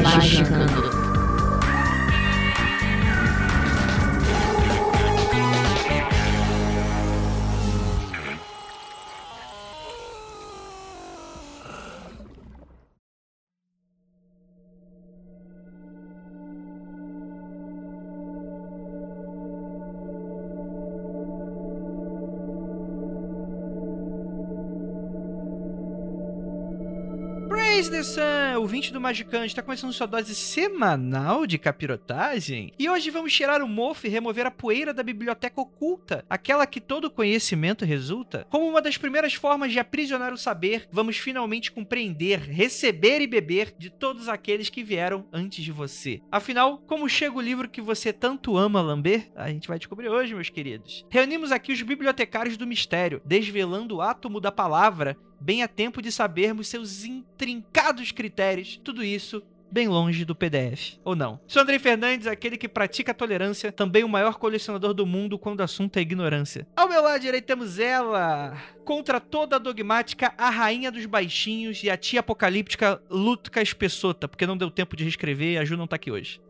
Magicando. Praise ouvinte do Magicante, está começando sua dose semanal de capirotagem. E hoje vamos tirar o mofo e remover a poeira da biblioteca oculta, aquela que todo conhecimento resulta. Como uma das primeiras formas de aprisionar o saber, vamos finalmente compreender, receber e beber de todos aqueles que vieram antes de você. Afinal, como chega o livro que você tanto ama lamber? A gente vai descobrir hoje, meus queridos. Reunimos aqui os bibliotecários do mistério, desvelando o átomo da palavra bem a tempo de sabermos seus intrincados critérios. Tudo isso bem longe do PDF. Ou não? Sou Andrei Fernandes, aquele que pratica a tolerância, também o maior colecionador do mundo quando o assunto é ignorância. Ao meu lado direito temos ela, contra toda a dogmática, a rainha dos baixinhos e a tia apocalíptica Lutka Espessota, porque não deu tempo de reescrever e a Ju não tá aqui hoje.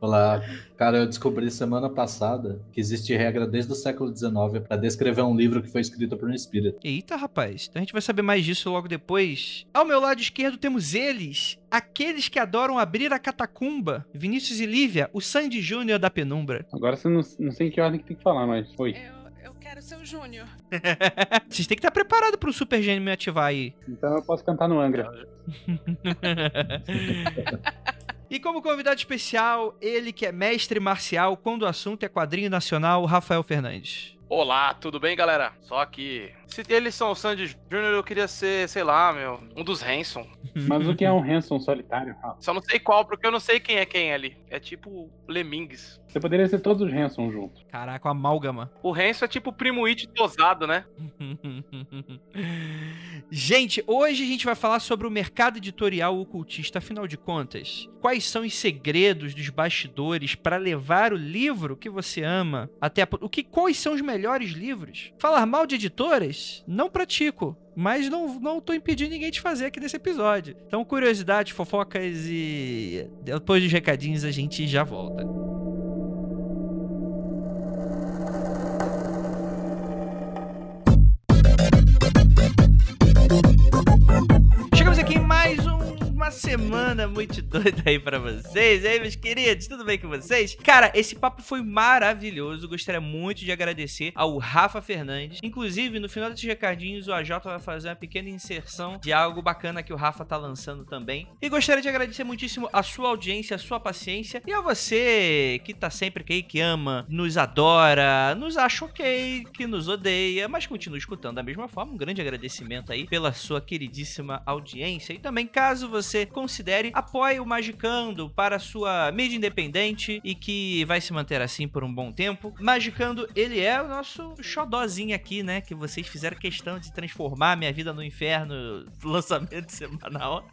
Olá, cara, eu descobri semana passada que existe regra desde o século XIX para descrever um livro que foi escrito por um espírito. Eita, rapaz, então a gente vai saber mais disso logo depois. Ao meu lado esquerdo temos eles, aqueles que adoram abrir a catacumba, Vinícius e Lívia, o Sandy Júnior da penumbra. Agora você não, não sei em que ordem que tem que falar, mas foi. Eu, eu quero ser o Júnior. Vocês têm que estar preparados pro Super Gênio me ativar aí. Então eu posso cantar no Angra. E como convidado especial, ele que é mestre marcial quando o assunto é quadrinho nacional, Rafael Fernandes. Olá, tudo bem, galera? Só que se eles são o Sandy Jr., eu queria ser, sei lá, meu, um dos Hanson. Mas o que é um Hanson solitário? Rafa? Só não sei qual, porque eu não sei quem é quem ali. É tipo Lemmings. Você poderia ser todos os Hanson juntos. Caraca, o amálgama. O Hanson é tipo o primo It tosado, né? gente, hoje a gente vai falar sobre o mercado editorial ocultista. Afinal de contas, quais são os segredos dos bastidores para levar o livro que você ama até a... o que quais são os melhores livros? Falar mal de editoras? Não pratico. Mas não, não tô impedindo ninguém de fazer aqui nesse episódio. Então, curiosidades, fofocas e depois dos recadinhos a gente já volta. Uma semana muito doida aí pra vocês. Aí, meus queridos, tudo bem com vocês? Cara, esse papo foi maravilhoso. Gostaria muito de agradecer ao Rafa Fernandes. Inclusive, no final desses recadinhos, o AJ vai fazer uma pequena inserção de algo bacana que o Rafa tá lançando também. E gostaria de agradecer muitíssimo a sua audiência, a sua paciência e a você que tá sempre aqui, que ama, nos adora, nos acha ok, que nos odeia, mas continua escutando da mesma forma. Um grande agradecimento aí pela sua queridíssima audiência. E também, caso você considere, apoie o Magicando para sua mídia independente e que vai se manter assim por um bom tempo. Magicando, ele é o nosso xodózinho aqui, né? Que vocês fizeram questão de transformar minha vida no inferno, lançamento semanal.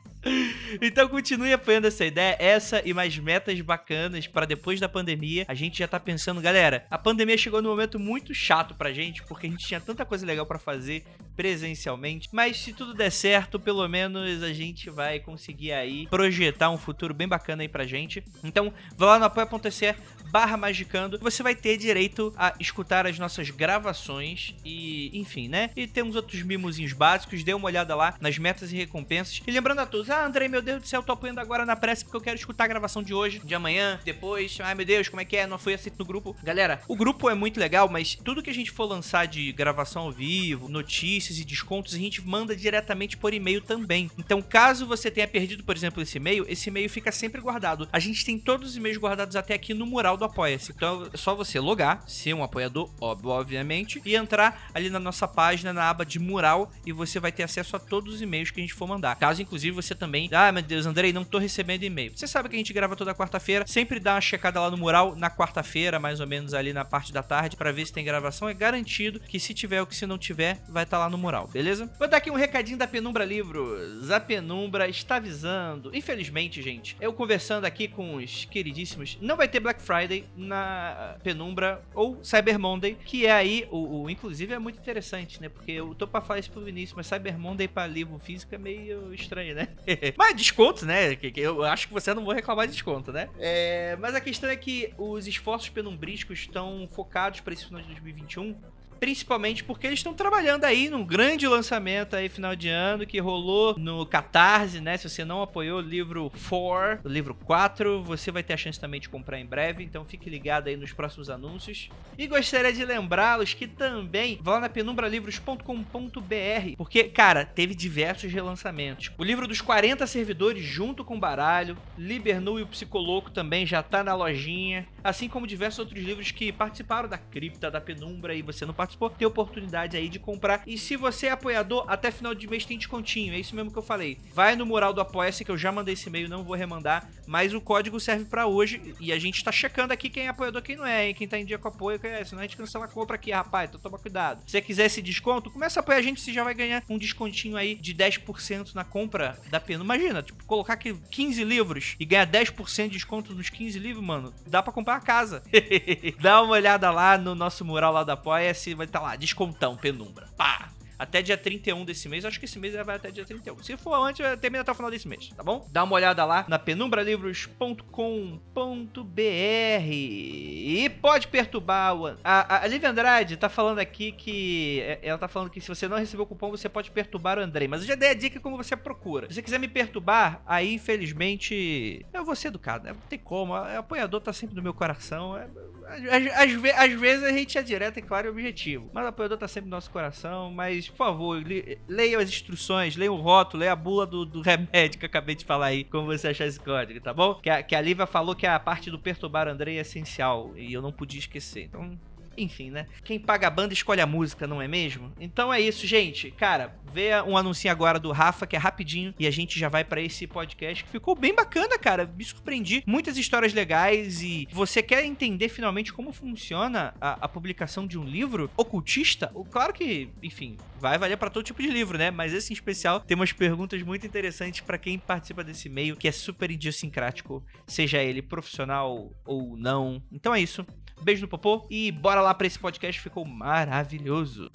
Então continue apoiando essa ideia, essa e mais metas bacanas para depois da pandemia. A gente já tá pensando, galera, a pandemia chegou num momento muito chato pra gente, porque a gente tinha tanta coisa legal para fazer presencialmente, mas se tudo der certo, pelo menos a gente vai conseguir aí projetar um futuro bem bacana aí pra gente. Então, vá lá no apoia.se barra magicando, você vai ter direito a escutar as nossas gravações e, enfim, né? E temos outros mimozinhos básicos, dê uma olhada lá nas metas e recompensas. E lembrando a todos, ah, Andrei, meu Deus do céu, tô apoiando agora na pressa porque eu quero escutar a gravação de hoje, de amanhã, depois. Ai, meu Deus, como é que é? Não foi aceito no grupo. Galera, o grupo é muito legal, mas tudo que a gente for lançar de gravação ao vivo, notícias e descontos, a gente manda diretamente por e-mail também. Então, caso você tenha perdido, por exemplo, esse e-mail, esse e-mail fica sempre guardado. A gente tem todos os e-mails guardados até aqui no mural do Apoia-se. Então, é só você logar, ser um apoiador, óbvio, obviamente, e entrar ali na nossa página, na aba de mural, e você vai ter acesso a todos os e-mails que a gente for mandar. Caso, inclusive, você também. Ah, meu Deus, Andrei, não tô recebendo e-mail. Você sabe que a gente grava toda quarta-feira, sempre dá uma checada lá no mural na quarta-feira, mais ou menos ali na parte da tarde, pra ver se tem gravação. É garantido que se tiver ou que se não tiver, vai estar lá no mural, beleza? Vou dar aqui um recadinho da Penumbra Livros. A Penumbra está avisando. Infelizmente, gente, eu conversando aqui com os queridíssimos, não vai ter Black Friday na Penumbra ou Cyber Monday, que é aí, o, o- inclusive é muito interessante, né? Porque eu tô pra falar isso pro Vinícius, mas Cyber Monday pra livro físico é meio estranho, né? mas desconto, né? Eu acho que você não vou reclamar de desconto, né? É, mas a questão é que os esforços penumbrísticos estão focados para esse final de 2021 principalmente porque eles estão trabalhando aí num grande lançamento aí final de ano que rolou no Catarse, né? Se você não apoiou o livro 4, o livro 4, você vai ter a chance também de comprar em breve, então fique ligado aí nos próximos anúncios. E gostaria de lembrá-los que também vá na penumbralivros.com.br, porque, cara, teve diversos relançamentos. O livro dos 40 servidores junto com baralho, Libernu e o Psicoloco também já tá na lojinha, assim como diversos outros livros que participaram da cripta da penumbra e você não participou, tem oportunidade aí de comprar. E se você é apoiador, até final de mês tem descontinho, é isso mesmo que eu falei. Vai no mural do Apoia-se que eu já mandei esse e-mail, não vou remandar, mas o código serve pra hoje e a gente tá checando aqui quem é apoiador quem não é, hein? quem tá em dia com apoio, quem é, senão a gente cancela a compra aqui, rapaz, então toma cuidado. Se você quiser esse desconto, começa a apoiar a gente, você já vai ganhar um descontinho aí de 10% na compra da pena. Imagina, tipo, colocar aqui 15 livros e ganhar 10% de desconto nos 15 livros, mano, dá pra comprar a casa. Dá uma olhada lá no nosso mural lá da Apoia-se, vai estar lá, descontão, penumbra. Pá! Até dia 31 desse mês, acho que esse mês vai até dia 31. Se for antes, vai terminar até o final desse mês, tá bom? Dá uma olhada lá na penumbralivros.com.br e pode perturbar o... A, a, a Lívia Andrade tá falando aqui que... é- Ela tá falando que se você não recebeu o cupom, você pode perturbar o Andrei. Mas eu já dei a dica como você procura. Se você quiser me perturbar, aí infelizmente eu vou ser educado, né? Não tem como. O apoiador tá sempre no meu coração. É- às, às às vezes a gente é direto e claro e objetivo. Mas o apoiador tá sempre no nosso coração. Mas, por favor, li, leia as instruções, leia o rótulo, leia a bula do, do remédio que eu acabei de falar aí, como você achar esse código, tá bom? Que a, que a Lívia falou que a parte do perturbar Andrei é essencial. E eu não podia esquecer. Então. Enfim, né? Quem paga a banda escolhe a música, não é mesmo? Então é isso, gente. Cara, vê um anúncio agora do Rafa, que é rapidinho, e a gente já vai pra esse podcast que ficou bem bacana, cara. Me surpreendi. Muitas histórias legais e você quer entender finalmente como funciona a, a publicação de um livro ocultista? Claro que, enfim, vai valer pra todo tipo de livro, né? Mas esse em especial tem umas perguntas muito interessantes pra quem participa desse meio, que é super idiosincrático, seja ele profissional ou não. Então é isso. Beijo no popô e bora lá pra esse podcast, ficou maravilhoso.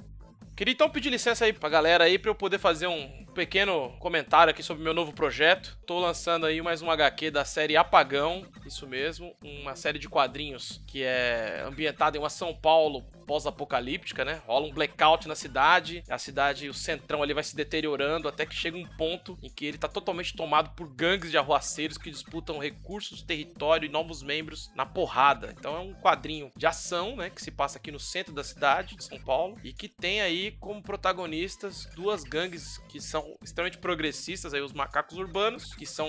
Queria então pedir licença aí pra galera aí pra eu poder fazer um pequeno comentário aqui sobre meu novo projeto. Tô lançando aí mais um HQ da série Apagão, isso mesmo, uma série de quadrinhos que é ambientada em uma São Paulo pós-apocalíptica, né? Rola um blackout na cidade, a cidade, o centrão ali vai se deteriorando até que chega um ponto em que ele tá totalmente tomado por gangues de arruaceiros que disputam recursos, território e novos membros na porrada. Então é um quadrinho de ação, né, que se passa aqui no centro da cidade de São Paulo e que tem aí como protagonistas duas gangues que são extremamente progressistas, aí os macacos urbanos, que são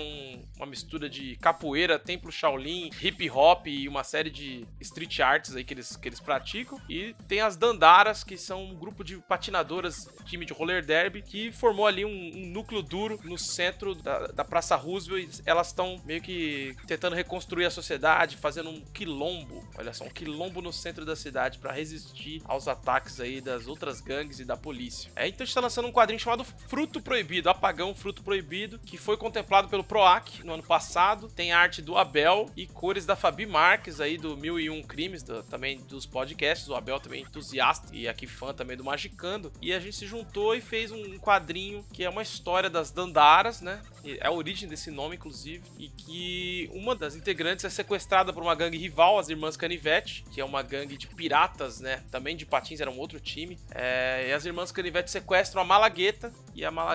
uma mistura de capoeira, templo Shaolin, hip hop e uma série de street arts aí que eles, que eles praticam. E tem as Dandaras, que são um grupo de patinadoras, time de roller derby, que formou ali um, um núcleo duro no centro da, da Praça Roosevelt. Elas estão meio que tentando reconstruir a sociedade, fazendo um quilombo, olha só, um quilombo no centro da cidade para resistir aos ataques aí das outras gangues e da polícia. É, então a gente tá lançando um quadrinho chamado Fruto Proibido, Apagão Fruto Proibido, que foi contemplado pelo PROAC no ano passado. Tem arte do Abel e cores da Fabi Marques aí do Mil e Um Crimes, do- também dos podcasts. O Abel também é entusiasta e aqui fã também do Magicando. E a gente se juntou e fez um quadrinho que é uma história das Dandaras, né? É a origem desse nome, inclusive. E que uma das integrantes é sequestrada por uma gangue rival, as Irmãs Canivete, que é uma gangue de piratas, né? Também de patins, era um outro time. É, e as Irmãs Canivete sequestram a Malagueta e a Malagueta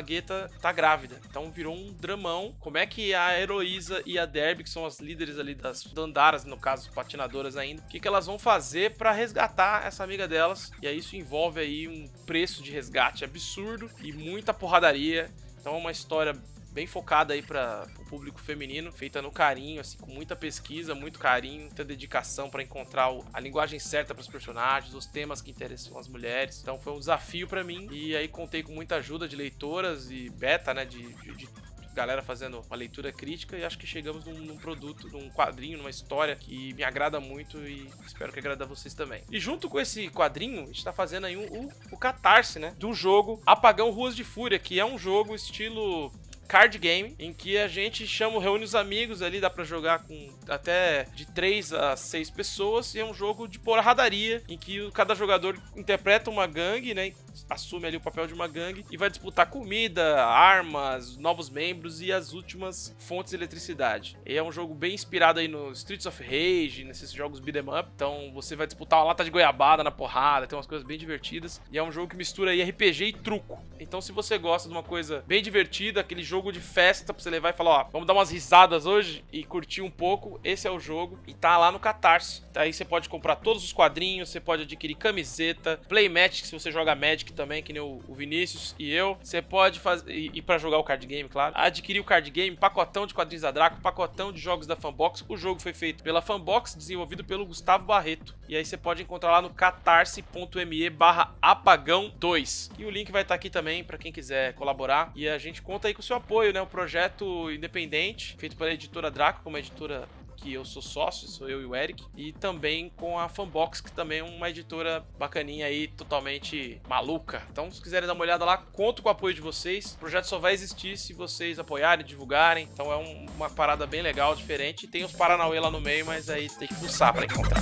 tá grávida. Então virou um dramão. Como é que a Heloísa e a Derby, que são as líderes ali das Dandaras, no caso, patinadoras ainda, o que, que elas vão fazer pra resgatar essa amiga delas? E aí isso envolve aí um preço de resgate absurdo e muita porradaria. Então é uma história bem focada aí para o público feminino, feita no carinho, assim, com muita pesquisa, muito carinho, muita dedicação para encontrar o- a linguagem certa para os personagens, os temas que interessam as mulheres. Então foi um desafio para mim e aí contei com muita ajuda de leitoras e beta, né, de, de- galera fazendo uma leitura crítica e acho que chegamos num, num produto, num quadrinho, numa história que me agrada muito e espero que agrade a vocês também. E junto com esse quadrinho, a gente tá fazendo aí um, o, o catarse, né? Um jogo Apagão Ruas de Fúria, que é um jogo estilo card game, em que a gente chama, reúne os amigos ali, dá pra jogar com até de 3 a 6 pessoas, e é um jogo de porradaria, em que cada jogador interpreta uma gangue, né? Assume ali o papel de uma gangue e vai disputar comida, armas, novos membros e as últimas fontes de eletricidade. E é um jogo bem inspirado aí no Streets of Rage, nesses jogos beat'em up. Então você vai disputar uma lata de goiabada na porrada, tem umas coisas bem divertidas. E é um jogo que mistura aí RPG e truco. Então se você gosta de uma coisa bem divertida, aquele jogo de festa pra você levar e falar, ó, vamos dar umas risadas hoje e curtir um pouco, esse é o jogo. E tá lá no Catarse. Aí você pode comprar todos os quadrinhos, você pode adquirir camiseta, Playmatch, se você joga Magic também, que nem o, Vinícius e eu. Você pode fazer. E, e para jogar o card game, claro. Adquirir o card game, pacotão de quadrinhos da Draco, pacotão de jogos da Fanbox. O jogo foi feito pela Fanbox, desenvolvido pelo Gustavo Barreto. E aí você pode encontrar lá no catarse.me barra apagão 2. E o link vai estar aqui também para quem quiser colaborar. E a gente conta aí com o seu apoio, né? Um projeto independente, feito pela editora Draco, como editora que eu sou sócio, sou eu e o Eric, e também com a Fanbox, que também é uma editora bacaninha aí, totalmente maluca. Então, se quiserem dar uma olhada lá, conto com o apoio de vocês. O projeto só vai existir se vocês apoiarem, divulgarem. Então é um- uma parada bem legal, diferente. Tem os Paranauê lá no meio, mas aí tem que fuçar pra encontrar.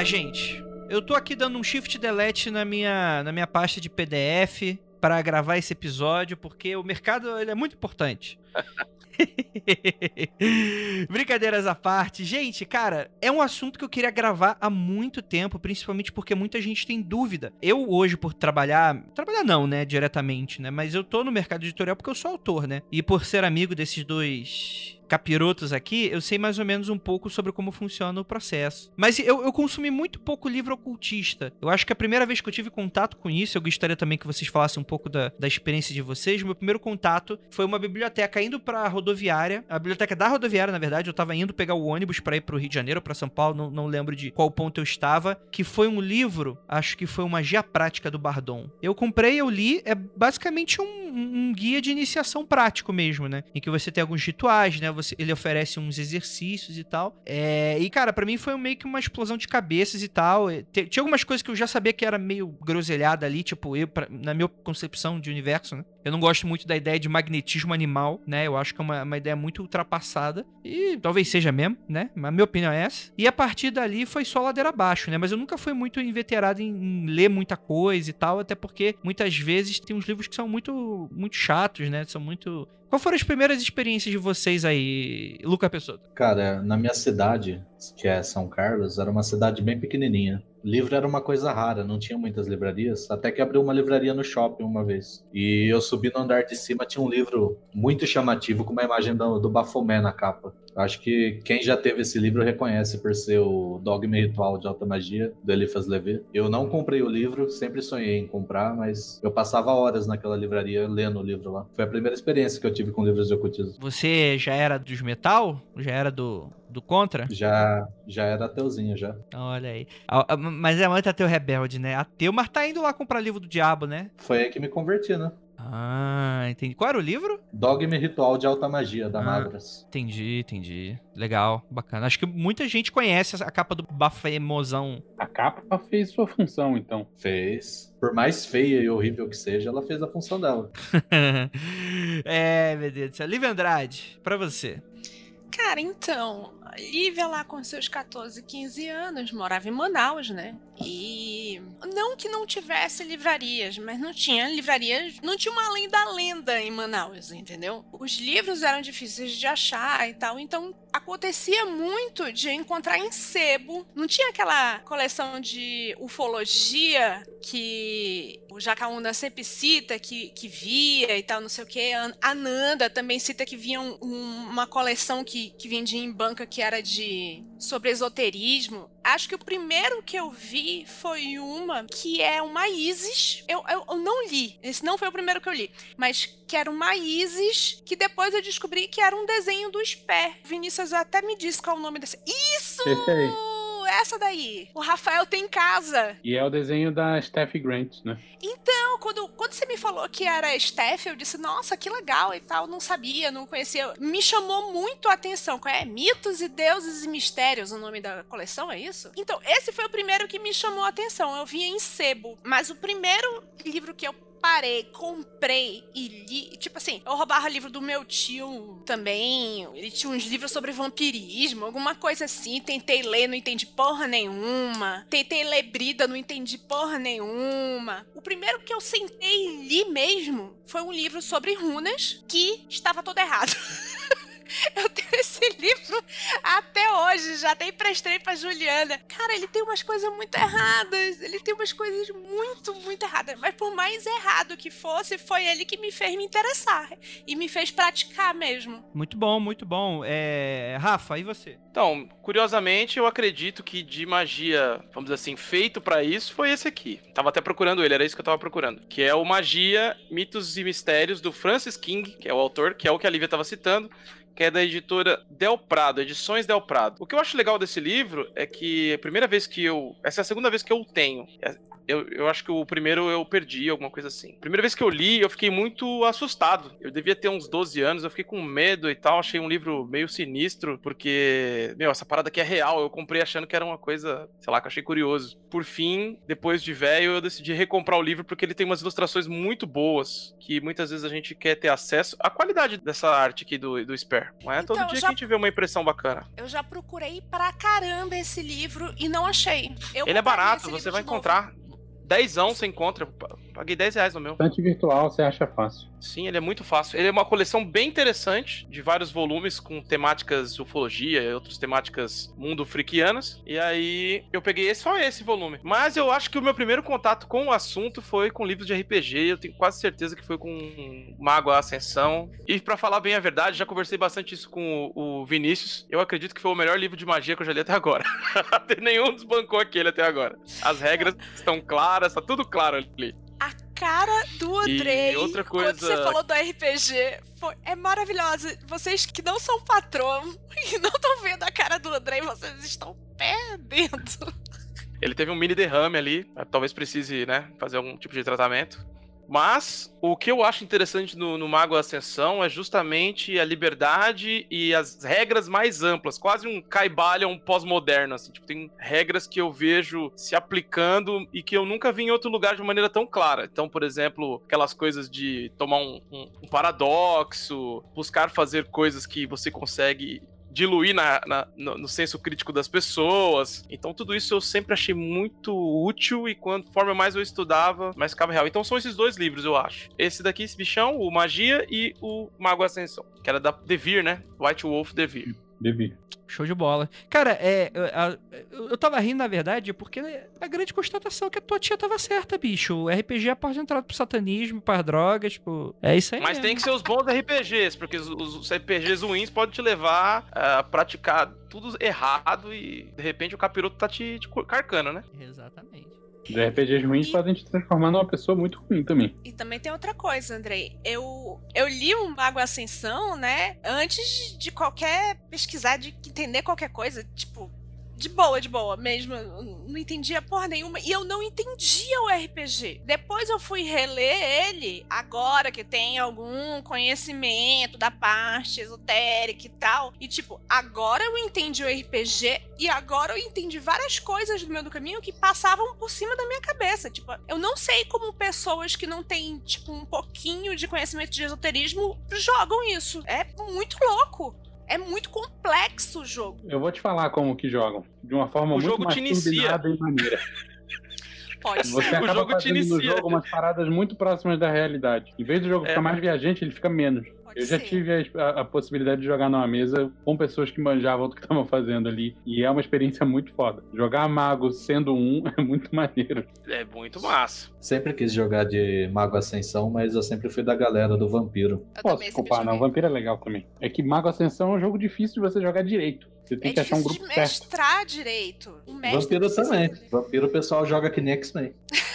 Lá, gente. Eu tô aqui dando um shift delete na minha, na minha pasta de PDF para gravar esse episódio, porque o mercado ele é muito importante. Brincadeiras à parte. Gente, cara, é um assunto que eu queria gravar há muito tempo, principalmente porque muita gente tem dúvida. Eu hoje, por trabalhar. Trabalhar não, né? Diretamente, né? Mas eu tô no mercado editorial porque eu sou autor, né? E por ser amigo desses dois capirotos aqui, eu sei mais ou menos um pouco sobre como funciona o processo. Mas eu, eu consumi muito pouco livro ocultista. Eu acho que a primeira vez que eu tive contato com isso, eu gostaria também que vocês falassem um pouco da, da experiência de vocês. Meu primeiro contato foi uma biblioteca indo pra rodoviária, a biblioteca da rodoviária, na verdade, eu tava indo pegar o ônibus pra ir pro Rio de Janeiro, pra São Paulo, não, não lembro de qual ponto eu estava, que foi um livro, acho que foi uma Magia Prática do Bardon. Eu comprei, eu li, é basicamente um, um guia de iniciação prático mesmo, né? Em que você tem alguns rituais, né? Você, ele oferece uns exercícios e tal. É, e, cara, pra mim foi meio que uma explosão de cabeças e tal. É, Tinha algumas coisas que eu já sabia que era meio groselhada ali, tipo, eu, pra- na minha concepção de universo, né? Eu não gosto muito da ideia de magnetismo animal, né? Eu acho que é uma, uma ideia muito ultrapassada. E talvez seja mesmo, né? Mas a minha opinião é essa. E a partir dali foi só ladeira abaixo, né? Mas eu nunca fui muito inveterado em, em ler muita coisa e tal, até porque muitas vezes tem uns livros que são muito, muito chatos, né? São muito. Qual foram as primeiras experiências de vocês aí, Luca Pessoa? Cara, na minha cidade, que é São Carlos, era uma cidade bem pequenininha. Livro era uma coisa rara, não tinha muitas livrarias, até que abriu uma livraria no shopping uma vez. E eu subi no andar de cima, tinha um livro muito chamativo com uma imagem do, do Bafomé na capa. Acho que quem já teve esse livro reconhece por ser o Dogma Ritual de Alta Magia, do Eliphas Levi. Eu não comprei o livro, sempre sonhei em comprar, mas eu passava horas naquela livraria lendo o livro lá. Foi a primeira experiência que eu tive com livros de ocultismo. Você já era dos metal? Já era do, do contra? Já, já era ateuzinho, já. Olha aí. Mas é muito ateu rebelde, né? Ateu, mas tá indo lá comprar livro do diabo, né? Foi aí que me converti, né? Ah, entendi. Qual era o livro? Dogma e Ritual de Alta Magia, da Ah. Madras. Entendi, entendi. Legal, bacana. Acho que muita gente conhece a capa do Bafemozão. A capa fez sua função, então. Fez. Por mais feia e horrível que seja, ela fez a função dela. é, meu Deus do céu. Lívia Andrade, pra você. Cara, então, Lívia lá com seus 14, 15 anos morava em Manaus, né? E não que não tivesse livrarias, mas não tinha livrarias, não tinha uma além da lenda em Manaus, entendeu? Os livros eram difíceis de achar e tal, então acontecia muito de encontrar em sebo. Não tinha aquela coleção de ufologia que o Jacaúna sempre cita, que, que via e tal, não sei o que. A Nanda também cita que vinha um- uma coleção que, que vendia em banca que era de sobre esoterismo. Acho que o primeiro que eu vi foi uma que é uma Isis. Eu, eu, eu, não li. Esse não foi o primeiro que eu li. Mas que era uma Isis, que depois eu descobri que era um desenho do Sper. Vinícius até me disse qual é o nome desse. Isso! Aí. Essa daí. O Rafael tem em casa. E é o desenho da Steph Grant, né? Então, quando, quando você me falou que era Steph, eu disse, nossa, que legal e tal. Não sabia, não conhecia. Me chamou muito a atenção. Qual é? Mitos e Deuses e Mistérios, o nome da coleção, é isso? Então, esse foi o primeiro que me chamou a atenção. Eu via em sebo. Mas o primeiro livro que eu parei, comprei e li. Tipo assim, eu roubava livro do meu tio também. Ele tinha uns livros sobre vampirismo, alguma coisa assim. Tentei ler, não entendi porra nenhuma. Tentei ler Brida, não entendi porra nenhuma. O primeiro que eu sentei e li mesmo foi um livro sobre runas que estava todo errado. Eu tenho esse livro até hoje, já até emprestei pra Juliana. Cara, ele tem umas coisas muito erradas. Ele tem umas coisas muito, muito erradas. Mas por mais errado que fosse, foi ele que me fez me interessar. E me fez praticar mesmo. Muito bom, muito bom. É... Rafa, e você? Então, curiosamente, eu acredito que de magia, vamos dizer assim, feito para isso, foi esse aqui. Tava até procurando ele, era isso que eu tava procurando. Que é o Magia, Mitos e Mistérios, do Francis King, que é o autor, que é o que a Lívia tava citando que é da editora Del Prado, Edições Del Prado. O que eu acho legal desse livro é que a primeira vez que eu. Essa é a segunda vez que eu o tenho. Eu, eu acho que o primeiro eu perdi, alguma coisa assim. Primeira vez que eu li, eu fiquei muito assustado. Eu devia ter uns 12 anos, eu fiquei com medo e tal. Achei um livro meio sinistro, porque, meu, essa parada aqui é real. Eu comprei achando que era uma coisa, sei lá, que eu achei curioso. Por fim, depois de velho, eu decidi recomprar o livro porque ele tem umas ilustrações muito boas, que muitas vezes a gente quer ter acesso. à qualidade dessa arte aqui do, do Spare. Não é Então, todo dia já- que a gente vê uma impressão bacana. Eu já procurei pra caramba esse livro e não achei. Eu Ele é barato, você vai novo. encontrar. Dezão você encontra. Paguei 10 reais no meu. Estante virtual você acha fácil. Sim, ele é muito fácil. Ele é uma coleção bem interessante, de vários volumes com temáticas ufologia e outras temáticas mundo freakianas. E aí eu peguei só esse volume. Mas eu acho que o meu primeiro contato com o assunto foi com livros de RPG. Eu tenho quase certeza que foi com Mago Ascensão. E pra falar bem a verdade, já conversei bastante isso com o o Vinícius. Eu acredito que foi o melhor livro de magia que eu já li até agora. Nenhum desbancou aquele até agora. As regras estão claras, tá tudo claro ali. Cara do E Andrei, outra quando coisa- você falou do RPG, foi- é maravilhosa. Vocês que não são patrão e não estão vendo a cara do Andrei, vocês estão perdendo. Ele teve um mini derrame ali, talvez precise, né, fazer algum tipo de tratamento. Mas o que eu acho interessante no, no Mago Ascensão é justamente a liberdade e as regras mais amplas, quase um Caibalion pós-moderno, assim, tipo, tem regras que eu vejo se aplicando e que eu nunca vi em outro lugar de maneira tão clara. Então, por exemplo, aquelas coisas de tomar um, um- um paradoxo, buscar fazer coisas que você consegue diluir na- na- no, no senso crítico das pessoas. Então, tudo isso eu sempre achei muito útil e conforme mais eu estudava, mais ficava real. Então, são esses dois livros, eu acho. Esse daqui, esse bichão, o Magia e o Mago Ascensão, que era da Devir, né? White Wolf Devir. Devi. Show de bola. Cara, é, eu- eu tava rindo, na verdade, porque a grande constatação é que a tua tia tava certa, bicho. O RPG é a porta de entrada pro satanismo, para drogas, tipo. É isso aí. Mas mesmo. tem que ser os bons RPGs, porque os, os RPGs ruins podem te levar a praticar tudo errado e de repente o capiroto tá te, te carcando, né? Exatamente. Os RPGs ruins E- podem te transformar numa pessoa muito ruim também. E também tem outra coisa, Andrei. Eu, eu li o Mago Ascensão, né? Antes de qualquer pesquisar, de entender qualquer coisa. Tipo, de boa, de boa mesmo. Não entendia porra nenhuma. E eu não entendia o RPG. Depois eu fui reler ele, agora que tem algum conhecimento da parte esotérica e tal. E, tipo, agora eu entendi o RPG e agora eu entendi várias coisas do meio do caminho que passavam por cima da minha cabeça. Tipo, eu não sei como pessoas que não têm, tipo, um pouquinho de conhecimento de esoterismo jogam isso. É muito louco. É muito complexo o jogo. Eu vou te falar como que jogam. De uma forma O muito jogo mais te inicia. e maneira. Pode ser. Você acaba jogo te fazendo no inicia. jogo umas paradas muito próximas da realidade. Em vez do jogo É. ficar mais viajante, ele fica menos. Pode Eu já ser. tive a, a- possibilidade de jogar numa mesa com pessoas que manjavam do que estavam fazendo ali. E é uma experiência muito foda. Jogar mago sendo um é muito maneiro. É muito massa. Sempre quis jogar de Mago Ascensão, mas eu sempre fui da galera do Vampiro. Eu Posso também sempre culpar, não. Vampiro é legal também. É que Mago Ascensão é um jogo difícil de você jogar direito. Você tem é que achar um grupo de certo. mestrar direito. O mestre Vampiro também. Vampiro o pessoal joga que nem X-Men.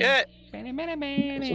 É.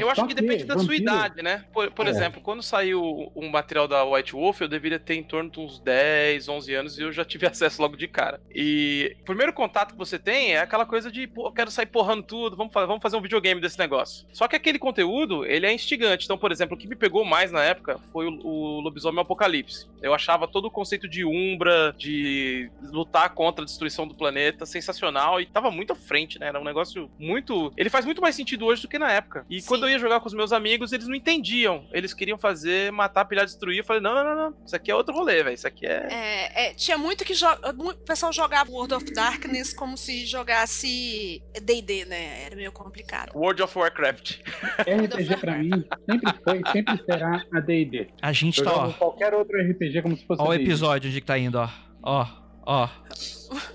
eu acho que depende da sua idade, né? Por, por É. exemplo, quando saiu o material da White Wolf, eu deveria ter em torno de uns 10, 11 anos e eu já tive acesso logo de cara. E o primeiro contato que você tem é aquela coisa de, pô, eu quero sair porrando tudo, vamos, vamos fazer um videogame desse negócio. Só que aquele conteúdo, ele é instigante. Então, por exemplo, o que me pegou mais na época foi o, o Lobisomem Apocalipse. Eu achava todo o conceito de Umbra, de lutar contra a destruição do planeta, sensacional e tava muito à frente, né? Era um negócio muito. Ele faz muito mais sentido hoje do que na época. E Sim. quando eu ia jogar com os meus amigos, eles não entendiam. Eles queriam fazer, matar, pilhar, destruir. Eu falei, não, não, não, não. Isso aqui é outro rolê, velho. Isso aqui é. É, é, tinha muito que jo- o pessoal jogava World of Darkness como se jogasse D&D, né? Era meio complicado. World of Warcraft. RPG pra mim sempre foi, sempre será a D&D. A gente Eu tá, jogo ó. qualquer outro RPG como se fosse Ó o episódio onde que tá indo, ó. Ó, ó.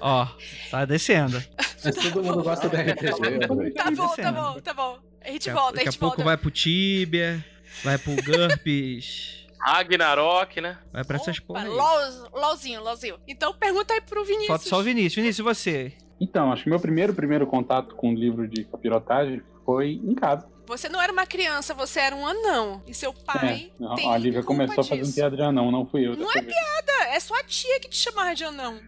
Ó. Tá descendo. Mas todo mundo gosta de RPG. Tá bom, tá descendo. bom, tá bom. A gente Daqui a- volta, a Daqui a gente pouco volta. vai pro Tibia, vai pro GURPS, Ragnarok, né? vai pra essas Opa, porra aí. LOL, LOLzinho, LOLzinho. Então pergunta aí pro Vinícius. Falta só o Vinícius. Vinícius, e você? Então, acho que meu primeiro, primeiro contato com o livro de capirotagem foi em casa. Você não era uma criança, você era um anão. E seu pai É, tem a Lívia começou fazendo disso. piada de anão, não fui eu. Não é vez. piada, é sua tia que te chamava de anão.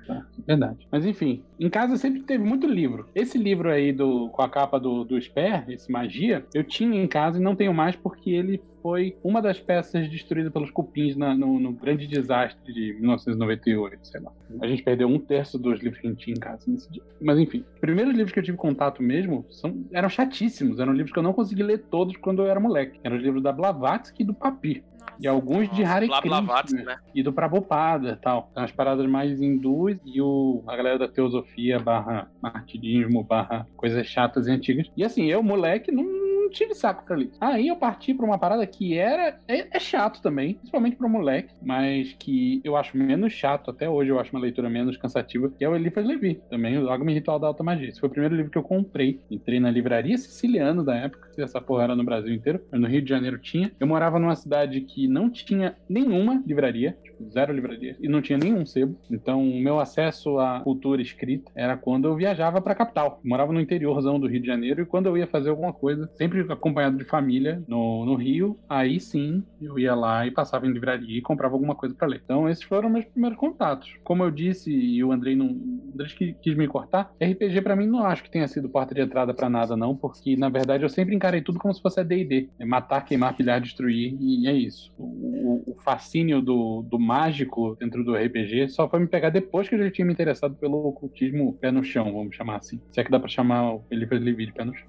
Verdade. Mas enfim, em casa sempre teve muito livro. Esse livro aí do, com a capa do, do Sper, esse Magia, eu tinha em casa e não tenho mais porque ele foi uma das peças destruídas pelos cupins na- no, no grande desastre de 1998, sei lá. A gente perdeu um terço dos livros que a gente tinha em casa nesse dia. Mas enfim, os primeiros livros que eu tive contato mesmo são, eram chatíssimos. Eram livros que eu não consegui ler todos quando eu era moleque. Eram os livros da Blavatsky e do Papir. Nossa. E alguns de Hare Krishna né? e do Prabhupada e tal. São as paradas mais hindus e o, a galera da teosofia barra martirismo barra coisas chatas e antigas. E assim, eu, moleque, não, não tive saco pra ler. Aí eu parti pra uma parada que era... É, é chato também, principalmente pra moleque, mas que eu acho menos chato, até hoje eu acho uma leitura menos cansativa, que é o Eliphas Levi, também o Dogma e Ritual da Alta Magia. Esse foi o primeiro livro que eu comprei. Entrei na livraria siciliana da época, essa porra era no Brasil inteiro, no Rio de Janeiro tinha. Eu morava numa cidade que não tinha nenhuma livraria, tipo, zero livraria, e não tinha nenhum sebo. Então, o meu acesso à cultura escrita era quando eu viajava pra capital. Eu morava no interiorzão do Rio de Janeiro e quando eu ia fazer alguma coisa, sempre acompanhado de família no, no Rio, aí sim eu ia lá e passava em livraria e comprava alguma coisa pra ler. Então, esses foram meus primeiros contatos. Como eu disse, e o Andrei não. Andrei quis me cortar, RPG pra mim não acho que tenha sido porta de entrada pra nada, não, porque na verdade eu sempre encarei tudo como se fosse a DD. É matar, queimar, pilhar, destruir, e é isso. O, o- fascínio do, do mágico dentro do RPG só foi me pegar depois que eu já tinha me interessado pelo ocultismo pé no chão, vamos chamar assim. Se é que dá pra chamar o Eliphas Levi de pé no chão.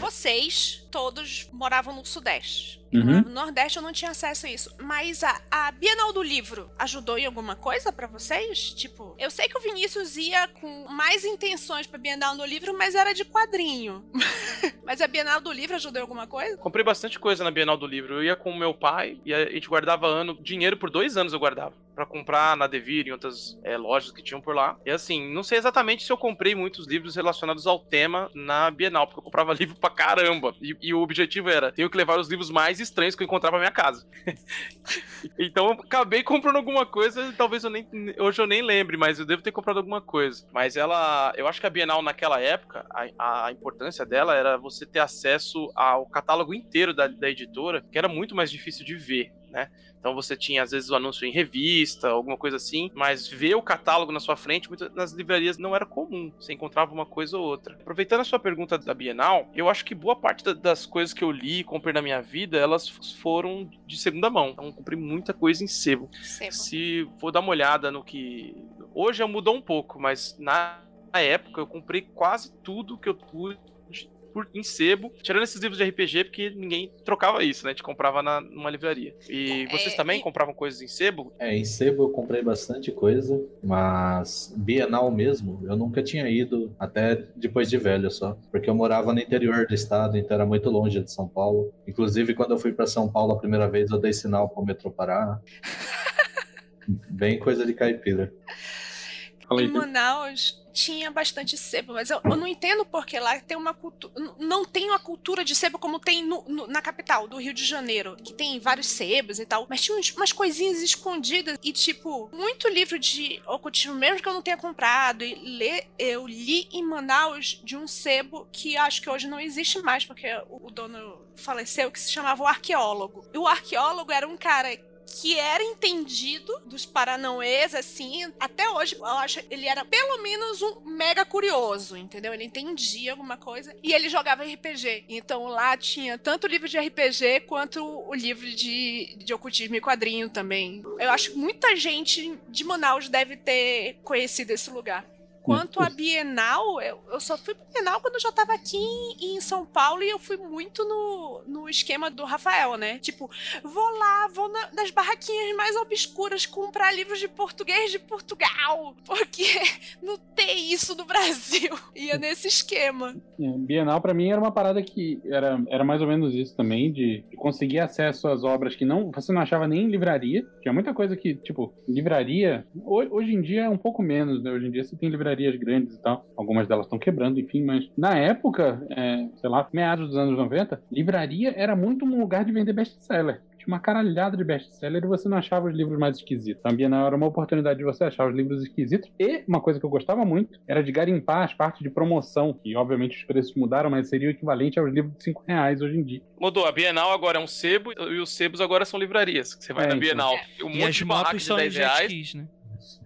Vocês todos moravam no Sudeste. Uhum. No Nordeste, eu não tinha acesso a isso. Mas a, a Bienal do Livro ajudou em alguma coisa pra vocês? Tipo, eu sei que o Vinícius ia com mais intenções pra Bienal do Livro, mas era de quadrinho. mas a Bienal do Livro ajudou em alguma coisa? Comprei bastante coisa na Bienal do Livro. Eu ia com o meu pai e a gente guardava ano, dinheiro por dois anos eu guardava. Pra comprar na Devir e outras é, lojas que tinham por lá. E assim, não sei exatamente se eu comprei muitos livros relacionados ao tema na Bienal, porque eu comprava livro pra caramba. E, e o objetivo era, tenho que levar os livros mais estranhos que eu encontrava na minha casa. então eu acabei comprando alguma coisa, talvez eu nem. Hoje eu nem lembre, mas eu devo ter comprado alguma coisa. Mas ela. Eu acho que a Bienal naquela época, a, a importância dela era você ter acesso ao catálogo inteiro da, da editora, que era muito mais difícil de ver, né? Então você tinha, às vezes, o anúncio em revista, alguma coisa assim, mas ver o catálogo na sua frente, muitas, nas livrarias não era comum. Você encontrava uma coisa ou outra. Aproveitando a sua pergunta da Bienal, eu acho que boa parte da- das coisas que eu li e comprei na minha vida, elas foram de segunda mão. Então eu comprei muita coisa em sebo. Sebo. Se for dar uma olhada no que. Hoje mudou um pouco, mas na época eu comprei quase tudo que eu pude por, em sebo, tirando esses livros de RPG, porque ninguém trocava isso, né? A gente comprava na, numa livraria. E É, vocês também e- compravam coisas em sebo? É, em sebo eu comprei bastante coisa, mas Bienal mesmo, eu nunca tinha ido até depois de velho só, porque eu morava no interior do estado, então era muito longe de São Paulo. Inclusive, quando eu fui para São Paulo a primeira vez, eu dei sinal para o metrô parar. Bem coisa de caipira. Em Manaus, tinha bastante sebo, mas eu, eu não entendo porque lá tem uma cultura. Não tem uma cultura de sebo como tem no, no, na capital, do Rio de Janeiro, que tem vários sebos e tal. Mas tinha uns, umas coisinhas escondidas e, tipo, muito livro de ocultismo, mesmo que eu não tenha comprado, e ler, eu li em Manaus de um sebo que acho que hoje não existe mais, porque o, o dono faleceu, que se chamava o arqueólogo. E o arqueólogo era um cara que era entendido dos paranauês, assim, até hoje, eu acho ele era pelo menos um mega curioso, entendeu? Ele entendia alguma coisa e ele jogava RPG. Então lá tinha tanto livro de RPG quanto o livro de, de ocultismo e quadrinho também. Eu acho que muita gente de Manaus deve ter conhecido esse lugar. Quanto a Bienal, eu, eu só fui pra Bienal quando eu já tava aqui em, em, São Paulo e eu fui muito no, no esquema do Rafael, né? Tipo, vou lá, vou na, nas barraquinhas mais obscuras comprar livros de português de Portugal, porque não tem isso no Brasil. Ia nesse esquema. É, Bienal para mim era uma parada que era, era mais ou menos isso também, de, de conseguir acesso às obras que não você não achava nem em livraria. Tinha muita coisa que, tipo, livraria, hoje em dia é um pouco menos, né? Hoje em dia você tem livraria livrarias grandes e tal. Algumas delas estão quebrando, enfim, mas na época, é, sei lá, meados dos anos 90, livraria era muito um lugar de vender best-seller tinha uma caralhada de best-seller e você não achava os livros mais esquisitos. A Bienal era uma oportunidade de você achar os livros esquisitos. E uma coisa que eu gostava muito era de garimpar as partes de promoção, que obviamente os preços mudaram, mas seria o equivalente aos livros de 5 reais hoje em dia. Mudou. A Bienal agora é um sebo e os sebos agora são livrarias. Você vai é, na então. Bienal, é. um e monte de barraca de 10 reais. né?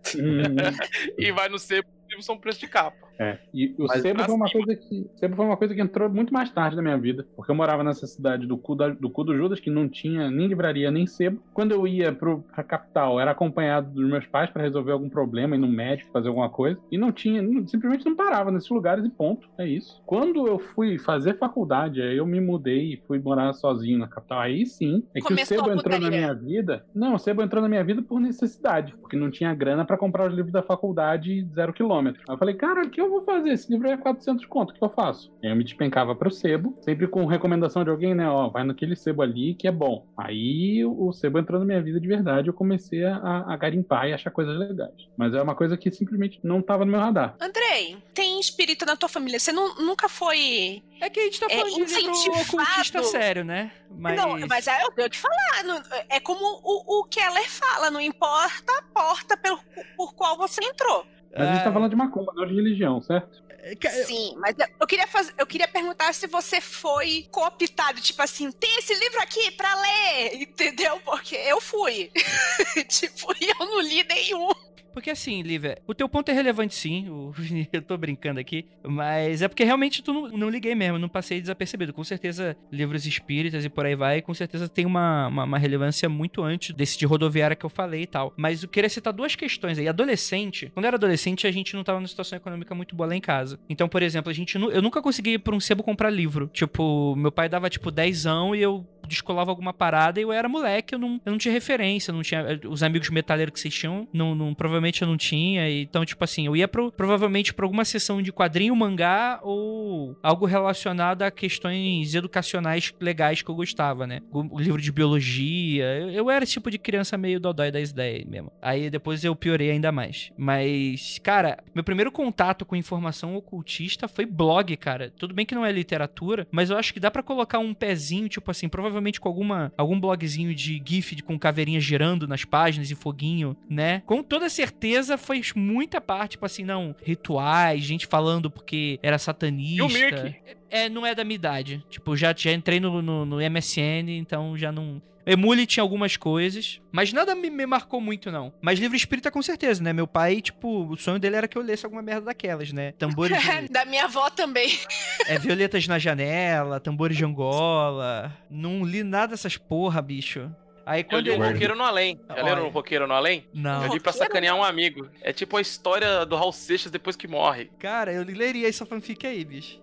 e vai no sebo livros são preço de capa. É. E o Mas sebo foi uma coisa que. Sebo foi uma coisa que entrou muito mais tarde na minha vida. Porque eu morava nessa cidade do cu, da, do, cu do Judas, que não tinha nem livraria nem sebo. Quando eu ia pro, pra capital, era acompanhado dos meus pais para resolver algum problema, ir no médico, fazer alguma coisa. E não tinha, não, simplesmente não parava nesses lugares e ponto. É isso. Quando eu fui fazer faculdade, aí eu me mudei e fui morar sozinho na capital. Aí sim, é que Começou o sebo entrou na minha vida. Não, o sebo entrou na minha vida por necessidade. Porque não tinha grana para comprar os livros da faculdade zero quilômetro. Aí eu falei, cara, o que eu vou fazer? Esse livro é 400 conto, o que eu faço? Aí eu me despencava pro sebo, sempre com recomendação de alguém, né? Ó, vai naquele sebo ali que é bom. Aí o sebo entrou na minha vida de verdade, eu comecei a, a garimpar e achar coisas legais. Mas é uma coisa que simplesmente não tava no meu radar. Andrei, tem espírito na tua família? Você não, nunca foi. É que a gente tá é, falando é, de livro ocultista sério, né? Mas... Não, mas é, eu tenho que falar. Não, é como o, o Keller fala, não importa a porta por, por qual você entrou. Mas a gente tá ah. falando de macumba, não de religião, certo? É, Sim, mas eu queria fazer, eu queria perguntar se você foi cooptado, tipo assim, tem esse livro aqui pra ler, entendeu? Porque eu fui. tipo, e eu não li nenhum. Porque assim, Lívia, o teu ponto é relevante sim, eu tô brincando aqui, mas é porque realmente tu não, não, liguei mesmo, não passei desapercebido. Com certeza, livros espíritas e por aí vai, com certeza tem uma, uma, uma, relevância muito antes desse de rodoviária que eu falei e tal. Mas eu queria citar duas questões aí. Adolescente, quando eu era adolescente, a gente não tava numa situação econômica muito boa lá em casa. Então, por exemplo, a gente eu nunca consegui ir pra um sebo comprar livro. Tipo, meu pai dava tipo dezão e eu descolava alguma parada e eu era moleque, eu não, eu não tinha referência, não tinha. Os amigos metaleiros que vocês tinham, não, não, provavelmente eu não tinha. Então, tipo assim, eu ia pro, provavelmente pra alguma sessão de quadrinho, mangá ou algo relacionado a questões educacionais legais que eu gostava, né? O, livro de biologia. Eu, eu, era esse tipo de criança meio dodói das ideias mesmo. Aí depois eu piorei ainda mais. Mas, cara, meu primeiro contato com informação ocultista foi blog, cara. Tudo bem que não é literatura, mas eu acho que dá para colocar um pezinho, tipo assim, provavelmente provavelmente com alguma, algum blogzinho de GIF com caveirinha girando nas páginas e foguinho, né? Com toda certeza fez muita parte, tipo assim, não, rituais, gente falando porque era satanista. E o Mirk? É, não é da minha idade. Tipo, já, já entrei no, no, no MSN, então já não. Emule tinha algumas coisas, mas nada me, me, marcou muito, não. Mas livro espírita com certeza, né? Meu pai, tipo, o sonho dele era que eu lesse alguma merda daquelas, né? Tambores de... da minha avó também. é, Violetas na Janela, Tambores de Angola. Não li nada dessas porra, bicho. Aí quando eu li o Roqueiro no Além. Já Olha. leram o Roqueiro no Além? Não. Eu li pra sacanear um amigo. É tipo a história do Raul Seixas depois que morre. Cara, eu leria essa fanfic aí, bicho.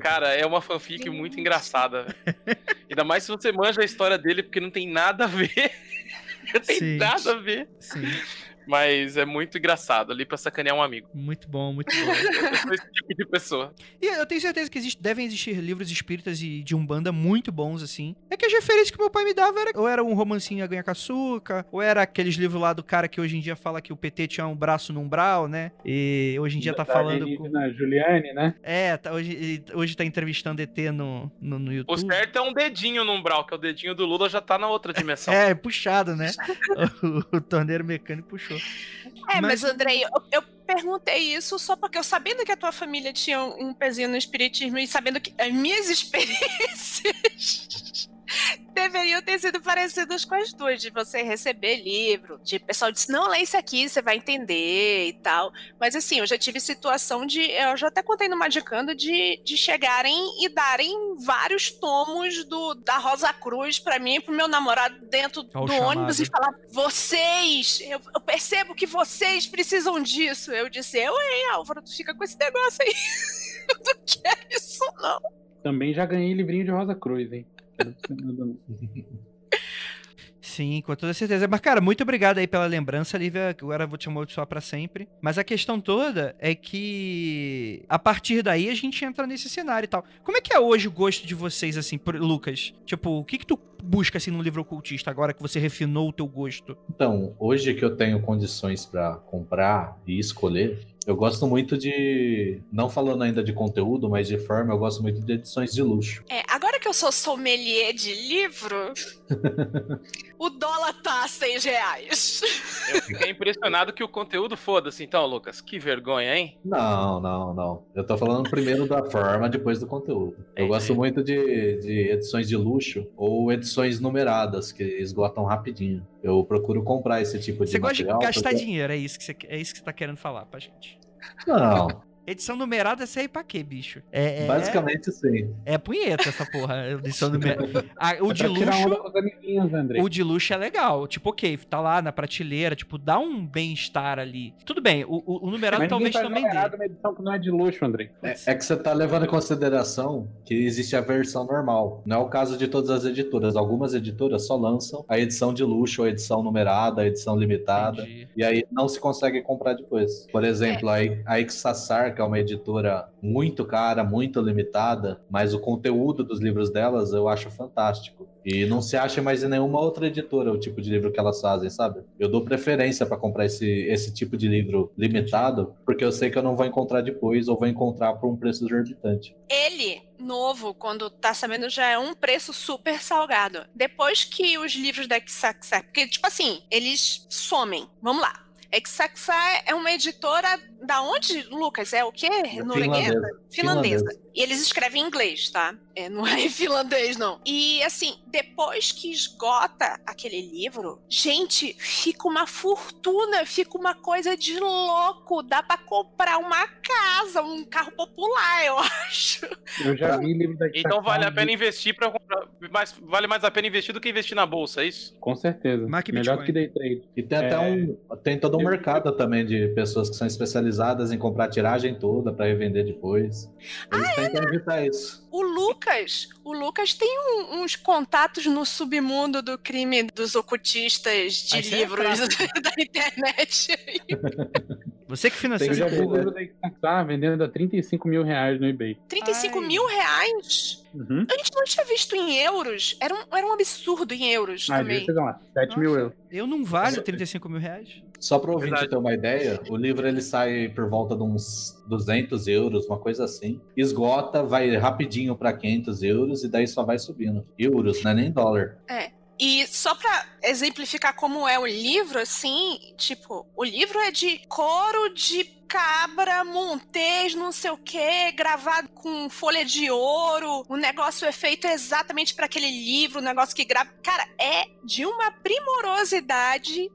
Cara, é uma fanfic muito engraçada. Ainda mais se você manja a história dele, porque não tem nada a ver. não tem Sim. nada a ver. Sim. Mas é muito engraçado ali pra sacanear um amigo. Muito bom, muito bom. Eu sou esse tipo de pessoa. E eu tenho certeza que existe- devem existir livros espíritas e de Umbanda muito bons, assim. É que as referências que meu pai me dava era, ou era um romancinho a ganhar com açúcar, ou era aqueles livros lá do cara que hoje em dia fala que o PT tinha um braço no umbral, né? E hoje em dia tá Da falando com... alienígena Juliane, né? É, tá, hoje, hoje tá entrevistando ET no, no, no O YouTube. certo é um dedinho no umbral, que é o dedinho do Lula já tá na outra dimensão. É, puxado, né? o, o torneiro mecânico puxou. É, Mas- mas, Andrei, eu, eu perguntei isso só porque eu sabendo que a tua família tinha um um pezinho no espiritismo e sabendo que as minhas experiências deveriam ter sido parecidas com as tuas, de você receber livro, de pessoal disse, não, lê isso aqui, você vai entender e tal. Mas assim, eu já tive situação de, eu já até contei no Magicando, de, de chegarem e darem vários tomos do, da Rosa Cruz pra mim e pro meu namorado dentro do chamado. ônibus e falar, vocês, eu, eu percebo que vocês precisam disso. Eu disse, eu, hein, Álvaro, tu fica com esse negócio aí. eu não quero isso, não. Também já ganhei livrinho de Rosa Cruz, hein? Sim, com toda certeza. Mas, cara, muito obrigado aí pela lembrança, Lívia. Agora vou te amaldiçoar pra sempre. Mas a questão toda é que a partir daí a gente entra nesse cenário e tal. Como é que é hoje o gosto de vocês, assim, por- Lucas? Tipo, o que que tu busca, assim, no livro ocultista agora que você refinou o teu gosto? Então, hoje que eu tenho condições pra comprar e escolher, eu gosto muito de. Não falando ainda de conteúdo, mas de forma, eu gosto muito de edições de luxo. É, agora que eu sou sommelier de livro, o dólar tá a seis reais. Eu fiquei impressionado que o conteúdo foda-se. Então, Lucas, que vergonha, hein? Não, não, não. Eu tô falando primeiro da forma, depois do conteúdo. Eu Entendi. gosto muito de, de edições de luxo ou edições numeradas, que esgotam rapidinho. Eu procuro comprar esse tipo de Você gosta de material. gastar porque- dinheiro, é isso, que você, é isso que você tá querendo falar pra gente. Não, Edição numerada, você aí pra quê, bicho? É, é, basicamente sim. é punheta essa porra, edição numerada. Ah, o É de luxo... O de luxo é legal. Tipo, ok, tá lá na prateleira, tipo, dá um bem-estar ali. Tudo bem, o, o, o numerado Mas talvez faz também dê. uma edição que não é de luxo, André. É, é que você tá levando em consideração que existe a versão normal. Não é o caso de todas as editoras. Algumas editoras só lançam a edição de luxo, a edição numerada, a edição limitada. Entendi. E aí não se consegue comprar depois. Por exemplo, a, a Ixassar, que é uma editora muito cara, muito limitada, mas o conteúdo dos livros delas eu acho fantástico. E não se acha mais em nenhuma outra editora o tipo de livro que elas fazem, sabe? Eu dou preferência para comprar esse, esse tipo de livro limitado, porque eu sei que eu não vou encontrar depois ou vou encontrar por um preço exorbitante. Ele, novo, quando tá sabendo, já é um preço super salgado. Depois que os livros da Xaxar, porque, tipo assim, eles somem. Vamos lá. Xaxar é uma editora da onde, Lucas? É o quê? Norueguesa? Finlandesa. Finlandesa. E eles escrevem em inglês, tá? É, não é em finlandês, não. E assim, depois que esgota aquele livro, gente, fica uma fortuna, fica uma coisa de louco. Dá pra comprar uma casa, um carro popular, eu acho. Eu já vi livro da Então vale a pena investir pra comprar. Mas vale mais a pena investir do que investir na bolsa, é isso? Com certeza. Que Melhor Bitcoin. que day trade. E tem até É. um. Tem todo um Eu- mercado também de pessoas que são especializadas em comprar a tiragem toda para revender depois. Eles Ah, tentam evitar isso. O Lucas, o Lucas tem um- uns contatos no submundo do crime dos ocultistas de Mas isso é livros tráfico. da internet. Você que financia Eu Tem já essa da Ixaxar vendendo a 35 mil reais no eBay. 35 Ai. mil reais? Uhum. A gente não tinha visto em euros. Era um, era um absurdo em euros Ah, também. lá. 7 mil Nossa. euros. Eu não valho 35 mil reais. Só para o ouvinte ter uma ideia, o livro ele sai por volta de uns 200 euros, uma coisa assim. Esgota, vai rapidinho para 500 euros e daí só vai subindo. Euros, não é nem dólar. E só pra exemplificar como é o livro, assim, tipo, o livro é de couro de cabra, montês, não sei o que, gravado com folha de ouro. O negócio é feito exatamente para aquele livro, o negócio que grava. Cara, é de uma primorosidade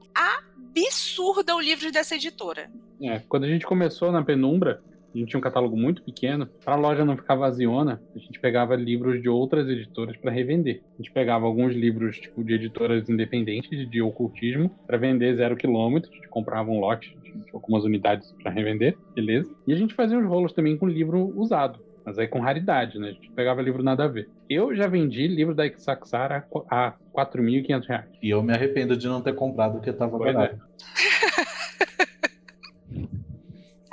absurda o livro dessa editora. É, quando a gente começou na Penumbra, a gente tinha um catálogo muito pequeno. Para a loja não ficar vaziona, a gente pegava livros de outras editoras para revender. A gente pegava alguns livros tipo de editoras independentes de ocultismo para vender zero quilômetro. A gente comprava um lote de algumas unidades para revender, beleza? E a gente fazia uns rolos também com livro usado mas aí com raridade, né? A gente pegava livro nada a ver. Eu já vendi livro da Ixaxara a 4.500 reais. E eu me arrependo de não ter comprado o tava pois é. barato.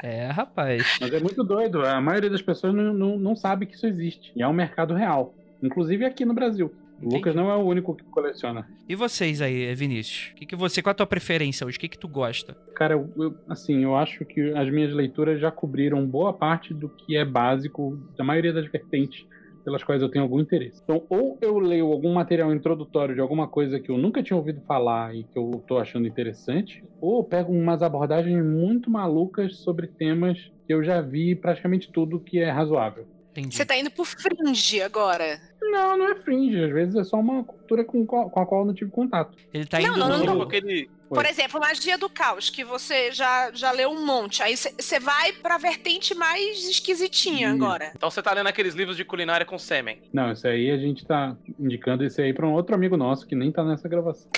É. é. rapaz. Mas é muito doido. A maioria das pessoas não, não, não sabe que isso existe. E é um mercado real. Inclusive aqui no Brasil. O. Lucas não é o único que coleciona. E vocês aí, Vinícius? O que, que você, qual a tua preferência hoje? O que, que tu gosta? Cara, eu- eu- assim, eu acho que as minhas leituras já cobriram boa parte do que é básico da maioria das vertentes pelas quais eu tenho algum interesse. Então, ou eu leio algum material introdutório de alguma coisa que eu nunca tinha ouvido falar e que eu tô achando interessante, ou eu pego umas abordagens muito malucas sobre temas que eu já vi praticamente tudo que é razoável. Entendi. Você tá indo pro fringe agora. Não, não é fringe, às vezes é só uma cultura com, qual- com a qual eu não tive contato. Ele tá Não, indo não, no... não, Tipo aquele. Por exemplo, Magia do Caos, que você já, já leu um monte. Aí você vai pra vertente mais esquisitinha Isso. agora. Então você tá lendo aqueles livros de culinária com sêmen. Não, isso aí a gente tá indicando isso aí pra um outro amigo nosso que nem tá nessa gravação.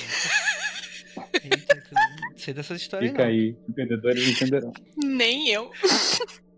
Eita, não sei dessas histórias Fica não. aí, entendedores entenderão. Nem eu.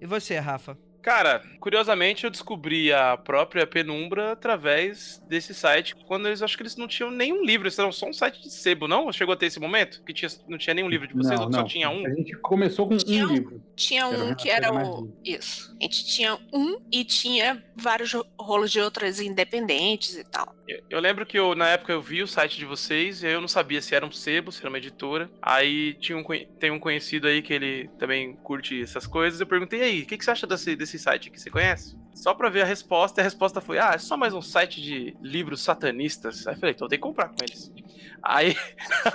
E você, Rafa? Cara, curiosamente eu descobri a própria Penumbra através desse site, quando eles acho que eles não tinham nenhum livro, eles eram só um site de sebo, não? Chegou a ter esse momento? Que tinha, não tinha nenhum livro de vocês, Não, ou só não. tinha um? A gente começou com Tinha um livro. Tinha Era um uma que era o. Isso. A gente tinha um e tinha vários ro- rolos de outras independentes e tal. Eu, eu lembro que eu, na época eu vi o site de vocês e aí eu não sabia se era um sebo, se era uma editora. Aí tinha um, tem um conhecido aí que ele também curte essas coisas. Eu perguntei, e aí, o que, que você acha desse, desse site aqui? Você conhece? Só pra ver a resposta, e a resposta foi: Ah, é só mais um site de livros satanistas. Aí falei, então tenho que comprar com eles. Aí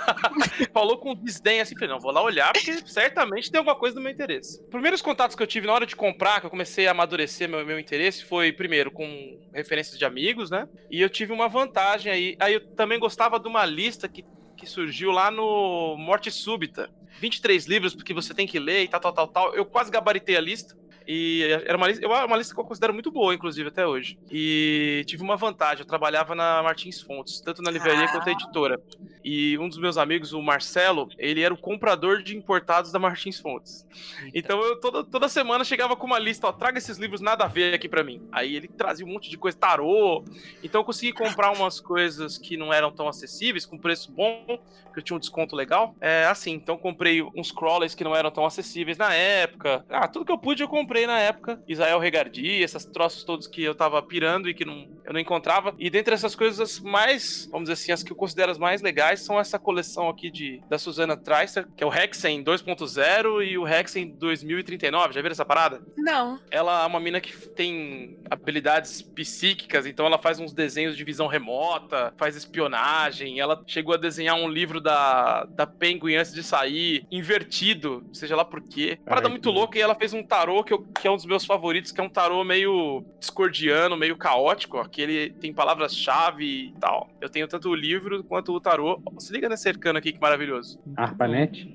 falou com desdém assim, falei, não, vou lá olhar, porque certamente tem alguma coisa do meu interesse. Os primeiros contatos que eu tive na hora de comprar, que eu comecei a amadurecer meu, meu interesse, foi primeiro com referências de amigos, né? E eu tive uma vantagem aí. Aí eu também gostava de uma lista que, que surgiu lá no Morte Súbita. 23 livros porque você tem que ler e tal, tal, tal, tal. Eu quase gabaritei a lista. E era uma lista, eu- uma lista que eu considero muito boa, inclusive, até hoje. E tive uma vantagem, eu trabalhava na Martins Fontes, tanto na livraria Ah. quanto na editora. E um dos meus amigos, o Marcelo, ele era o comprador de importados da Martins Fontes. Então eu toda, toda semana chegava com uma lista, ó, traga esses livros nada a ver aqui pra mim. Aí ele trazia um monte de coisa, tarô. Então eu consegui comprar umas coisas que não eram tão acessíveis, com preço bom, porque eu tinha um desconto legal. É assim, então comprei uns crawlers que não eram tão acessíveis na época. Ah, tudo que eu pude eu comprei na época. Israel Regardi, esses troços todos que eu tava pirando e que não, eu não encontrava. E dentre essas coisas as mais, vamos dizer assim, as que eu considero as mais legais são essa coleção aqui de da Susana Treister, que é o Hexen 2.0 e o Hexen 2039. Já viram essa parada? Não. Ela é uma mina que tem habilidades psíquicas, então ela faz uns desenhos de visão remota, faz espionagem. Ela chegou a desenhar um livro da, da Penguin antes de sair, invertido, seja lá por quê. Parada Ai, muito que louca, e ela fez um tarô que, eu- que é um dos meus favoritos, que é um tarô meio discordiano, meio caótico, ó, que ele tem palavras-chave e tal. Eu tenho tanto o livro quanto o tarô. Se liga nesse arcano aqui, que maravilhoso. Arpanet?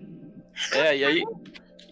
É, e aí.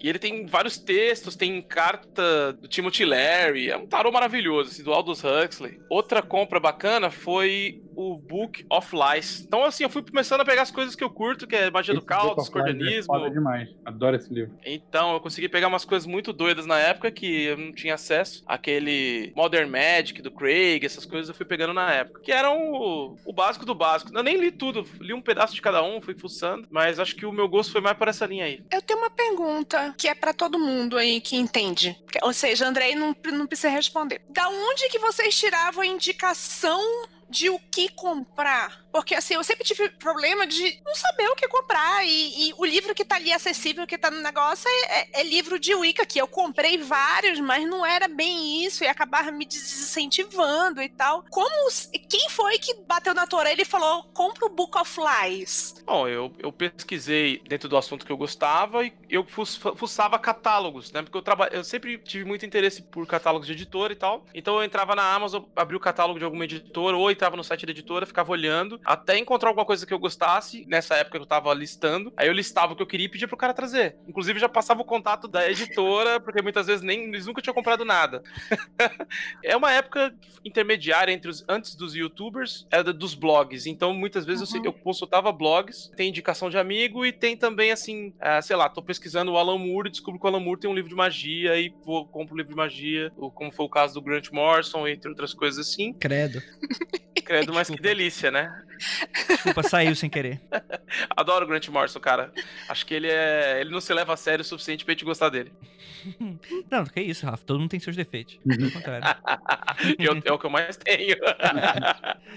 E ele tem vários textos, tem carta do Timothy Leary, é um tarô maravilhoso, assim, do Aldous Huxley. Outra compra bacana foi Book of Lies. Então, assim, eu fui começando a pegar as coisas que eu curto, que é magia do Esse caos, Lies é discordianismo. Foda demais. Adoro esse livro. Então, eu consegui pegar umas coisas muito doidas na época que eu não tinha acesso. Aquele Modern Magic do Craig, essas coisas eu fui pegando na época. Que eram o, o básico do básico. Eu nem li tudo, li um pedaço de cada um, fui fuçando. Mas acho que o meu gosto foi mais por essa linha aí. Eu tenho uma pergunta que é pra todo mundo aí que entende. Que- Ou seja, Andrei não, não precisa responder. Da onde que vocês tiravam a indicação de o que comprar? Porque assim, eu sempre tive problema de não saber o que comprar. E, e o livro que tá ali acessível, que tá no negócio, é, é- é livro de Wicca, que eu comprei vários, mas não era bem isso, e acabava me desincentivando e tal. Como. Quem foi que bateu na tua orelha e falou: compra o Book of Lies? Bom, eu, eu pesquisei dentro do assunto que eu gostava e eu fuçava catálogos, né? Porque eu, eu sempre tive muito interesse por catálogos de editora e tal. Então eu entrava na Amazon, abria o catálogo de alguma editora, ou entrava no site da editora, ficava olhando, até encontrar alguma coisa que eu gostasse. Nessa época eu tava listando. Aí eu listava o que eu queria e pedia pro cara trazer. Inclusive já passava o contato da editora, porque muitas vezes nem eles nunca tinham comprado nada. é uma época intermediária entre os antes dos youtubers, da- dos blogs. Então muitas vezes eu, Uhum. eu consultava blogs, tem indicação de amigo e tem também assim, ah, sei lá, tô pesquisando o Alan Moore e descubro que o Alan Moore tem um livro de magia e vou compro o livro de magia, ou como foi o caso do Grant Morrison, entre outras coisas assim. Credo. Credo, mas que delícia, né? Desculpa, saiu sem querer. Adoro o Grant Morrison, cara. Acho que ele é. Ele não se leva a sério o suficiente pra gente gostar dele. Não, que isso, Rafa. Todo mundo tem seus defeitos. Pelo contrário. Eu- é o que eu mais tenho.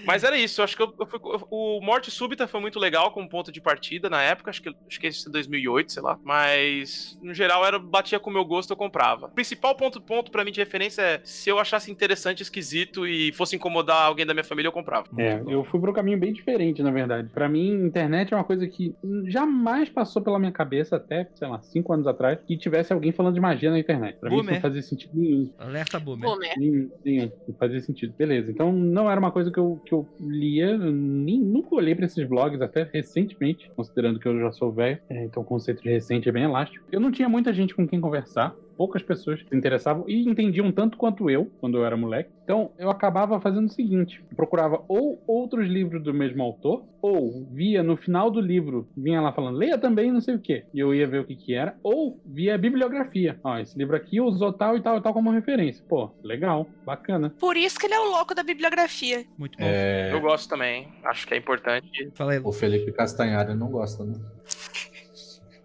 Mas era isso. Acho que eu, eu fui- o Morte Súbita foi muito legal como ponto de partida na época. Acho que, acho que esse é 2008, sei lá. Mas, no geral, era batia com o meu gosto, eu comprava. O principal ponto, ponto para mim de referência é se eu achasse interessante, esquisito e fosse incomodar alguém da minha família, eu comprava. É, eu fui para um caminho bem diferente, na verdade. Pra mim, internet é uma coisa que jamais passou pela minha cabeça até, sei lá, cinco anos atrás, que tivesse alguém falando de magia na internet. Pra mim isso Boomer. não fazia sentido nenhum. Alerta boomer. Boomer. Nenhum, nenhum. Não fazia sentido. Beleza. Então não era uma coisa que eu, que eu lia, nem, nunca olhei pra esses blogs, até recentemente, considerando que eu já sou velho. É, então o conceito de recente é bem elástico. Eu não tinha muita gente com quem conversar. Poucas pessoas se interessavam e entendiam tanto quanto eu, quando eu era moleque. Então eu acabava fazendo o seguinte: eu procurava ou outros livros do mesmo autor, ou via no final do livro, vinha lá falando, leia também não sei o que, e eu ia ver o que que era, ou via a bibliografia. Ó, esse livro aqui usou tal e tal e tal como referência. Pô, legal, bacana. Por isso que ele é o louco da bibliografia. Muito bom. É, Eu gosto também. Acho que é importante. Fala aí, o Felipe Castanhari não gosta, né?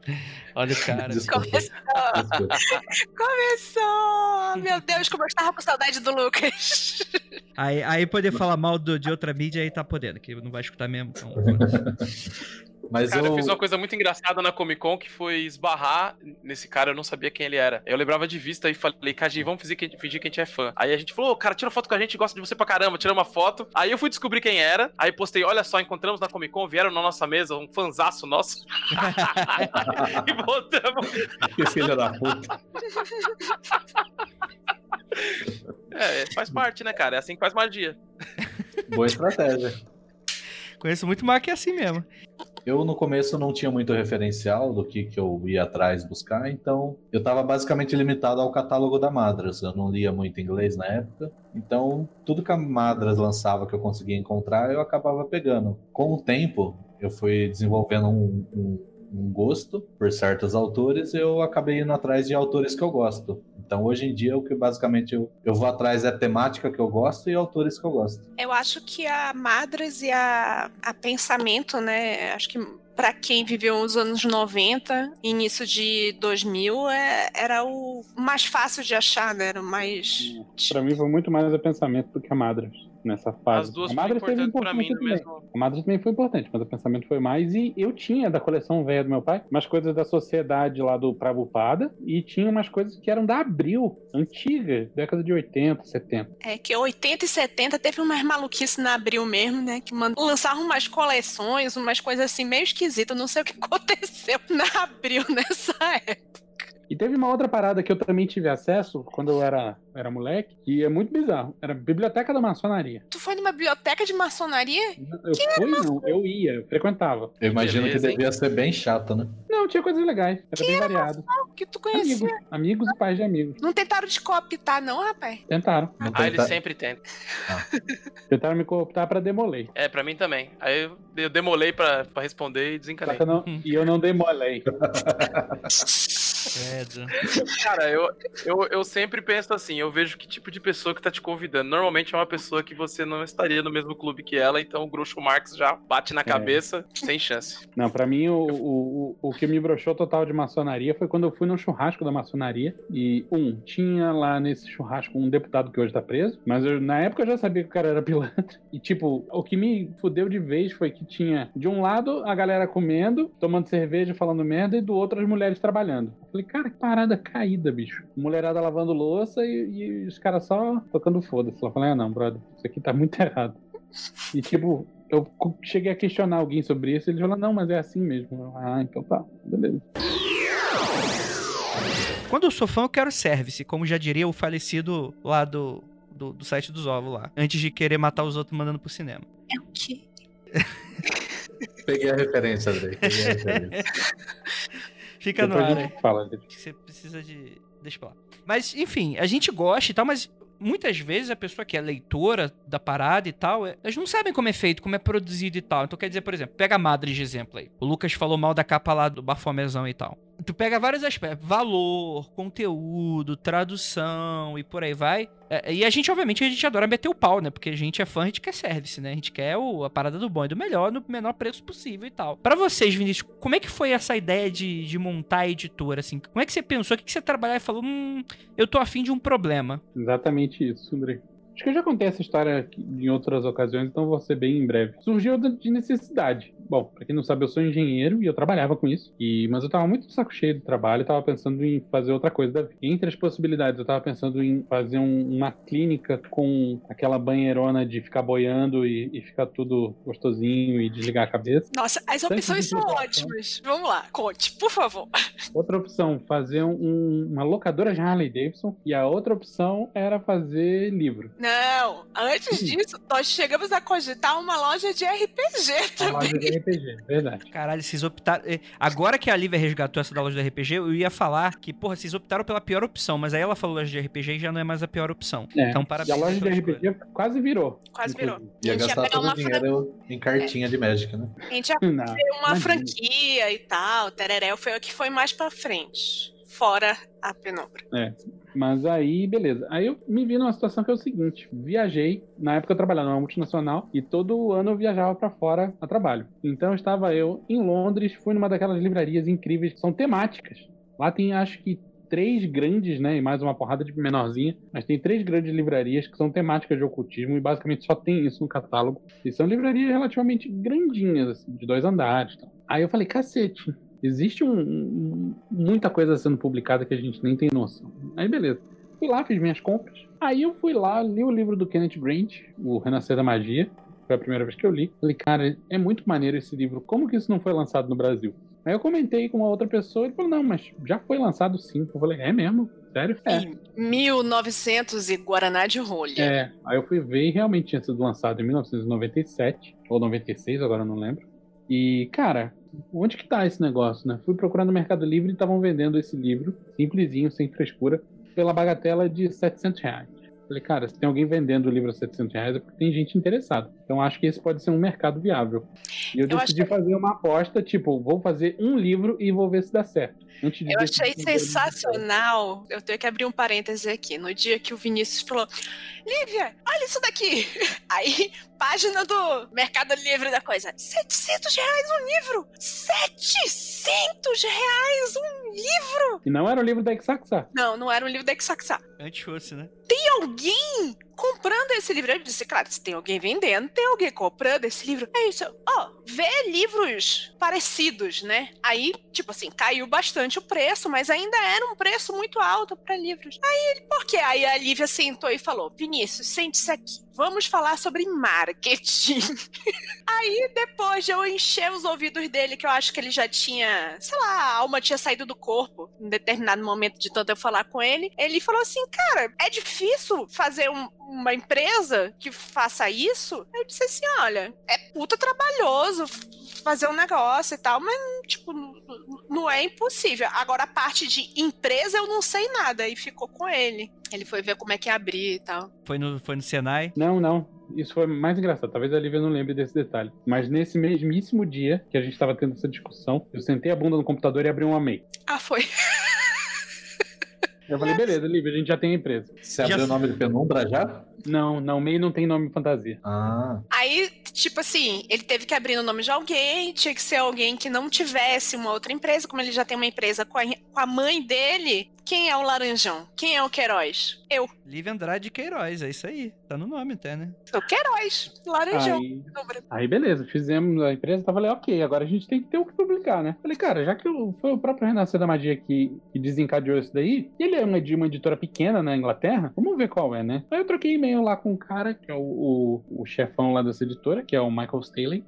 olha o cara. Desculpa. Começou! desculpa. Começou! Meu Deus, como eu estava com saudade do Lucas. Aí, aí poder falar mal do- de outra mídia aí tá podendo, que não vai escutar mesmo. Então. Mas Cara, eu eu, fiz uma coisa muito engraçada na Comic Con que foi esbarrar nesse cara, eu não sabia quem ele era. Eu lembrava de vista e falei, Kaji, vamos fingir que, fingir que a gente é fã. Aí a gente falou, "Ô, cara, tira foto com a gente, gosta de você pra caramba, tira uma foto. Aí eu fui descobrir quem era, aí postei, olha só, encontramos na Comic Con, vieram na nossa mesa, um fanzaço nosso. e botamos. que filho da puta. É, faz parte, né, cara? É assim que faz magia. Boa estratégia. Conheço muito mais que é assim mesmo. Eu no começo não tinha muito referencial do que, que eu ia atrás buscar, então eu estava basicamente limitado ao catálogo da Madras. Eu não lia muito inglês na época, então tudo que a Madras lançava que eu conseguia encontrar eu acabava pegando. Com o tempo, eu fui desenvolvendo um, um- um gosto por certos autores eu acabei indo atrás de autores que eu gosto. Então hoje em dia o que basicamente eu, eu vou atrás é temática que eu gosto e autores que eu gosto. Eu acho que a Madras e a, a Pensamento, né? Acho que pra quem viveu os anos 90, início de 2000, é- era o mais fácil de achar, né? Era o mais. Pra mim foi muito mais a pensamento do que a Madras nessa fase. As duas a foram Madras teve importantes pra mim também. mesmo. A Madras também foi importante, mas o pensamento foi mais. E eu tinha da coleção velha do meu pai umas coisas da sociedade lá do Pravupada e tinha umas coisas que eram da Abril, antiga, década de 80, 70. É que 80 e 70 teve umas maluquices na Abril mesmo, né? Que mand... lançaram umas coleções, umas coisas assim meio esquisitas. Não sei o que aconteceu na Abril nessa época. E teve uma outra parada que eu também tive acesso quando eu era, era moleque, que é muito bizarro. Era a Biblioteca da Maçonaria. Tu foi numa biblioteca de maçonaria? Eu fui, não, eu ia, eu frequentava. Eu imagino beleza, que devia ser bem chato, né? Não, tinha coisas legais, era bem variado. Que tu conhecia? Amigos, amigos e pais de amigos. Não tentaram te cooptar, não, rapaz? Tentaram. Não Ah, eles sempre tentam. Tentaram me cooptar pra demoler. É, pra mim também. Aí eu, eu demolei pra, pra responder e desencanei. não- e eu não demolei. Credo. Cara, eu, eu, eu sempre penso assim, eu vejo que tipo de pessoa que tá te convidando. Normalmente é uma pessoa que você não estaria no mesmo clube que ela, então o Groucho Marx já bate na cabeça, sem chance. Não, pra mim, o, o, o, o que me broxou total de maçonaria foi quando eu fui no churrasco da maçonaria. E, um, tinha lá nesse churrasco um deputado que hoje tá preso, mas eu- na época eu já sabia que o cara era pilantra. E, tipo, o que me fudeu de vez foi que tinha, de um lado, a galera comendo, tomando cerveja, falando merda, e do outro, as mulheres trabalhando. Eu falei, cara, que parada caída, bicho. Mulherada lavando louça e, e os caras só tocando foda-se. Eu falei, ah, não, brother, isso aqui tá muito errado. E, tipo, eu cheguei a questionar alguém sobre isso, ele falou, não, mas é assim mesmo. Eu, ah, então tá, beleza. Quando eu sou fã, eu quero service, como já diria o falecido lá do, do, do site dos ovos lá. Antes de querer matar os outros mandando pro cinema. É o quê? Peguei a referência, Andrei. Peguei a referência. Fica no Depois ar a gente fala. gente. que você precisa de. Deixa pra lá. Mas, enfim, a gente gosta e tal, mas muitas vezes a pessoa que é leitora da parada e tal, é- elas não sabem como é feito, como é produzido e tal. Então, quer dizer, por exemplo, pega a Madre de exemplo aí. O Lucas falou mal da capa lá do Bafomezão e tal. Tu pega vários aspectos: valor, conteúdo, tradução e por aí vai. É, e a gente, obviamente, a gente adora meter o pau, né? Porque a gente é fã, a gente quer service, né? A gente quer o, a parada do bom e do melhor no menor preço possível e tal. Pra vocês, Vinícius, como é que foi essa ideia de, de montar a editora, assim? Como é que você pensou? O que, que você trabalhou e falou, hum, eu tô afim de um problema? Exatamente isso, André. Acho que eu já contei essa história aqui em outras ocasiões, então vou ser bem em breve. Surgiu de necessidade. Bom, pra quem não sabe, eu sou engenheiro e eu trabalhava com isso. E, mas eu tava muito saco cheio do trabalho e tava pensando em fazer outra coisa da vida. Entre as possibilidades, eu tava pensando em fazer um, uma clínica com aquela banheirona de ficar boiando e, e, ficar tudo gostosinho e desligar a cabeça. Nossa, as opções são ótimas. Vamos lá, conte, por favor. Outra opção, fazer um, uma locadora de Harley Davidson. E a outra opção era fazer livro. Não, antes disso, nós chegamos a cogitar uma loja de RPG também. Uma loja de RPG, verdade. Caralho, vocês optaram. eh, Agora que a Lívia resgatou essa da loja de RPG, eu ia falar que, porra, vocês optaram pela pior opção, mas aí ela falou loja de RPG e já não é mais a pior opção. É. Então, E parabéns. a loja de RPG quase virou. Quase virou. inclusive. Ia A gente ia gastar pegar todo uma o dinheiro em cartinha de Magic, né? A gente ia Não, ter uma imagina. franquia e tal, Tereré foi o que foi mais pra frente. Fora a penumbra. Mas aí, beleza. Aí eu me vi numa situação que é o seguinte: viajei, na época eu trabalhava numa multinacional e todo ano eu viajava pra fora a trabalho. Então estava eu em Londres, fui numa daquelas livrarias incríveis que são temáticas. Lá tem acho que três grandes, né, e mais uma porrada de menorzinha, mas tem três grandes livrarias que são temáticas de ocultismo e basicamente só tem isso no catálogo. E são livrarias relativamente grandinhas, assim, de dois andares. e tal. Aí eu falei, cacete, Existe um- um- muita coisa sendo publicada que a gente nem tem noção. Aí beleza. Fui lá, fiz minhas compras. Aí eu fui lá, li o livro do Kenneth Grant, O Renascer da Magia. Foi a primeira vez que eu li. Falei, cara, é muito maneiro esse livro. Como que isso não foi lançado no Brasil? Aí eu comentei com uma outra pessoa, ele falou, não, mas já foi lançado sim. Eu falei, é mesmo? Sério? É. Em 1900 e Guaraná de rolha. É, aí eu fui ver e realmente tinha sido lançado em 1997 ou 96, agora eu não lembro. E, cara, onde que tá esse negócio, né? Fui procurar no Mercado Livre e estavam vendendo esse livro, simplesinho, sem frescura, pela bagatela de 700 reais. Falei, cara, se tem alguém vendendo o livro a 700 reais é porque tem gente interessada. Então acho que esse pode ser um mercado viável. E eu, Eu decidi fazer uma aposta, tipo, vou fazer um livro e vou ver se dá certo. Antes Eu achei sensacional. Eu tenho que abrir um parêntese aqui. No dia que o Vinícius falou: Lívia, olha isso daqui. Aí, página do Mercado Livre da coisa: 700 reais um livro! 700 reais um livro! E não era o livro da Ixaxá. Não, não era um livro da Xaxá. Antes fosse, né? Tem alguém comprando esse livro? Eu disse, claro, se tem alguém vendendo, tem alguém comprando esse livro. É isso. Ó, vê livros parecidos, né? Aí, tipo assim, caiu bastante o preço, mas ainda era um preço muito alto para livros. Aí por quê? Aí a Lívia sentou e falou: Vinícius, sente-se aqui. Vamos falar sobre marketing. Aí, depois de eu encher os ouvidos dele, que eu acho que ele já tinha, sei lá, a alma tinha saído do corpo em determinado momento de tanto eu falar com ele, ele falou assim: Cara, é difícil fazer um- uma empresa que faça isso? Eu disse assim: Olha, é puta trabalhoso fazer um negócio e tal, mas, tipo, não é impossível. Agora, a parte de empresa, eu não sei nada. E ficou com ele. Ele foi ver como é que ia abrir e tal. Foi no, foi no Senai. Não, não. Isso foi mais engraçado. Talvez a Lívia não lembre desse detalhe. Mas nesse mesmíssimo dia que a gente estava tendo essa discussão, eu sentei a bunda no computador e abri um MEI. Ah, foi. Eu falei, beleza, Lívia, a gente já tem a empresa. Você abriu Já- o nome de Penumbra já? Não, não, MEI não tem nome fantasia. Ah, Aí, tipo assim, ele teve que abrir no nome de alguém, tinha que ser alguém que não tivesse uma outra empresa, como ele já tem uma empresa com a, com a mãe dele. Quem é o Laranjão? Quem é o Queiroz? Eu. Lívia Andrade Queiroz, é isso aí. Tá no nome até, né? Sou Queiroz. Laranjão. Aí, aí, beleza, fizemos a empresa, tá, falei, ok, agora a gente tem que ter o que publicar, né? Falei, cara, já que o- foi o próprio Renascer da Magia que, que desencadeou isso daí, e ele é uma, de uma editora pequena na Inglaterra, vamos ver qual é, né? Aí eu troquei e-mail lá com o cara, que é o, o, o chefão lá dessa editora, que é o Michael Staley,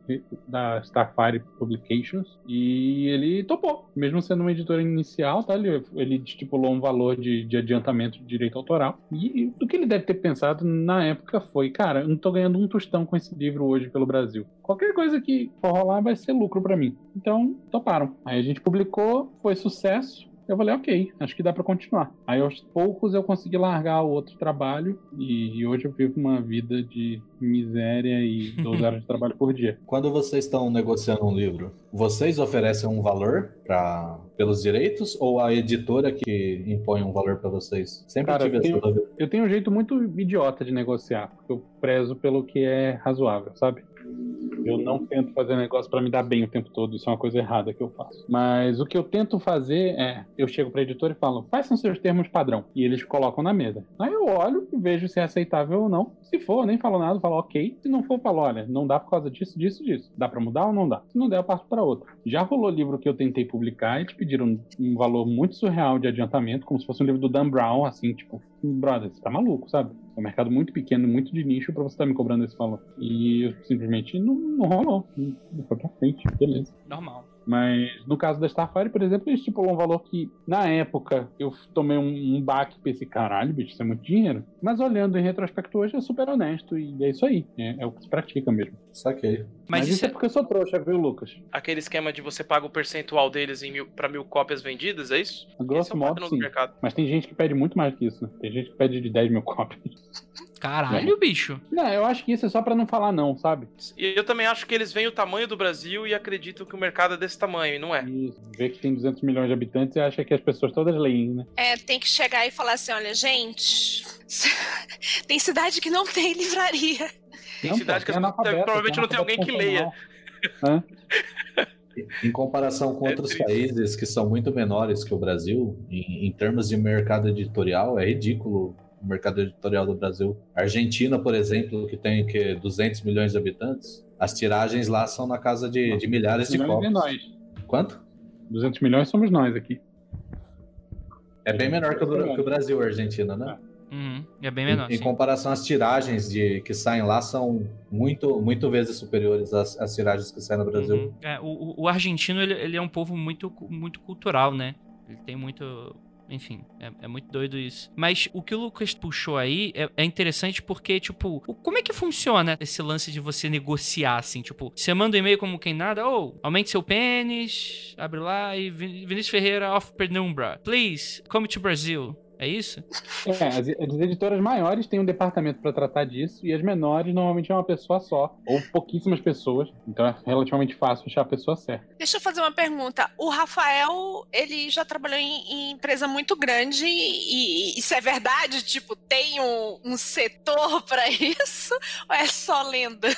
da Starfire Publications, e ele topou, mesmo sendo uma editora inicial, tá? Ele, ele estipulou um valor de, de adiantamento de direito autoral, e o que ele deve ter pensado na época foi, cara, eu não tô ganhando um tostão com esse livro hoje pelo Brasil. Qualquer coisa que for rolar vai ser lucro pra mim. Então, toparam. Aí a gente publicou, foi sucesso. Eu falei, ok, acho que dá pra continuar. Aí aos poucos eu consegui largar o outro trabalho e, hoje eu vivo uma vida de miséria e 12 horas de trabalho por dia. Quando vocês estão negociando um livro, vocês oferecem um valor pra, pelos direitos ou a editora que impõe um valor pra vocês? Sempre Cara, tive essa tem- dúvida. Eu tenho um jeito muito idiota de negociar, porque eu prezo pelo que é razoável, sabe? Eu não tento fazer negócio pra me dar bem o tempo todo, isso é uma coisa errada que eu faço. Mas o que eu tento fazer é, eu chego pra editora e falo, quais são seus termos padrão? E eles colocam na mesa. Aí eu olho e vejo se é aceitável ou não. Se for, nem falo nada, falo ok. Se não for, falo, olha, não dá por causa disso, disso, disso. Dá pra mudar ou não dá? Se não der, eu passo pra outra. Já rolou livro que eu tentei publicar, eles pediram um valor muito surreal de adiantamento, como se fosse um livro do Dan Brown, assim, tipo, brother, você tá maluco, sabe? É um mercado muito pequeno, muito de nicho pra você estar me cobrando esse valor. E simplesmente não, não rolou. Não foi pra frente, beleza. Normal. Mas no caso da Starfire, por exemplo, eles estipulou um valor que, na época, eu tomei um, um baque e pensei, caralho, bicho, isso é muito dinheiro. Mas olhando em retrospecto hoje, é super honesto e é isso aí. É, é o que se pratica mesmo. Saquei. Mas, Mas, isso isso é porque eu sou trouxa, viu, Lucas? Aquele esquema de você paga o percentual deles em mil, pra mil cópias vendidas, é isso? A Esse grosso é modo, sim. mercado. Mas tem gente que pede muito mais que isso, né? Tem gente que pede de 10 mil cópias. Caralho, bicho. Não, eu acho que isso é só pra não falar não, sabe? E eu também acho que eles veem o tamanho do Brasil e acreditam que o mercado é desse tamanho, e não é. E vê que tem 200 milhões de habitantes e acha que as pessoas todas leem, né? É, tem que chegar e falar assim: olha, gente, tem cidade que não tem livraria. Tem Não, cidade pô, que tem as- analfabeto, provavelmente não tem alguém que leia. Hã? Em comparação com É outros triste. países que são muito menores que o Brasil, em, em termos de mercado editorial, é ridículo o mercado editorial do Brasil. A Argentina, por exemplo, que tem que 200 milhões de habitantes, as tiragens lá são na casa de, de milhares de Milhões é cópias. nós. Quanto? 200 milhões somos nós aqui. É bem menor que o, que o Brasil, a Argentina, né? Uhum. É bem menor. Em, em comparação, as tiragens de, que saem lá são muito, muito vezes superiores às, às tiragens que saem no Brasil. Uhum. É, o, o- argentino, ele, ele é um povo muito, muito cultural, né? Ele tem muito. Enfim, é, é muito doido isso. Mas o que o Lucas puxou aí é, é interessante porque, tipo, como é que funciona esse lance de você negociar, assim? Tipo, você manda um e-mail como quem nada, ou aumente seu pênis, abre lá e Vin- Vinícius Ferreira off Penumbra. Please, come to Brazil. É isso? É, as, as editoras maiores têm um departamento para tratar disso e as menores normalmente é uma pessoa só ou pouquíssimas pessoas. Então é relativamente fácil achar a pessoa certa. Deixa eu fazer uma pergunta. O Rafael, ele já trabalhou em, em empresa muito grande e, e isso é verdade? Tipo, tem um, um setor pra isso? Ou é só lenda?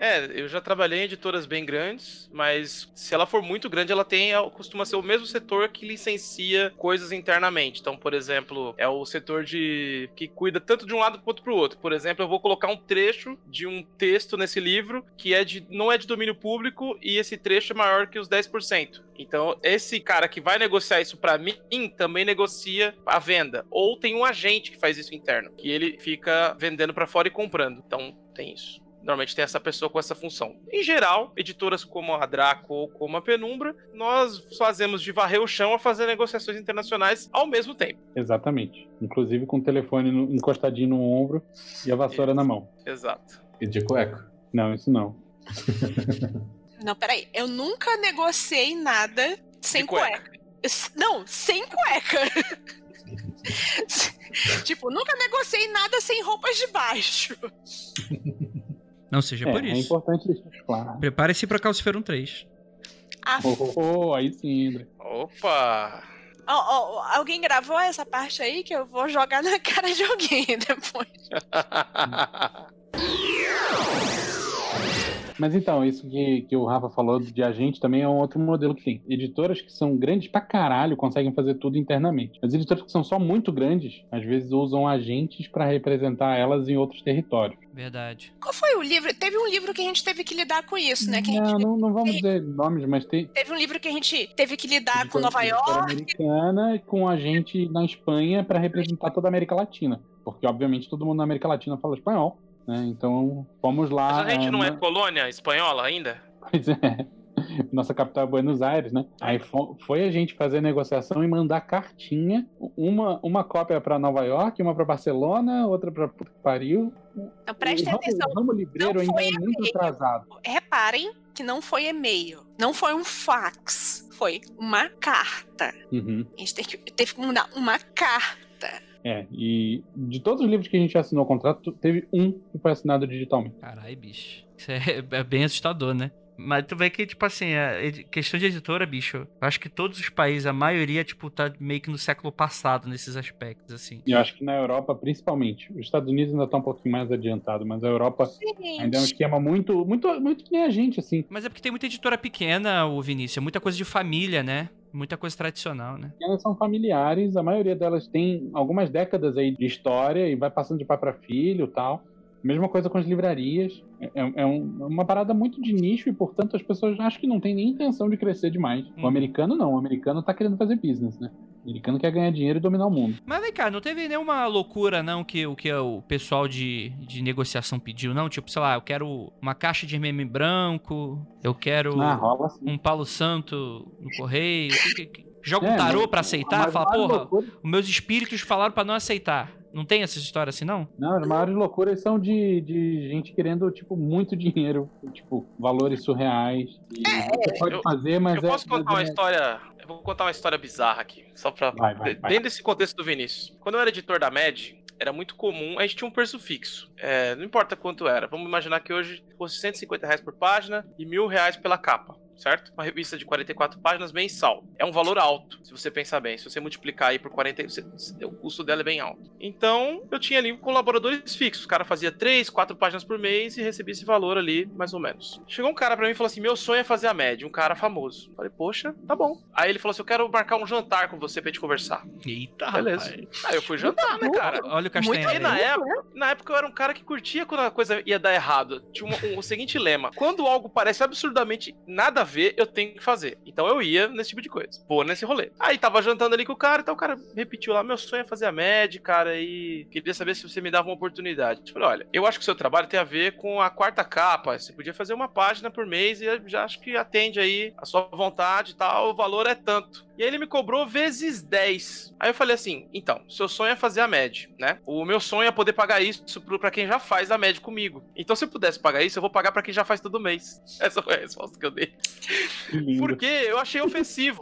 É, eu já trabalhei em editoras bem grandes, mas se ela for muito grande, ela tem, costuma ser o mesmo setor que licencia coisas internamente. Então, por exemplo, é o setor de que cuida tanto de um lado quanto pro outro. Por exemplo, eu vou colocar um trecho de um texto nesse livro que é de não é de domínio público e esse trecho é maior que os 10%. Então, esse cara que vai negociar isso pra mim também negocia a venda. Ou tem um agente que faz isso interno, que ele fica vendendo pra fora e comprando. Então, tem isso. Normalmente tem essa pessoa com essa função. Em geral, editoras como a Draco ou como a Penumbra, nós fazemos de varrer o chão a fazer negociações internacionais ao mesmo tempo. Exatamente. Inclusive com o telefone no- encostadinho no ombro e a vassoura na mão. Exato. E de cueca. Não, isso não. Não, peraí. Eu nunca negociei nada sem De cueca. cueca. Não, sem cueca. tipo, nunca negociei nada sem roupas de baixo. Não seja É, por é isso. importante deixar claro. Prepare-se pra Calciferum 3. Ah, Oh, oh, oh, aí sim, André. Opa! ó, ó, alguém gravou essa parte aí que eu vou jogar na cara de alguém depois. Mas então, isso que, que o Rafa falou de agente também é um outro modelo que tem. Editoras que são grandes pra caralho conseguem fazer tudo internamente. As editoras que são só muito grandes, às vezes usam agentes pra representar elas em outros territórios. Verdade. Qual foi o livro? Teve um livro que a gente teve que lidar com isso, né? Que a gente Não, não, não vamos dizer nomes, mas tem. Teve um livro que a gente teve que lidar com Nova York. americana com agente na Espanha pra representar toda a América Latina. Porque, obviamente, todo mundo na América Latina fala espanhol. Né? Então, fomos lá. Mas a gente é, não é na- colônia espanhola ainda? Pois é. Nossa capital é Buenos Aires, né? Aí fo- foi a gente fazer negociação e mandar cartinha, uma, uma cópia pra Nova York, uma pra Barcelona, outra que pariu. Então ramo, atenção. o ramo livreiro Não ainda foi é muito e-mail. atrasado. Reparem que não foi e-mail, não foi um fax, foi uma carta. Uhum. A gente teve que, teve que mandar uma carta. É, e de todos os livros que a gente assinou o contrato, teve um que foi assinado digitalmente. Caralho, bicho. Isso é, é bem assustador, né? Mas tu vê que, tipo assim, a edi- questão de editora, bicho, eu acho que todos os países, a maioria, tipo, tá meio que no século passado nesses aspectos, assim. E eu acho que na Europa, principalmente. Os Estados Unidos ainda tá um pouquinho mais adiantado, mas a Europa ainda é um Gente, esquema muito, muito, muito que nem a gente, assim. Mas é porque tem muita editora pequena, o Vinícius, é muita coisa de família, né? Muita coisa tradicional, né? Elas são familiares, a maioria delas tem algumas décadas aí de história e vai passando de pai para filho tal. Mesma coisa com as livrarias. É, é um- é uma parada muito de nicho e, portanto, as pessoas acham que não tem nem intenção de crescer demais. Uhum. O americano não, o americano tá querendo fazer business, né? Americano quer ganhar dinheiro e dominar o mundo. Mas vem cá, não teve nenhuma loucura, não, que o que o pessoal de, de negociação pediu, não? Tipo, sei lá, eu quero uma caixa de meme branco, eu quero Ah, rola um palo santo no correio. que- que- que- Joga um É, tarô mas- pra aceitar? Fala, porra, loucura- os meus espíritos falaram pra não aceitar. Não tem essas histórias assim, não? Não, as maiores loucuras são de, de gente querendo, tipo, muito dinheiro, tipo, valores surreais. E você pode eu- fazer, mas eu é. posso contar mas uma é- história. Eu vou contar uma história bizarra aqui, só pra. Vai, vai, vai. Dentro desse contexto do Vinícius. Quando eu era editor da MED, era muito comum, a gente tinha um preço fixo. É, não importa quanto era. Vamos imaginar que hoje fosse 150 reais por página e mil reais pela capa. Certo? Uma revista de 44 páginas mensal. É um valor alto, se você pensar bem. Se você multiplicar aí por 40, você- o custo dela é bem alto. Então, eu tinha ali colaboradores fixos. O cara fazia 3, 4 páginas por mês e recebia esse valor ali, mais ou menos. Chegou um cara pra mim e falou assim: Meu sonho é fazer a média, um cara famoso. Falei, poxa, tá bom. Aí ele falou assim: Eu quero marcar um jantar com você pra gente conversar. Eita, Beleza. rapaz. Aí eu fui jantar, né, cara? Olha o Muito castanha E na aí. época, na época eu era um cara que curtia quando a coisa ia dar errado. Tinha um- um- o seguinte lema: quando algo parece absurdamente nada a ver, eu tenho que fazer. Então eu ia nesse tipo de coisa. Pô, nesse rolê. Aí tava jantando ali com o cara, então o cara repetiu lá: meu sonho é fazer a média, cara, e queria saber se você me dava uma oportunidade. Eu falei: olha, eu acho que o seu trabalho tem a ver com a quarta capa. Você podia fazer uma página por mês e já acho que atende aí a sua vontade e tal. O valor é tanto. E aí ele me cobrou vezes 10. Aí eu falei assim: então, seu sonho é fazer a MED, né? O meu sonho é poder pagar isso pra quem já faz a MED comigo. Então, se eu pudesse pagar isso, eu vou pagar pra quem já faz todo mês. Essa foi a resposta que eu dei. Porque eu achei ofensivo.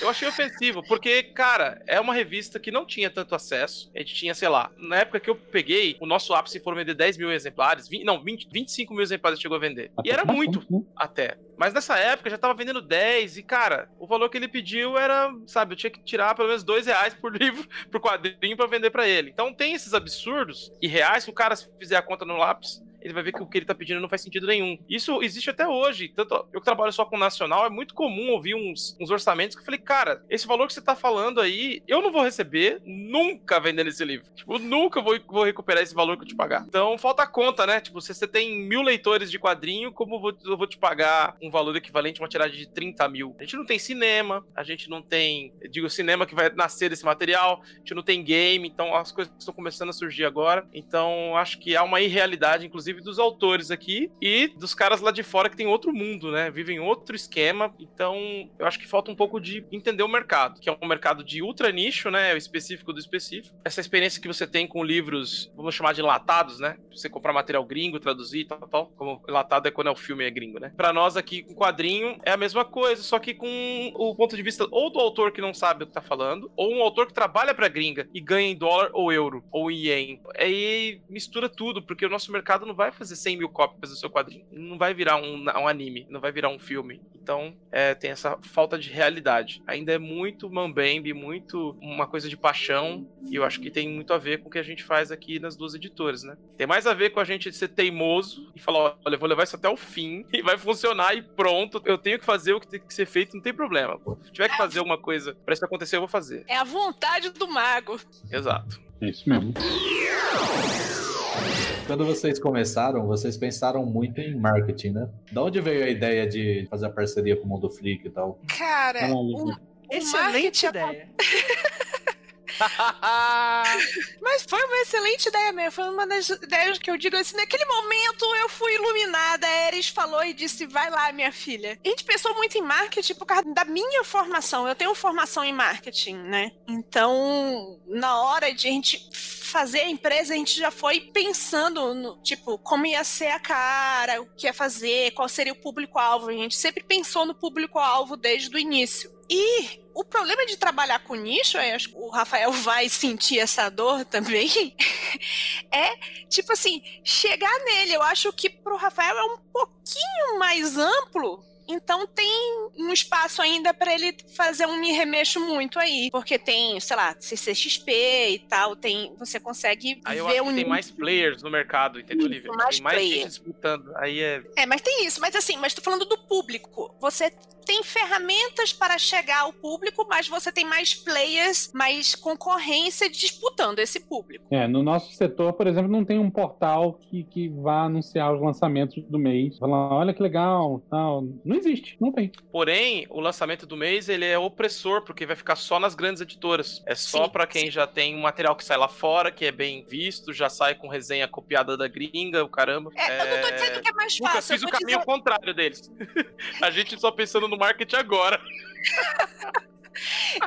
Eu achei ofensivo. Porque, cara, é uma revista que não tinha tanto acesso. A gente tinha, sei lá, na época que eu peguei, o nosso ápice foram vender 10 mil exemplares. 20, não, 20, 25 mil exemplares chegou a vender. E era muito né? até. Mas nessa época já tava vendendo 10 e, cara, o valor que ele pediu era, sabe, eu tinha que tirar pelo menos 2 reais por livro, por quadrinho pra vender pra ele. Então tem esses absurdos e reais que o cara, se fizer a conta no lápis, ele vai ver que o que ele tá pedindo não faz sentido nenhum. Isso existe até hoje. Tanto eu que trabalho só com nacional, é muito comum ouvir uns, uns orçamentos que eu falei, cara, esse valor que você tá falando aí, eu não vou receber nunca vendendo esse livro. Tipo, nunca vou, vou recuperar esse valor que eu te pagar. Então falta conta, né? Tipo, se você tem mil leitores de quadrinho, como eu vou, eu vou te pagar um valor equivalente a uma tiragem de 30 mil? A gente não tem cinema, a gente não tem, digo, cinema que vai nascer desse material, a gente não tem game, então as coisas estão começando a surgir agora. Então acho que há uma irrealidade, inclusive, dos autores aqui e dos caras lá de fora que tem outro mundo, né? Vivem outro esquema. Então eu acho que falta um pouco de entender o mercado, que é um mercado de ultra nicho, né? O específico do específico. Essa experiência que você tem com livros, vamos chamar de enlatados, né? Você comprar material gringo, traduzir e tal, tal. Como enlatado é quando é o filme é gringo, né? Pra nós aqui, com quadrinho, é a mesma coisa, só que com o ponto de vista ou do autor que não sabe o que tá falando, ou um autor que trabalha pra gringa e ganha em dólar ou euro, ou em ien. Aí mistura tudo, porque o nosso mercado não vai fazer 100 mil cópias do seu quadrinho. Não vai virar um, um anime, não vai virar um filme. Então, é, tem essa falta de realidade. Ainda é muito mambembe, muito uma coisa de paixão, e eu acho que tem muito a ver com o que a gente faz aqui nas duas editoras, né? Tem mais a ver com a gente ser teimoso e falar, olha, eu vou levar isso até o fim, e vai funcionar e pronto. Eu tenho que fazer o que tem que ser feito, não tem problema. Se tiver que fazer alguma coisa pra isso acontecer, eu vou fazer. É a vontade do mago. Exato. É isso mesmo. Quando vocês começaram, vocês pensaram muito em marketing, né? Da onde veio a ideia de fazer a parceria com o Mundo Freak e tal? Cara, o Excelente ideia. Mas foi uma excelente ideia mesmo. Foi uma das ideias que eu digo assim: naquele momento eu fui iluminada. A Eris falou e disse: vai lá, minha filha. A gente pensou muito em marketing por causa da minha formação. Eu tenho formação em marketing, né? Então, na hora de a gente fazer a empresa, a gente já foi pensando no, tipo, como ia ser a cara, o que ia fazer, qual seria o público-alvo. A gente sempre pensou no público-alvo desde o início. E o problema de trabalhar com nicho, eu acho que o Rafael vai sentir essa dor também, é, tipo assim, chegar nele. Eu acho que pro Rafael é um pouquinho mais amplo então tem um espaço ainda para ele fazer um me remexo muito aí. Porque tem, sei lá, CCXP e tal, tem, você consegue Aí eu ver acho um que tem mais players no mercado, entendeu, Isso, Lívia? mais tem mais gente disputando. Aí é. É, mas tem isso. Mas assim, mas tô falando do público. Você tem ferramentas para chegar ao público, mas você tem mais players, mais concorrência disputando esse público. É, no nosso setor, por exemplo, não tem um portal que, que vá anunciar os lançamentos do mês. Falar, olha que legal, tal. Não existe, não tem. Porém, o lançamento do mês ele é opressor, porque vai ficar só nas grandes editoras. É só Sim, pra quem já tem um material que sai lá fora, que é bem visto, já sai com resenha copiada da gringa, o caramba. É, Eu não tô dizendo que é mais Lucas, fácil. fiz eu o tô caminho dizendo- contrário deles. A gente só pensando no marketing agora.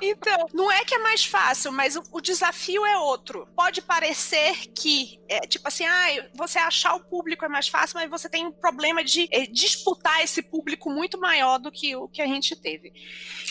Então, não é que é mais fácil, mas o, o desafio é outro. Pode parecer que, é, tipo assim, ah, você achar o público é mais fácil, mas você tem um problema de é, disputar esse público muito maior do que o que a gente teve.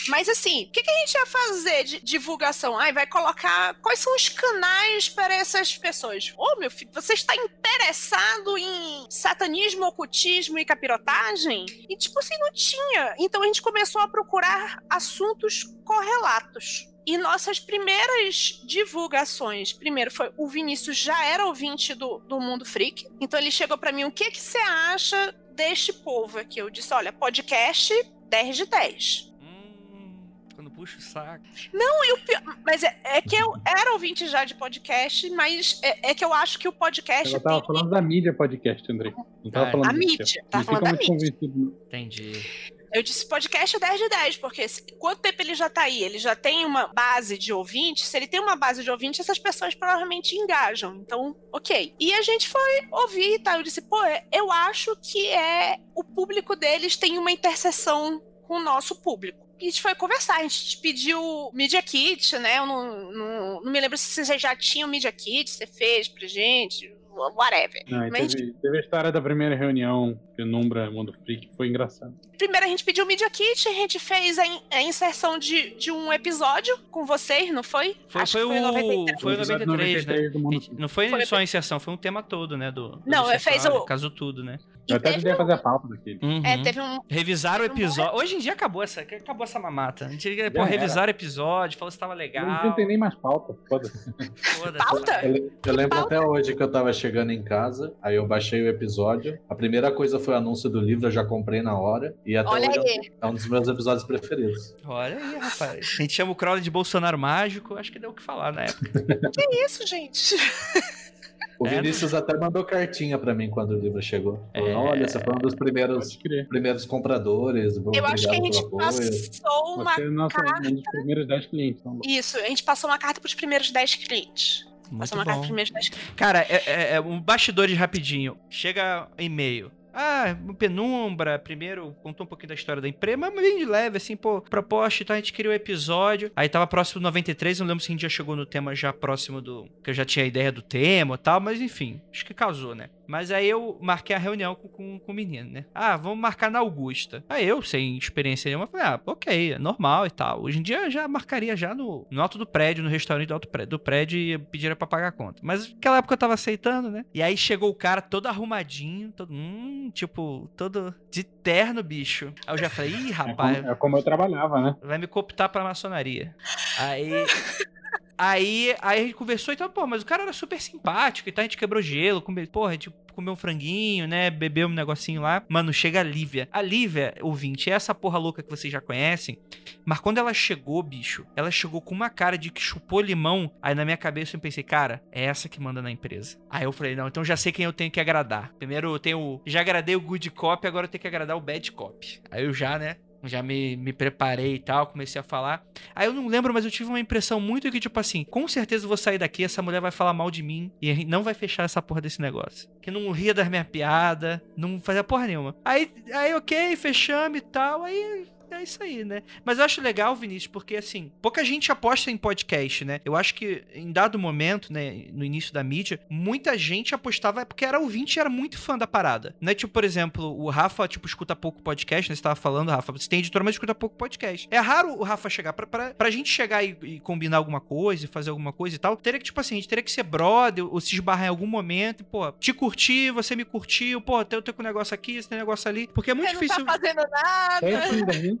Mas assim, o que, que a gente ia fazer de divulgação? Ai, vai colocar quais são os canais para essas pessoas? Ô, meu filho, você está interessado em satanismo, ocultismo e capirotagem? E tipo assim, não tinha. Então a gente começou a procurar assuntos correlatos. E nossas primeiras divulgações, primeiro foi o Vinícius já era ouvinte do, do Mundo Freak, então ele chegou pra mim, o que que você acha deste povo aqui? Eu disse, olha, podcast 10 de 10. Hum, quando puxa o saco. Não, e o pior, mas é, é que eu era ouvinte já de podcast, mas é, é que eu acho que o podcast Eu tava tem falando da mídia podcast, André. Não tava Ah, falando a mídia, tava Não falando da mídia. convencido. Entendi. Eu disse podcast 10 de 10, porque quanto tempo ele já tá aí? Ele já tem uma base de ouvintes. Se ele tem uma base de ouvintes, essas pessoas provavelmente engajam. Então, ok. E a gente foi ouvir e tal. Eu disse, pô, é- eu acho que é o público deles tem uma interseção com o nosso público. E a gente foi conversar, a gente pediu Media Kit, né? Eu não, não, não me lembro se você já tinha o Media Kit, você fez pra gente, whatever. Não, e Mas- teve, teve a história da primeira reunião que Numbra Mundo Freak, que foi engraçado. Primeiro a gente pediu o Media Kit, a gente fez a, in- a inserção de, de um episódio com vocês, não foi? Foi, Acho foi, que o. 93. Foi o 93, né? do Mundo Não foi Foi- só a inserção, foi um tema todo, né? Do, do Não, fez o- Caso tudo, né? Eu até devia fazer a pauta daquele. Uhum. é, teve um. Revisaram o teve um bom episódio. Hoje em dia acabou essa, acabou essa mamata. A gente pô, era. revisaram o episódio, falou se tava Eu legal. não tem nem mais pauta. Foda-se. Foda-se. Pauta? Eu, eu lembro até hoje que eu tava chegando em casa, aí eu baixei o episódio. A primeira coisa foi o anúncio do livro, eu já comprei na hora. E até Olha hoje é um- aí. é um dos meus episódios preferidos. Olha aí, rapaz. A gente chama o Crowley de Bolsonaro mágico, acho que deu o que falar na época. Que isso, gente? O É, Vinícius até mandou cartinha pra mim quando o livro chegou. Falou, É. Olha, você foi um dos primeiros, primeiros compradores. Eu acho que a gente passou uma. Você é nosso, um dos primeiros 10 clientes. Então, Isso, a gente passou uma carta pros primeiros 10 clientes. Muito passou uma carta bom. pros primeiros 10 clientes. Cara, é, é, é um bastidores rapidinho. Chega e-mail. Ah, Penumbra, primeiro contou um pouquinho da história da empresa, mas bem de leve, assim, pô, proposta, então a gente queria o episódio. Aí tava próximo do 93, não lembro se a gente já chegou no tema já próximo do. que eu já tinha a ideia do tema e tal, mas enfim, acho que casou, né? Mas aí eu marquei a reunião com, com, com o menino, né? Ah, vamos marcar na Augusta. Aí eu, sem experiência nenhuma, falei, ah, ok, é normal e tal. Hoje em dia eu já marcaria já no, no alto do prédio, no restaurante do alto prédio, do prédio e pediria pra pagar a conta. Mas naquela época eu tava aceitando, né? E aí chegou o cara todo arrumadinho, todo, hum, tipo, todo de terno, bicho. Aí eu já falei, ih, é, rapaz, como, é como eu trabalhava, né? vai me cooptar pra maçonaria. Aí. Aí, aí a gente conversou e tal, pô, mas o cara era super simpático e tal, a gente quebrou gelo, come, porra, a gente comeu um franguinho, né, bebeu um negocinho lá. Mano, chega a Lívia. A Lívia, ouvinte, é essa porra louca que vocês já conhecem, mas quando ela chegou, bicho, ela chegou com uma cara de que chupou limão, aí na minha cabeça eu pensei, cara, é essa que manda na empresa. Aí eu falei, não, então já sei quem eu tenho que agradar. Primeiro eu tenho, já agradei o good cop, agora eu tenho que agradar o bad cop. Aí eu já, né, já me, me preparei e tal, comecei a falar. Aí eu não lembro, mas eu tive uma impressão muito que, tipo assim, com certeza eu vou sair daqui, essa mulher vai falar mal de mim e não vai fechar essa porra desse negócio. Que não ria das minhas piadas, não fazia porra nenhuma. Aí, aí ok, fechamos e tal, aí. É isso aí, né? Mas eu acho legal, Vinícius, porque assim, pouca gente aposta em podcast, né? Eu acho que em dado momento, né, no início da mídia, muita gente apostava porque era ouvinte e era muito fã da parada. Né? Tipo, por exemplo, o Rafa, tipo, escuta pouco podcast, né? Você tava falando, Rafa, você tem editora, mas escuta pouco podcast. É raro o Rafa chegar, pra, pra, pra gente chegar e, e combinar alguma coisa, e fazer alguma coisa e tal, teria que, tipo assim, a gente teria que ser brother, ou se esbarrar em algum momento, e, pô, te curti, você me curtiu, pô, tem, tem um negócio aqui, esse negócio ali. Porque é muito Você difícil. não tá fazendo nada. É?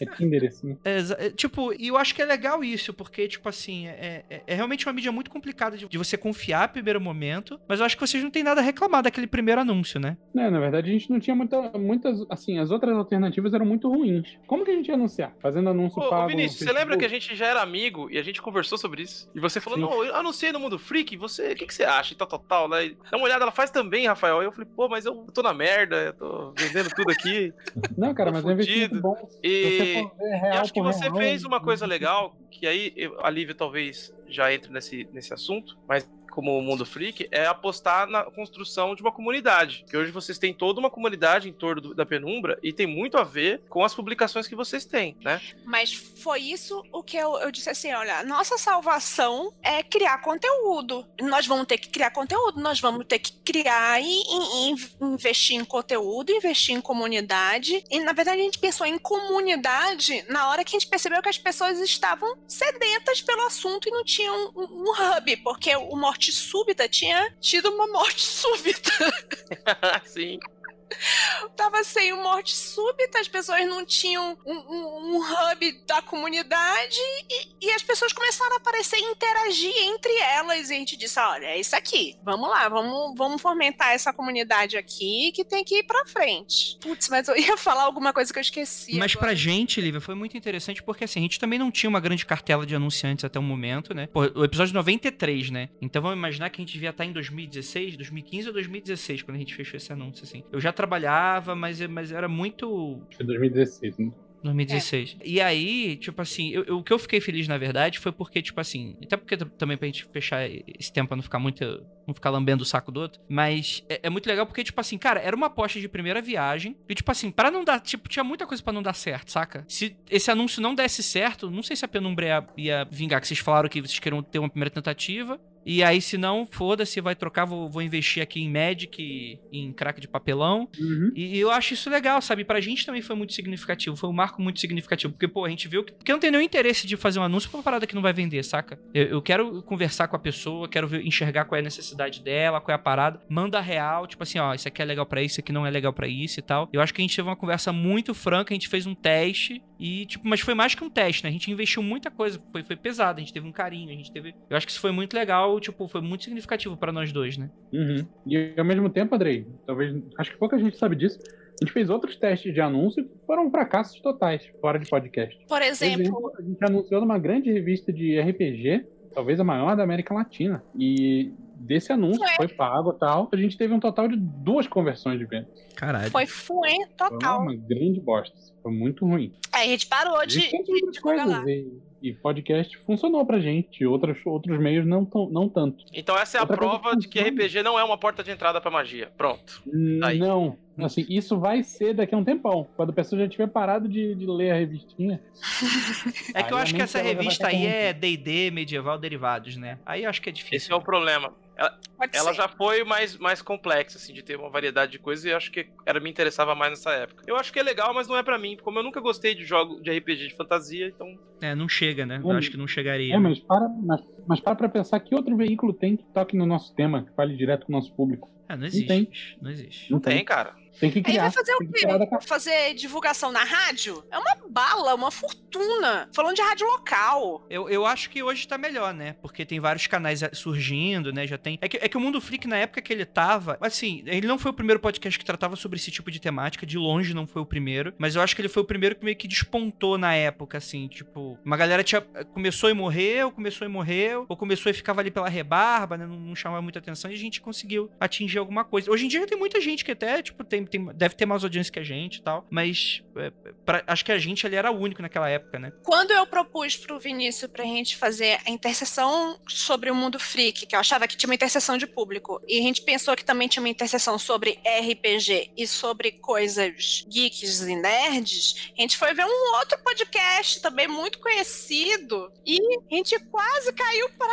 É Tinder, assim. É, tipo, e eu acho que é legal isso, porque, tipo assim, é, é- é realmente uma mídia muito complicada de, de você confiar no primeiro momento, mas eu acho que vocês não têm nada a reclamar daquele primeiro anúncio, né? É, na verdade, a gente não tinha muita, muitas. Assim, as outras alternativas eram muito ruins. Como que a gente ia anunciar? Fazendo anúncio Ô, ô, pago. no Vinícius, você lembra que a gente já era amigo e a gente conversou sobre isso? E você falou, Sim. não, eu anunciei no Mundo Freak, você, o que, que você acha? E tal, tal, tal, né? E Dá uma olhada, ela faz também, Rafael. Aí eu falei, pô, mas eu tô na merda, eu tô vendendo tudo aqui. Não, cara, mas é um investimento bom. Se E, e real acho que você fez uma coisa legal, que aí eu- a Lívia talvez já entre nesse, nesse assunto, mas como o Mundo Freak, é apostar na construção de uma comunidade. Que hoje vocês têm toda uma comunidade em torno do- da penumbra e tem muito a ver com as publicações que vocês têm, né? Mas foi isso o que eu, eu disse assim: olha, nossa salvação é criar conteúdo. Nós vamos ter que criar conteúdo, nós vamos ter que criar e, e- e investir em conteúdo, investir em comunidade. E na verdade a gente pensou em comunidade na hora que a gente percebeu que as pessoas estavam sedentas pelo assunto e não tinham um, um hub, porque o Morte Súbita tinha tido uma morte súbita. Sim. tava sem o morte súbita, as pessoas não tinham um, um- um hub da comunidade e, e as pessoas começaram a aparecer e interagir entre elas. E a gente disse: olha, é isso aqui. Vamos lá, vamos, vamos fomentar essa comunidade aqui que tem que ir pra frente. Putz, mas eu ia falar alguma coisa que eu esqueci. Mas agora. pra gente, Lívia, foi muito interessante porque assim, a gente também não tinha uma grande cartela de anunciantes até o momento, né? Pô, o episódio 93, né? Então vamos imaginar que a gente devia estar em 2016, 2015 ou 2016 quando a gente fechou esse anúncio, assim. Eu já trabalhava, mas, mas era muito Foi 2016, né? 2016. E aí, tipo assim, eu- eu- o que eu fiquei feliz, na verdade, foi porque, tipo assim, até porque também pra gente fechar esse tempo pra não ficar muito. não ficar lambendo o saco do outro. Mas é, é muito legal porque, tipo assim, cara, era uma aposta de primeira viagem. E, tipo assim, pra não dar. Tipo, tinha muita coisa pra não dar certo, saca? Se esse anúncio não desse certo, não sei se a penumbra ia, ia vingar, que vocês falaram que vocês queriam ter uma primeira tentativa. E aí, se não, foda-se, vai trocar, vou, vou investir aqui em Magic, em crack de papelão. Uhum. E eu acho isso legal, sabe? Pra gente também foi muito significativo. Foi um marco muito significativo. Porque, pô, a gente viu que. Porque não tenho nenhum interesse de fazer um anúncio pra uma parada que não vai vender, saca? Eu, eu quero conversar com a pessoa, quero ver- enxergar qual é a necessidade dela, qual é a parada. Manda real, tipo assim, ó, isso aqui é legal pra isso, isso aqui não é legal pra isso e tal. Eu acho que a gente teve uma conversa muito franca, a gente fez um teste. E, tipo, mas foi mais que um teste, né? A gente investiu muita coisa, foi, foi pesado, a gente teve um carinho, a gente teve. Eu acho que isso foi muito legal, tipo, foi muito significativo pra nós dois, né? Uhum. E ao mesmo tempo, Andrei, talvez. Acho que pouca gente sabe disso. A gente fez outros testes de anúncio que foram fracassos totais, fora de podcast. Por Por exemplo, exemplo, a gente anunciou numa grande revista de RPG, talvez a maior da América Latina. E desse anúncio Foi. foi pago e tal. A gente teve um total de duas conversões de venda. Caralho. foi fuê Foi total. uma grande bosta. Foi muito ruim. Aí a gente parou de, Existem de divulgar lá. coisas. E, e podcast funcionou pra gente. Outros, outros meios não, tão, não tanto. Então essa é a Outra coisa prova que de que. RPG não é uma porta de entrada pra magia. Pronto. Aí. Não. Assim, isso vai ser daqui a um tempão. Quando a pessoa já tiver parado de, de ler a revistinha. É que eu acho que essa revista aí é D&D, medieval, derivados, né? Aí eu acho que é difícil. Esse é o problema. Pode Ela ser. já foi mais, mais complexa, assim, de ter uma variedade de coisas e acho que era, me interessava mais nessa época. Eu acho que é legal, mas não é pra mim. Como eu nunca gostei de jogo de RPG de fantasia, então. É, não chega, né? Eu acho que não chegaria. É, mas para, mas, mas para pra pensar que outro veículo tem que toque no nosso tema, que fale direto com o nosso público. Ah, não existe. tem. bicho, Não existe. Não tem, cara. Tem que Aí criar. vai fazer o quê? fazer divulgação na rádio? É uma bala, uma fortuna. Falando de rádio local. Eu, eu acho que hoje tá melhor, né? Porque tem vários canais eh, surgindo, né? Já tem. É que, é que o Mundo Freak, na época que ele tava. Assim, ele não foi o primeiro podcast que tratava sobre esse tipo de temática. De longe não foi o primeiro. Mas eu acho que ele foi o primeiro que meio que despontou na época, assim. Tipo, uma galera tinha, começou e morreu, começou e morreu. Ou começou e ficava ali pela rebarba, né? Não, não chamava muita atenção. E a gente conseguiu atingir alguma coisa. Hoje em dia tem muita gente que até, tipo, tem, tem- deve ter mais audiência que a gente e tal, mas é, pra- acho que a gente ali era o único naquela época, né? Quando eu propus pro Vinícius pra gente fazer a interseção sobre o mundo freak, que eu achava que tinha uma interseção de público, e a gente pensou que também tinha uma interseção sobre RPG e sobre coisas geeks e nerds, a gente foi ver um outro podcast também muito conhecido e a gente quase caiu pra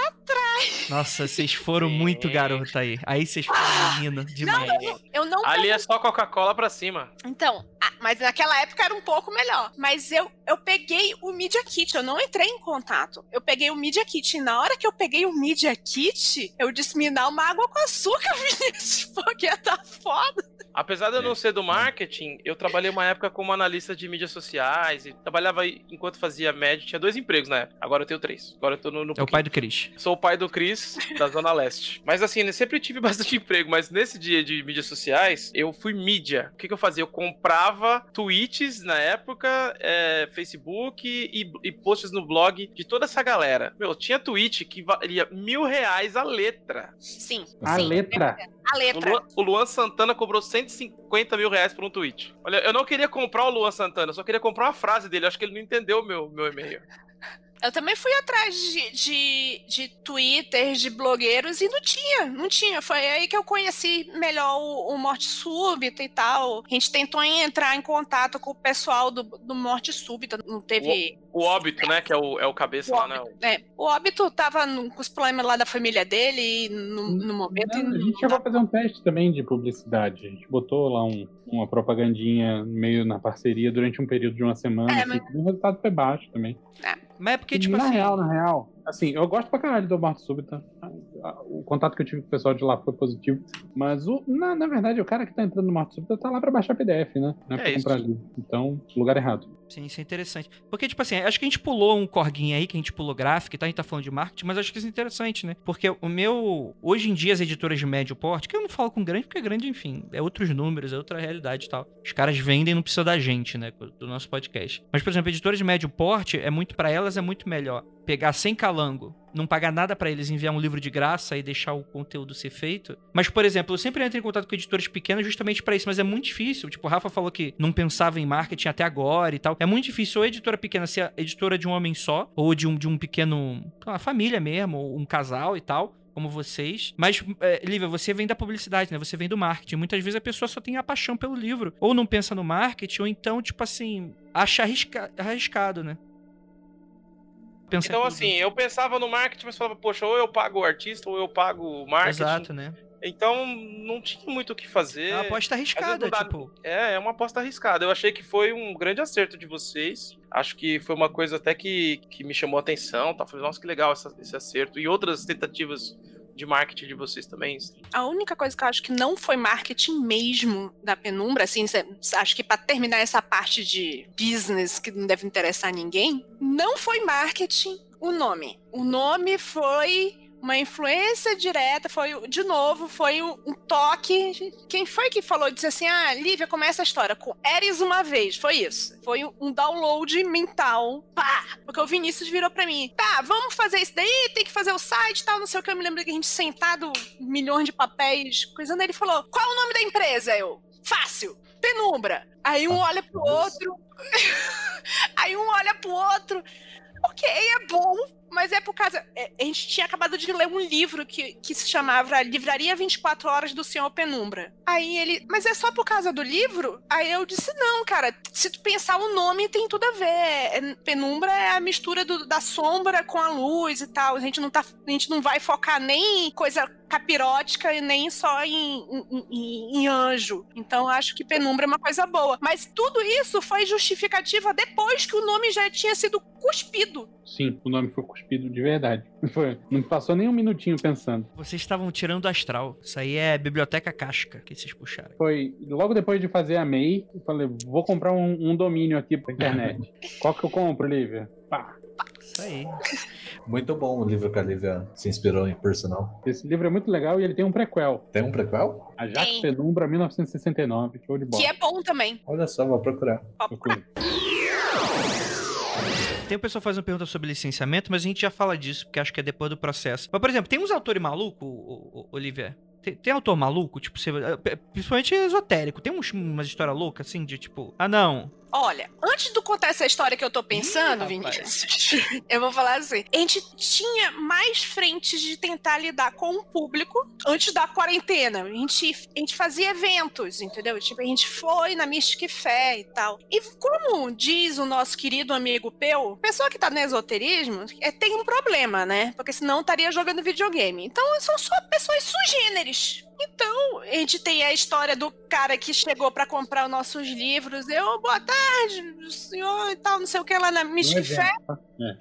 Nossa, vocês foram muito garoto aí. Aí vocês foram menino demais. Eu não Ali é só Coca-Cola pra cima. Então, ah, mas naquela época era um pouco melhor. Mas eu, eu peguei o Media Kit, eu não entrei em contato. Eu peguei o Media Kit e na hora que eu peguei o Media Kit, eu disse me dá uma água com açúcar, Vinícius, porque tá foda. Apesar de eu não ser do marketing, eu trabalhei uma época como analista de mídias sociais e trabalhava enquanto fazia média. Tinha dois empregos na época. Agora eu tenho três. Agora eu tô no, no É o pai do Cris. Sou o pai do Cris, da Zona Leste. Mas assim, eu sempre tive bastante emprego, mas nesse dia de mídias sociais, eu fui mídia. O que, que eu fazia? Eu comprava tweets na época, é, Facebook e, e posts no blog de toda essa galera. Meu, tinha tweet que valia mil reais a letra. Sim, A sim. letra. A O letra. Luan, o Luan Santana cobrou 150 mil reais por um tweet. Olha, eu não queria comprar o Luan Santana, eu só queria comprar uma frase dele. Acho que ele não entendeu o meu, meu e-mail. Eu também fui atrás de, de, de Twitter, de blogueiros, e não tinha, não tinha. Foi aí que eu conheci melhor o, o Morte Súbita e tal. A gente tentou entrar em contato com o pessoal do, do Morte Súbita, não teve. O óbito, né? Que é o, é o cabeça lá, né? É, o Óbito tava no- com os problemas lá da família dele e no, no momento. Não, a e gente não chegou a fazer um teste também de publicidade. A gente botou lá um- uma propagandinha meio na parceria durante um período de uma semana. É, assim, o resultado foi baixo também. Mas é porque, tipo na assim. real, na real, assim, eu gosto pra caralho do Morte Súbita. O contato que eu tive com o pessoal de lá foi positivo. Mas, o, na, na verdade, o cara que tá entrando no Morte Súbita tá lá pra baixar PDF, né? Não é, É pra isso. comprar livro. Então, lugar errado. Sim, isso é interessante. Porque, tipo assim, acho que a gente pulou um corguinho aí, que a gente pulou gráfico e tal, a gente tá falando de marketing, mas acho que isso é interessante, né? Porque o meu. Hoje em dia, as editoras de médio porte, que eu não falo com grande, porque grande, enfim, é outros números, é outra realidade e tal. Os caras vendem, não precisa da gente, né? Do nosso podcast. Mas, por exemplo, editoras de médio porte, é muito para elas, é muito melhor pegar sem calango, não pagar nada pra eles, enviar um livro de graça e deixar o conteúdo ser feito. Mas, por exemplo, eu sempre entro em contato com editoras pequenas justamente pra isso, mas é muito difícil. Tipo, o Rafa falou que não pensava em marketing até agora e tal. É muito difícil ou editora pequena ser editora de um homem só, ou de um, de um pequeno. uma família mesmo, ou um casal e tal. Como vocês. Mas, é, Lívia, você vem da publicidade, né? Você vem do marketing. Muitas vezes a pessoa só tem a paixão pelo livro. Ou não pensa no marketing, ou então, tipo assim, acha arrisca- arriscado, né? Pensa Então, assim, eu pensava no marketing, mas falava, poxa, ou eu pago o artista, ou eu pago o marketing. Exato, né? Então, não tinha muito o que fazer. É uma aposta arriscada, dá- tipo. É, é uma aposta arriscada. Eu achei que foi um grande acerto de vocês. Acho que foi uma coisa até que, que me chamou a atenção. Tá? Falei, nossa, que legal essa- esse acerto. E outras tentativas de marketing de vocês também. A única coisa que eu acho que não foi marketing mesmo da Penumbra, assim, acho que pra terminar essa parte de business que não deve interessar ninguém, não foi marketing o nome. O nome foi uma influência direta, foi, de novo, foi um, toque. Quem foi que falou? Disse assim: Ah, Lívia, começa a história com Eres uma vez. Foi isso. Foi um, um download mental. Pá! Porque o Vinícius virou pra mim: Tá, vamos fazer isso daí, tem que fazer o site e tal, não sei o que. Eu me lembro que a gente sentado, milhões de papéis, coisando. Ele falou: Qual é o nome da empresa? Eu, fácil, Penumbra. Aí um olha pro outro. Aí um olha pro outro. Ok, é bom, mas é por causa. é, A gente tinha acabado de ler um livro que, que se chamava Livraria 24 Horas do Senhor Penumbra. Aí ele. Mas é só por causa do livro? Aí eu disse: não, cara, se tu pensar o nome tem tudo a ver. É- Penumbra é a mistura do- da sombra com a luz e tal. A gente não, tá, a gente não vai focar nem em coisa capirótica e nem só em, em- em- em anjo. Então acho que penumbra é uma coisa boa. Mas tudo isso foi justificativa depois que o nome já tinha sido cuspido. Sim, o nome foi cuspido de verdade. Foi. Não passou nem um minutinho pensando. Vocês estavam tirando do astral. Isso aí é biblioteca casca que vocês puxaram. Foi logo depois de fazer a MEI, eu falei, vou comprar um, um domínio aqui pra internet. Qual que eu compro, Lívia? Pá. Isso aí. Muito bom o livro que a Lívia se inspirou em, por sinal. Esse livro é muito legal e ele tem um prequel. Tem um prequel? A Jacques. Penumbra, 1969. Show de bola. Que é bom também. Olha só, vou procurar. Procura. Tem o pessoal fazendo pergunta sobre licenciamento, mas a gente já fala disso, porque acho que é depois do processo. Mas, por exemplo, tem uns autores malucos, Olivia? Tem, tem autor maluco? Tipo, você, eh, principalmente esotérico. Tem uns, umas histórias loucas, assim, de tipo... Ah, não. Olha, antes de contar essa história que eu tô pensando, Ih. Vinícius, eu vou falar assim. A gente tinha mais frentes de tentar lidar com o público antes da quarentena. A gente, a gente fazia eventos, entendeu? Tipo, a gente foi na Mystic Fé e tal. E como diz o nosso querido amigo Peu, pessoa que tá no esoterismo é, tem um problema, né? Porque senão estaria jogando videogame. Então são só pessoas sugêneres. Então, a gente tem a história do cara que chegou pra comprar os nossos livros. Eu, boa tarde, senhor e tal, não sei o que, lá na Mystic Fé.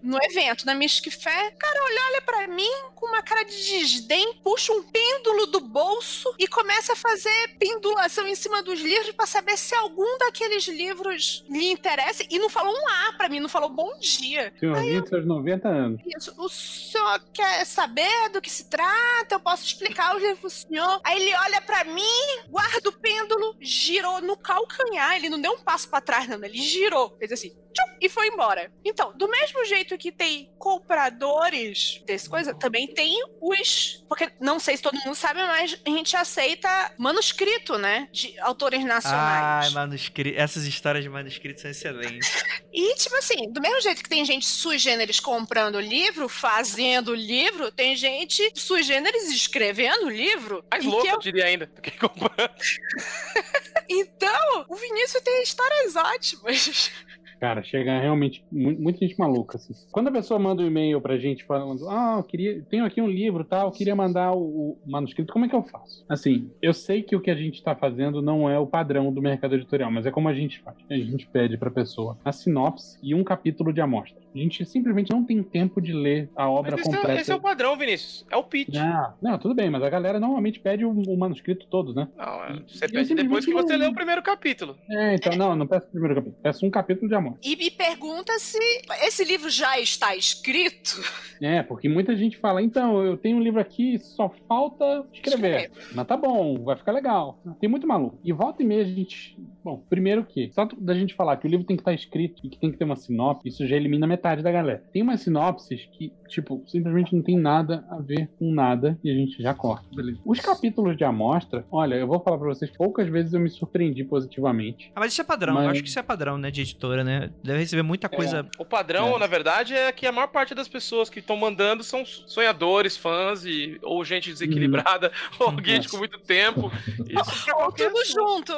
No evento, na Mystic Fé. O cara olha, olha pra mim com uma cara de desdém, puxa um pêndulo do bolso e começa a fazer pendulação em cima dos livros pra saber se algum daqueles livros lhe interessa. E não falou um A pra mim, não falou bom dia. Senhorzinho dos seus 90 anos. Isso. O senhor quer saber do que se trata? Eu posso explicar os livros pro senhor? Aí ele olha pra mim, guarda o pêndulo, girou no calcanhar. Ele não deu um passo pra trás, não. Ele girou. Fez assim. Tchum, E foi embora. Então, do mesmo jeito que tem compradores desse coisa, também tem os. Porque não sei se todo mundo sabe, mas a gente aceita manuscrito, né? De autores Ai, nacionais. manuscrito. Essas histórias de manuscritos são excelentes. E, tipo assim, do mesmo jeito que tem gente sui generis comprando livro, fazendo livro, tem gente sui generis escrevendo livro. Mais E louco, que eu eu- diria ainda. do que comprando. Então, o Vinícius tem histórias ótimas. Cara, chega realmente mu- muita gente maluca, assim. Quando a pessoa manda um e-mail pra gente falando, ah, eu queria, tenho aqui um livro tal, queria mandar o, o manuscrito, como é que eu faço? Assim, eu sei que o que a gente tá fazendo não é o padrão do mercado editorial, mas é como a gente faz. A gente pede pra pessoa a sinopse e um capítulo de amostra. A gente simplesmente não tem tempo de ler a obra Mas esse é, completa. esse é o padrão, Vinícius. É o pitch. Não, não, tudo bem, mas a galera normalmente pede o, o manuscrito todo, né? Não, é- você pede simplesmente depois que você não- lê o primeiro capítulo. É, então, não, não peço o primeiro capítulo, peço um capítulo de amostra. E me pergunta se esse livro já está escrito. É, porque muita gente fala, então, eu tenho um livro aqui, só falta escrever. Mas tá bom, vai ficar legal. Tem muito maluco. E volta e meia a gente. Bom, primeiro que, só da gente falar que o livro tem que estar escrito e que tem que ter uma sinopse, isso já elimina metade da galera. Tem umas sinopses que, tipo, simplesmente não tem nada a ver com nada e a gente já corta. Beleza. Os capítulos de amostra, olha, eu vou falar pra vocês, poucas vezes eu me surpreendi positivamente. Ah, mas isso é padrão. Eu Mas- acho que isso é padrão, né, de editora, né? Deve receber muita coisa. O padrão, É. na verdade, é que a maior parte das pessoas que estão mandando são sonhadores, fãs, e, ou gente desequilibrada, ou gente Nossa. com muito tempo. Isso Ou tudo junto.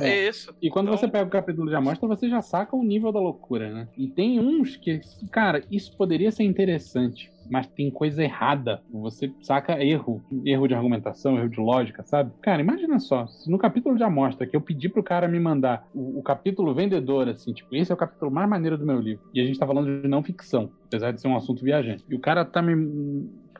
É, é isso. E quando Então- você pega o capítulo de amostra, você já saca o nível da loucura, né? E tem uns que, cara, isso poderia ser interessante, mas tem coisa errada. Você saca erro, erro de argumentação, erro de lógica, sabe? Cara, imagina só, se no capítulo de amostra que eu pedi pro cara me mandar o, o capítulo vendedor, assim, tipo, esse é o capítulo mais maneiro do meu livro. E a gente tá falando de não ficção, apesar de ser um assunto viajante. E o cara tá me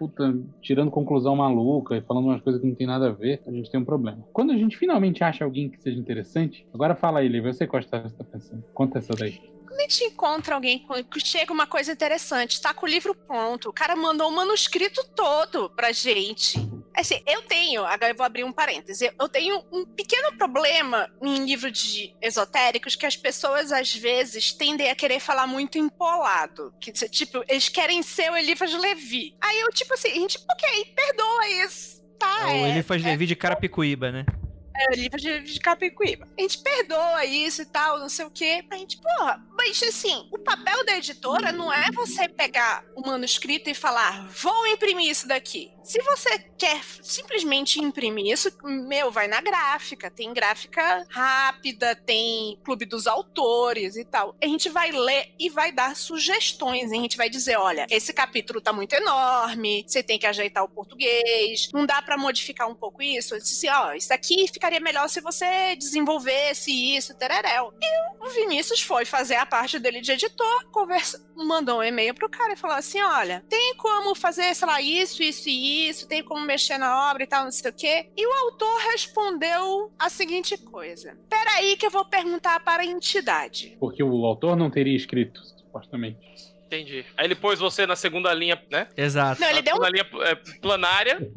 puta, tirando conclusão maluca e falando umas coisas que não tem nada a ver, a gente tem um problema. Quando a gente finalmente acha alguém que seja interessante, agora fala aí, Lívia, eu sei qual história você tá pensando. Conta essa daí. Quando a gente encontra alguém que chega uma coisa interessante, tá com o livro pronto, o cara mandou o manuscrito todo pra gente. Assim, eu tenho, agora eu vou abrir um parêntese, eu- tenho um pequeno problema em livro de esotéricos que as pessoas às vezes tendem a querer falar muito empolado. Que, tipo, eles querem ser o Elifas Levi. Aí eu, tipo assim, a gente, ok, perdoa isso. Tá, Ou é, ele faz Levi de Carapicuíba, né? é, livro de, de Capicuíba. A gente perdoa isso e tal, não sei o quê. A gente, porra, mas assim, o papel da editora não é você pegar o manuscrito e falar, vou imprimir isso daqui. Se você quer simplesmente imprimir isso, meu, vai na gráfica. Tem gráfica rápida, tem clube dos autores e tal. A gente vai ler e vai dar sugestões. A gente vai dizer, olha, esse capítulo tá muito enorme, você tem que ajeitar o português, não dá pra modificar um pouco isso. Eu disse assim, ó, isso aqui ficaria melhor se você desenvolvesse isso, tereréu. E o Vinícius foi fazer a parte dele de editor, conversa, mandou um e-mail pro cara e falou assim, olha, tem como fazer, sei lá, isso, isso e isso, tem como mexer na obra e tal, não sei o quê. E o autor respondeu a seguinte coisa. Peraí que eu vou perguntar para a entidade. Porque o autor não teria escrito, supostamente. Entendi. Aí ele pôs você na segunda linha, né? Exato. Não, ele na deu um segunda linha é, planária,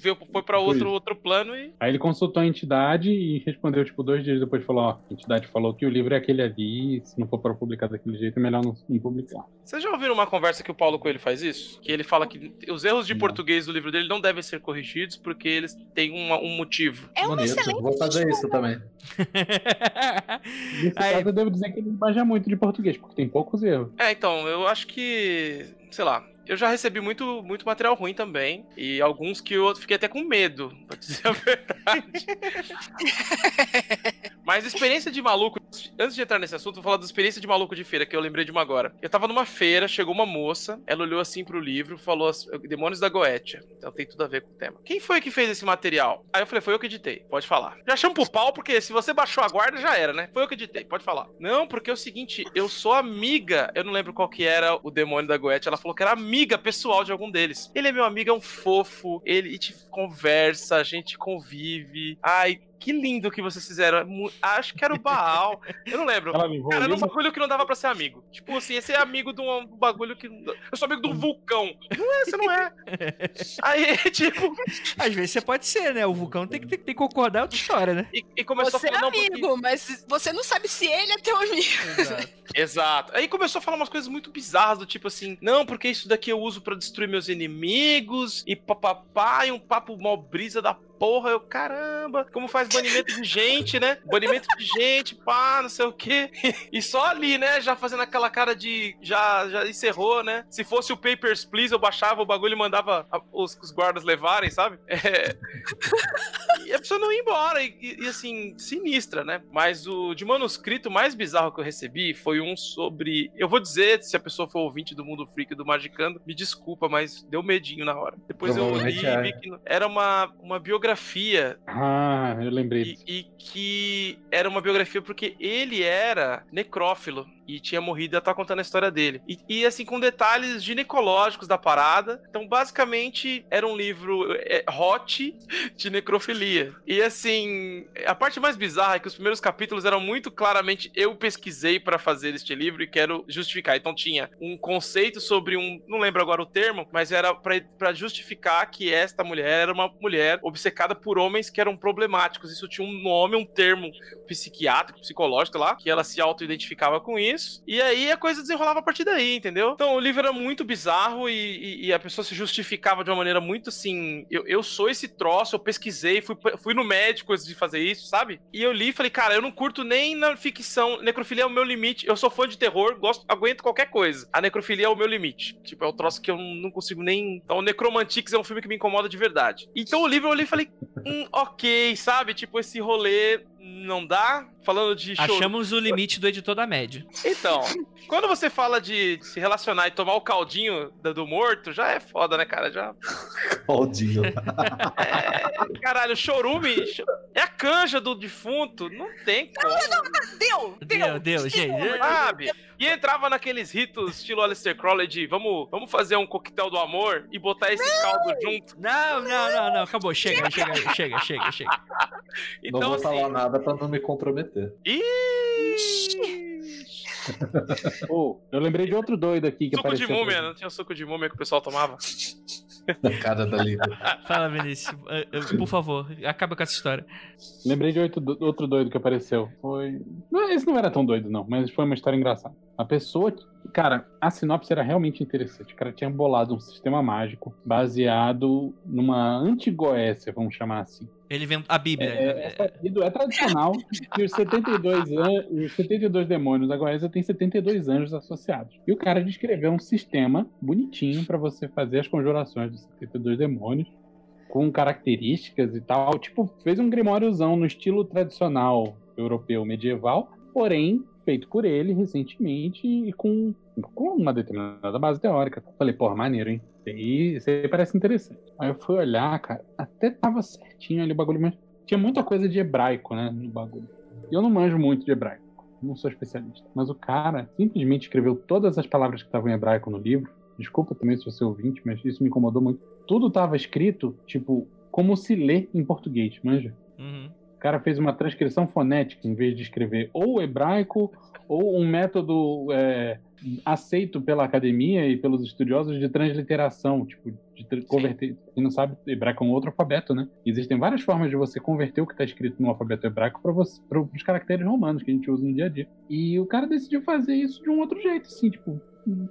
veio, foi pra outro, Foi. outro plano e. Aí ele consultou a entidade e respondeu, tipo, dois dias depois, falou, ó, a entidade falou que o livro é aquele ali, se não for pra publicar daquele jeito, é melhor não, não publicar. Vocês já ouviram uma conversa que o Paulo Coelho faz isso? Que ele fala que os erros de Não. português do livro dele não devem ser corrigidos porque eles têm uma- um motivo. É uma Bonito. excelente Vou fazer isso também. Nesse Aí- caso, eu devo dizer que ele manja muito de português, porque tem poucos erros. É, então, eu acho que. Sei lá. Eu já recebi muito, muito material ruim também. E alguns que eu fiquei até com medo, pra dizer a verdade. Mas experiência de maluco. Antes de entrar nesse assunto, vou falar da experiência de maluco de feira, que eu lembrei de uma agora. Eu tava numa feira, chegou uma moça, ela olhou assim pro livro, falou assim, Demônios da Goetia. Então tem tudo a ver com o tema. Quem foi que fez esse material? Aí eu falei, foi eu que editei, pode falar. Já chamo pro pau, porque se você baixou a guarda, já era, né? Foi eu que editei, pode falar. Não, porque é o seguinte, eu sou amiga, eu não lembro qual que era o demônio da Goethe, ela falou que era amiga pessoal de algum deles. Ele é meu amigo, é um fofo, ele te conversa, a gente convive. Ai, que lindo que vocês fizeram. É Acho que era o Baal. Eu não lembro. Ela Cara, era um bagulho que não dava pra ser amigo. Tipo assim, esse é amigo de um bagulho que. Eu sou amigo de um vulcão. Não é, você não é. Aí, tipo. Às vezes você pode ser, né? O vulcão tem que, tem, que- tem que concordar é outra história, né? E, e começou Você a é falar. porque- amigo, mas você não sabe se ele é teu amigo. Exato. Aí começou a falar umas coisas muito bizarras, do tipo assim, não, porque isso daqui eu uso pra destruir meus inimigos, e papapá, e um papo mó brisa da porra. Eu, caramba, como faz banimento de gente, né? Banimento de gente, pá, não sei o quê. E só ali, né, já fazendo aquela cara de. Já, já encerrou, né? Se fosse o Papers, Please, eu baixava o bagulho e mandava a- os, os guardas levarem, sabe? É. E a pessoa não ia embora, e, e- e, assim, sinistra, né? Mas o de manuscrito mais bizarro que eu recebi foi um sobre. Eu vou dizer, se a pessoa for ouvinte do Mundo Freak do Magicando, me desculpa, mas deu medinho na hora. Depois eu li e vi que era uma, uma biografia Ah, eu lembrei. e, e que era uma biografia porque ele era necrófilo e tinha morrido e ela tá contando a história dele. E, e, assim, com detalhes ginecológicos da parada. Então, basicamente, era um livro é, hot de necrofilia. E assim, a parte mais bizarra é que os primeiros capítulos eram muito claramente eu pesquisei pra fazer este livro e quero justificar. Então tinha um conceito sobre um, não lembro agora o termo, mas era pra justificar que esta mulher era uma mulher obcecada por homens que eram problemáticos. Isso tinha um nome, um termo psiquiátrico, psicológico lá, que ela se auto-identificava com isso. E aí a coisa desenrolava a partir daí, entendeu? Então o livro era muito bizarro e, e- e a pessoa se justificava de uma maneira muito assim. Eu, eu sou esse troço, eu pesquisei, fui, fui no médico antes de fazer isso, sabe? E eu li e falei, cara, eu não curto nem na ficção. Necrofilia é o meu limite. Eu sou fã de terror, gosto, aguento qualquer coisa. A necrofilia é o meu limite. Tipo, é o troço que eu não consigo nem. Então, o Necromantics é um filme que me incomoda de verdade. Então o livro eu li e falei, hum, ok, sabe? Tipo, esse rolê não dá. Falando de show. Achamos o limite do editor da média. Então, quando você fala de se relacionar e tomar o caldinho do, morto, já é foda, né, cara? Já. Claudinho. É, caralho, chorume cho- é a canja do defunto. Não tem como. Deu, Deu, deu, gente. Sabe? E entrava naqueles ritos estilo Aleister Crowley de vamos, vamos fazer um coquetel do amor e botar esse caldo junto. Não, não, não, não. Acabou. Chega, chega, chega, chega, chega. Então, não vou assim. falar nada pra não me comprometer. Ô, eu lembrei de outro doido aqui que Suco de múmia, não tinha suco de múmia que o pessoal tomava? Cara da Lívia. Fala, Vinícius. Por favor, acaba com essa história. Lembrei de outro, do- outro doido que apareceu. Foi. Esse não era tão doido, não, mas foi uma história engraçada. A pessoa. Cara, a sinopse era realmente interessante. O cara tinha bolado um sistema mágico baseado numa antigoécia, vamos chamar assim. Ele vem a Bíblia. É, é, é tradicional que os 72, an... os 72 demônios da Goésia têm 72 anjos associados. E o cara descreveu um sistema bonitinho para você fazer as conjurações dos 72 demônios com características e tal. Tipo, fez um grimóriozão no estilo tradicional europeu medieval, porém feito por ele recentemente e com, com uma determinada base teórica. Falei, porra, maneiro, hein? Isso aí, isso aí parece interessante. Aí eu fui olhar, cara, até tava certinho ali o bagulho, mas tinha muita coisa de hebraico, né, no bagulho. E eu não manjo muito de hebraico, não sou especialista. Mas o cara simplesmente escreveu todas as palavras que estavam em hebraico no livro. Desculpa também se você é ouvinte, mas isso me incomodou muito. Tudo tava escrito, tipo, como se lê em português, manja? Uhum. cara fez uma transcrição fonética em vez de escrever ou hebraico ou um método é, aceito pela academia e pelos estudiosos de transliteração, tipo, de converter. Quem não sabe, hebraico é um outro alfabeto, né? Existem várias formas de você converter o que está escrito no alfabeto hebraico para os caracteres romanos que a gente usa no dia a dia. E o cara decidiu fazer isso de um outro jeito, assim, tipo,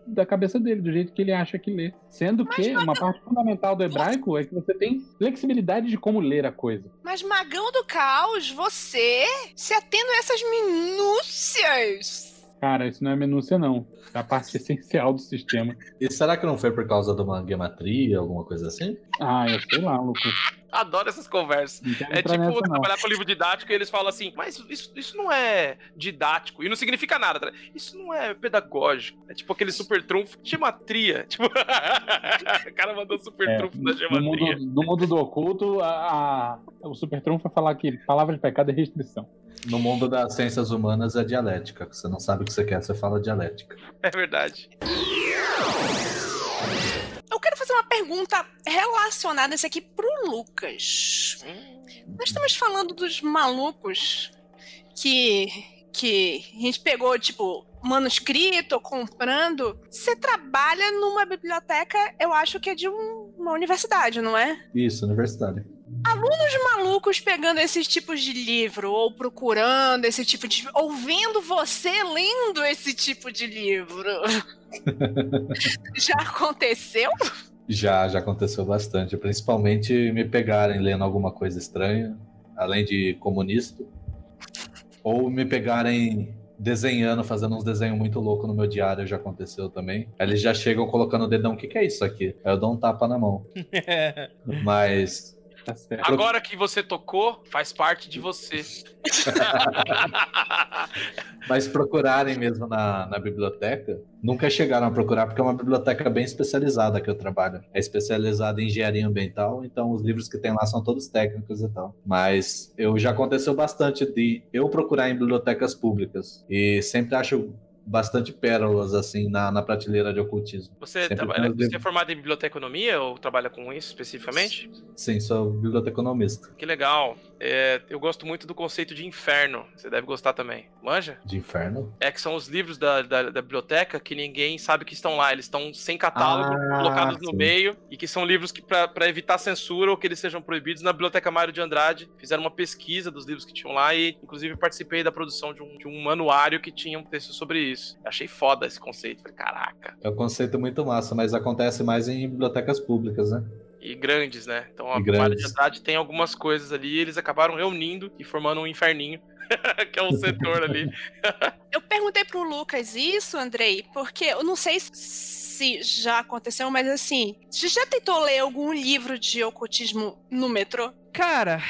da cabeça dele, do jeito que ele acha que lê. Sendo que uma parte fundamental do hebraico é que você tem flexibilidade de como ler a coisa. Mas, Magão do Caos, você se atendo a essas minúcias. Cara, isso não é minúcia, não. É a parte essencial do sistema. E será que não foi por causa de uma gematria, alguma coisa assim? Ah, eu sei lá, Lucas. Adoro essas conversas. É tipo nessa, não. trabalhar com livro didático e eles falam assim, mas isso, isso não é didático. E não significa nada. tá? Isso não é pedagógico. É tipo aquele super trunfo. Gematria. Tipo, o cara mandou super É, trunfo da no, gematria. mundo, no mundo do oculto, a, a- o super trunfo é falar que palavra de pecado é restrição. No mundo das ciências humanas é dialética. Você não sabe o que você quer, você fala dialética. É verdade. Eu quero fazer uma pergunta relacionada esse aqui pro Lucas. Nós estamos falando dos malucos que que a gente pegou tipo manuscrito comprando. Você trabalha numa biblioteca, eu acho que é de um- uma universidade, não é? Isso, universitário. Os malucos pegando esses tipos de livro ou procurando esse tipo de ou vendo você lendo esse tipo de livro. Já aconteceu? Já, já aconteceu bastante. Principalmente me pegarem lendo alguma coisa estranha, além de comunista. Ou me pegarem desenhando, fazendo uns desenhos muito loucos no meu diário, já aconteceu também. Eles já chegam colocando o dedão, o que, que é isso aqui? Aí eu dou um tapa na mão. Mas Tá. Agora que você tocou, faz parte de você. Mas procurarem mesmo na, na biblioteca, nunca chegaram a procurar, porque é uma biblioteca bem especializada que eu trabalho. É especializada em engenharia ambiental, então os livros que tem lá são todos técnicos e tal. Mas eu já aconteceu bastante de eu procurar em bibliotecas públicas. E sempre acho bastante pérolas, assim, na, na prateleira de ocultismo. Você, trabalha, você é formado em biblioteconomia ou trabalha com isso especificamente? Sim, sou biblioteconomista. Que legal. É, eu gosto muito do conceito de inferno. Você deve gostar também. Manja? De inferno? É que são os livros da, da, da biblioteca que ninguém sabe que estão lá. Eles estão sem catálogo, Ah, colocados no sim. meio, e que são livros que, para evitar censura ou que eles sejam proibidos, na Biblioteca Mário de Andrade fizeram uma pesquisa dos livros que tinham lá e, inclusive, participei da produção de um, de um manuário que tinha um texto sobre isso. Achei foda esse conceito. Falei, caraca. É um conceito muito massa, mas acontece mais em bibliotecas públicas, né? E grandes, né? Então a Mário de. Andrade tem algumas coisas ali, e eles acabaram reunindo e formando um inferninho, que é um setor ali. Eu perguntei pro Lucas isso, Andrei, porque eu não sei se já aconteceu, mas assim, você já tentou ler algum livro de ocultismo no metrô? Cara,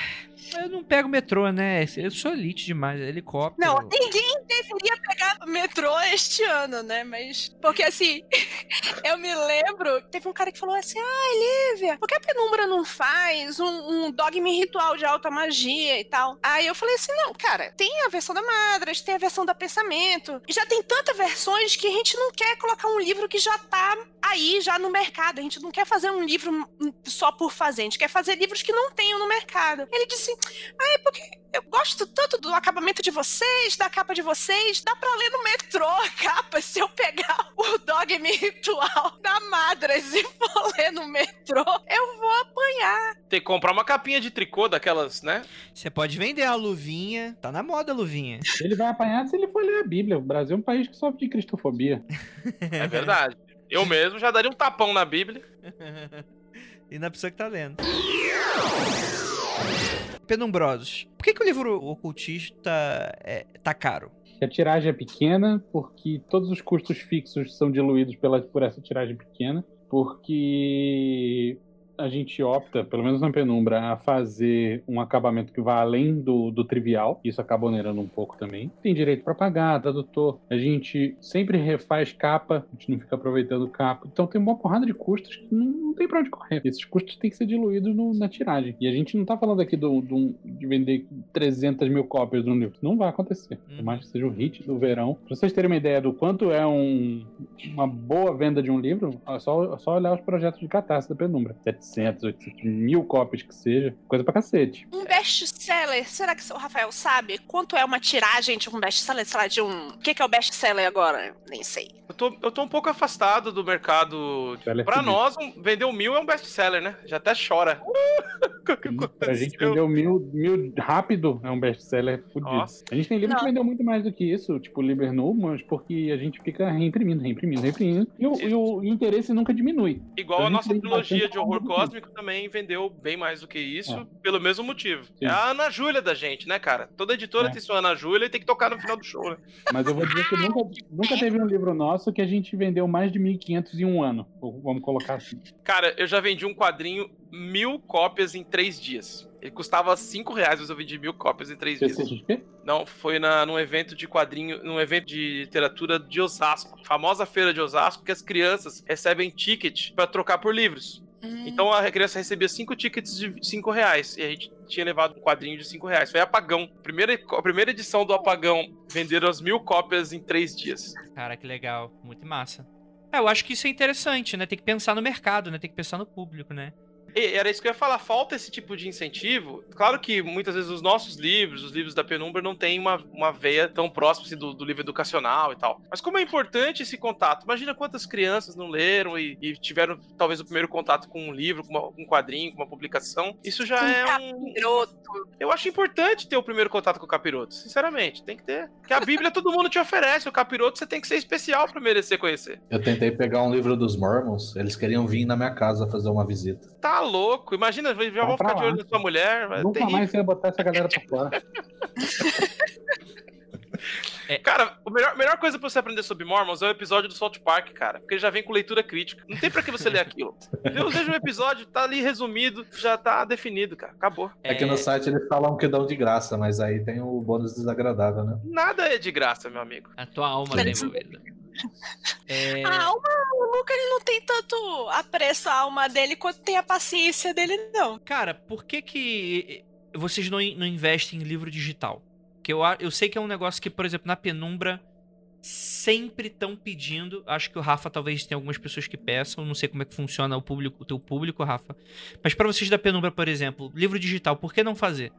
eu não pego metrô, né? Eu sou elite demais, helicóptero. Não, ninguém deveria pegar metrô este ano, né? Mas. Porque assim, eu me lembro, teve um cara que falou assim: ah, Lívia, por que a penumbra não faz um, um dogma ritual de alta magia e tal? Aí eu falei assim: não, cara, tem a versão da Madras, tem a versão da Pensamento, e já tem tantas versões que a gente não quer colocar um livro que já tá aí, já no mercado. A gente não quer fazer um livro só por fazer, a gente quer fazer livros que não tenham no mercado. Ele disse: ah, é porque eu gosto tanto do acabamento de vocês, da capa de vocês. Dá pra ler no metrô a capa se eu pegar o dogma ritual da Madras e for ler no metrô. Eu vou apanhar. Tem que comprar uma capinha de tricô daquelas, né? Você pode vender a luvinha. Tá na moda a luvinha. Ele vai apanhar se ele for ler a Bíblia. O Brasil é um país que sofre de cristofobia. É verdade. Eu mesmo já daria um tapão na Bíblia. e na pessoa que tá lendo. Penumbrosos. Por que, que o livro ocultista é, tá caro? A tiragem é pequena, porque todos os custos fixos são diluídos pela, por essa tiragem pequena, porque a gente opta, pelo menos na penumbra, a fazer um acabamento que vá além do, do trivial. Isso acaba onerando um pouco também. Tem direito para pagar, tradutor. A gente sempre refaz capa, a gente não fica aproveitando capa. Então tem uma porrada de custos que não, não tem pra onde correr. Esses custos têm que ser diluídos no- na tiragem. E a gente não tá falando aqui do, do- de vender 300 mil cópias de um livro. Não vai acontecer. Por Uhum. mais que seja o hit do verão. Pra vocês terem uma ideia do quanto é um, uma boa venda de um livro, é só, é só olhar os projetos de catástrofe da penumbra. 700, 800, mil cópias que seja. Coisa pra cacete. Um best-seller, será que o Rafael sabe quanto é uma tiragem de um best-seller? Sei lá, de um. O que que é o best-seller agora? Nem sei. Eu tô, eu tô um pouco afastado do mercado. Seller Pra nós, um, vender um mil é um best-seller, né? Já até chora. O que Pra gente vender mil, mil rápido é um best-seller fudido. Nossa. A gente tem livro que Não. vendeu muito mais do que isso, tipo Liber No, mas porque a gente fica reimprimindo, reimprimindo, reimprimindo. E o, e o interesse nunca diminui. Igual A a gente nossa trilogia de horror. Cósmico também vendeu bem mais do que isso, É. pelo mesmo motivo. Sim. É a Ana Júlia da gente, né, cara? Toda editora É. tem sua Ana Júlia e tem que tocar no final do show, né? Mas eu vou dizer que nunca, nunca teve um livro nosso que a gente vendeu mais de 1.500 em um ano. Vamos colocar assim. Cara, eu já vendi um quadrinho mil cópias em três dias. Ele custava cinco reais, mas eu vendi mil cópias em três dias. Não, foi na, num evento de quadrinho, num evento de literatura de Osasco. Famosa feira de Osasco, que as crianças recebem ticket pra trocar por livros. Então a criança recebia cinco tickets de cinco reais. E a gente tinha levado um quadrinho de cinco reais. Foi Apagão. Primeira, a primeira edição do Apagão. Venderam as mil cópias em três dias. Cara, que legal. Muito massa. É, eu acho que isso é interessante, né? Tem que pensar no mercado, né? Tem que pensar no público, né? E era isso que eu ia falar, falta esse tipo de incentivo. Claro que muitas vezes os nossos livros, os livros da Penumbra, não têm uma, uma veia tão próxima assim, do, do livro educacional e tal. Mas como é importante esse contato? Imagina quantas crianças não leram e, e tiveram talvez o primeiro contato com um livro, com uma- um quadrinho, com uma publicação. Isso já é um. Garoto. Eu acho importante ter o primeiro contato com o capiroto, sinceramente. Tem que ter. Porque a Bíblia todo mundo te oferece, o capiroto você tem que ser especial pra merecer conhecer. Eu tentei pegar um livro dos Mormons, eles queriam vir na minha casa fazer uma visita. Tá louco? Imagina, já pra ficar de lá. olho na sua mulher. É Nunca terrível. mais você ia botar essa galera pra fora. Cara, a melhor, melhor coisa pra você aprender sobre Mormons é o episódio do South Park, cara. Porque ele já vem com leitura crítica. Não tem pra que você ler aquilo. Eu vejo um episódio, tá ali resumido, já tá definido, cara. Acabou. É que no site eles falam que dão de graça, mas aí tem o bônus desagradável, né? Nada é de graça, meu amigo. A tua alma tá envolvida. É, A alma, o Luca, ele não tem tanto apreço à alma dele quanto tem a paciência dele, não. Cara, por que que vocês não, não investem em livro digital? Que eu, eu sei que é um negócio que, por exemplo, na penumbra sempre estão pedindo. Acho que o Rafa talvez tenha algumas pessoas que peçam. Não sei como é que funciona o público, o teu público, Rafa. Mas pra vocês da penumbra, por exemplo, livro digital, por que não fazer?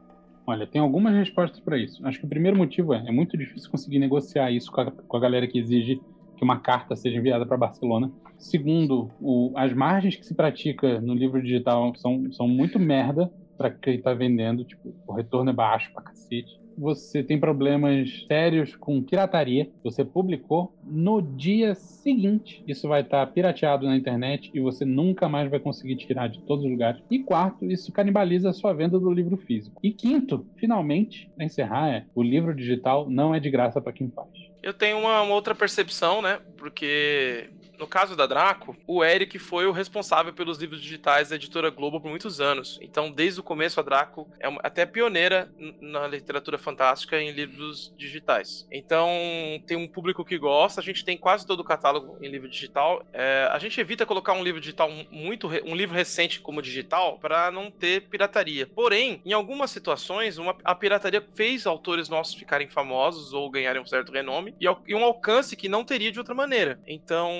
Olha, tem algumas respostas pra isso. Acho que o primeiro motivo é, é muito difícil conseguir negociar isso com a, com a galera que exige que uma carta seja enviada para Barcelona. Segundo, o- as margens que se pratica no livro digital são, são muito merda para quem tá vendendo, tipo, o retorno é baixo pra cacete. Você tem problemas sérios com pirataria. Você publicou no dia seguinte, isso vai estar pirateado na internet e você nunca mais vai conseguir tirar de todos os lugares. E quarto, isso canibaliza a sua venda do livro físico. E quinto, finalmente, para encerrar, é o livro digital não é de graça para quem faz. Eu tenho uma, uma outra percepção, né? Porque no caso da Draco, o Eric foi o responsável pelos livros digitais da editora Globo por muitos anos. Então, desde o começo, a Draco é uma- até pioneira na literatura fantástica em livros digitais. Então, tem um público que gosta. A gente tem quase todo o catálogo em livro digital. É, a gente evita colocar um livro digital muito um livro recente como digital para não ter pirataria. Porém, em algumas situações, uma- a pirataria fez autores nossos ficarem famosos ou ganharem um certo renome e, e um alcance que não teria de outra maneira. Então,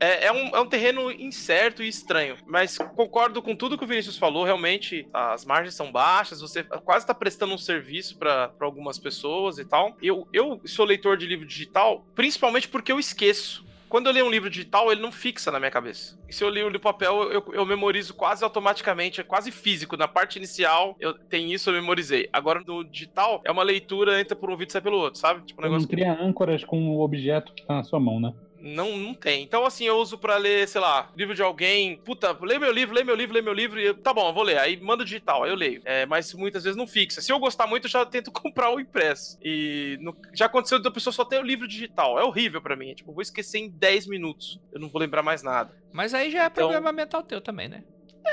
é, é um, é um terreno incerto e estranho. Mas concordo com tudo que o Vinícius falou. Realmente, as margens são baixas, você quase está prestando um serviço para algumas pessoas e tal. Eu, eu sou leitor de livro digital, principalmente porque eu esqueço. Quando eu leio um livro digital, ele não fixa na minha cabeça. E se eu leio no papel, eu, eu memorizo quase automaticamente, é quase físico. Na parte inicial, eu tem isso, eu memorizei. Agora, no digital, é uma leitura, entra por um ouvido e sai pelo outro, sabe? Tipo, um Você não negócio que cria âncoras com o objeto que tá na sua mão, né? Não, não tem. Então, assim, eu uso pra ler, sei lá, livro de alguém. Puta, lê meu livro, lê meu livro, lê meu livro. E eu, tá bom, eu vou ler. Aí manda digital, aí eu leio. É, mas muitas vezes não fixa. Se eu gostar muito, eu já tento comprar o impresso. E no- já aconteceu da pessoa só ter o livro digital. É horrível pra mim. É, tipo, eu vou esquecer em 10 minutos. Eu não vou lembrar mais nada. Mas aí já é Então- problema mental teu também, né?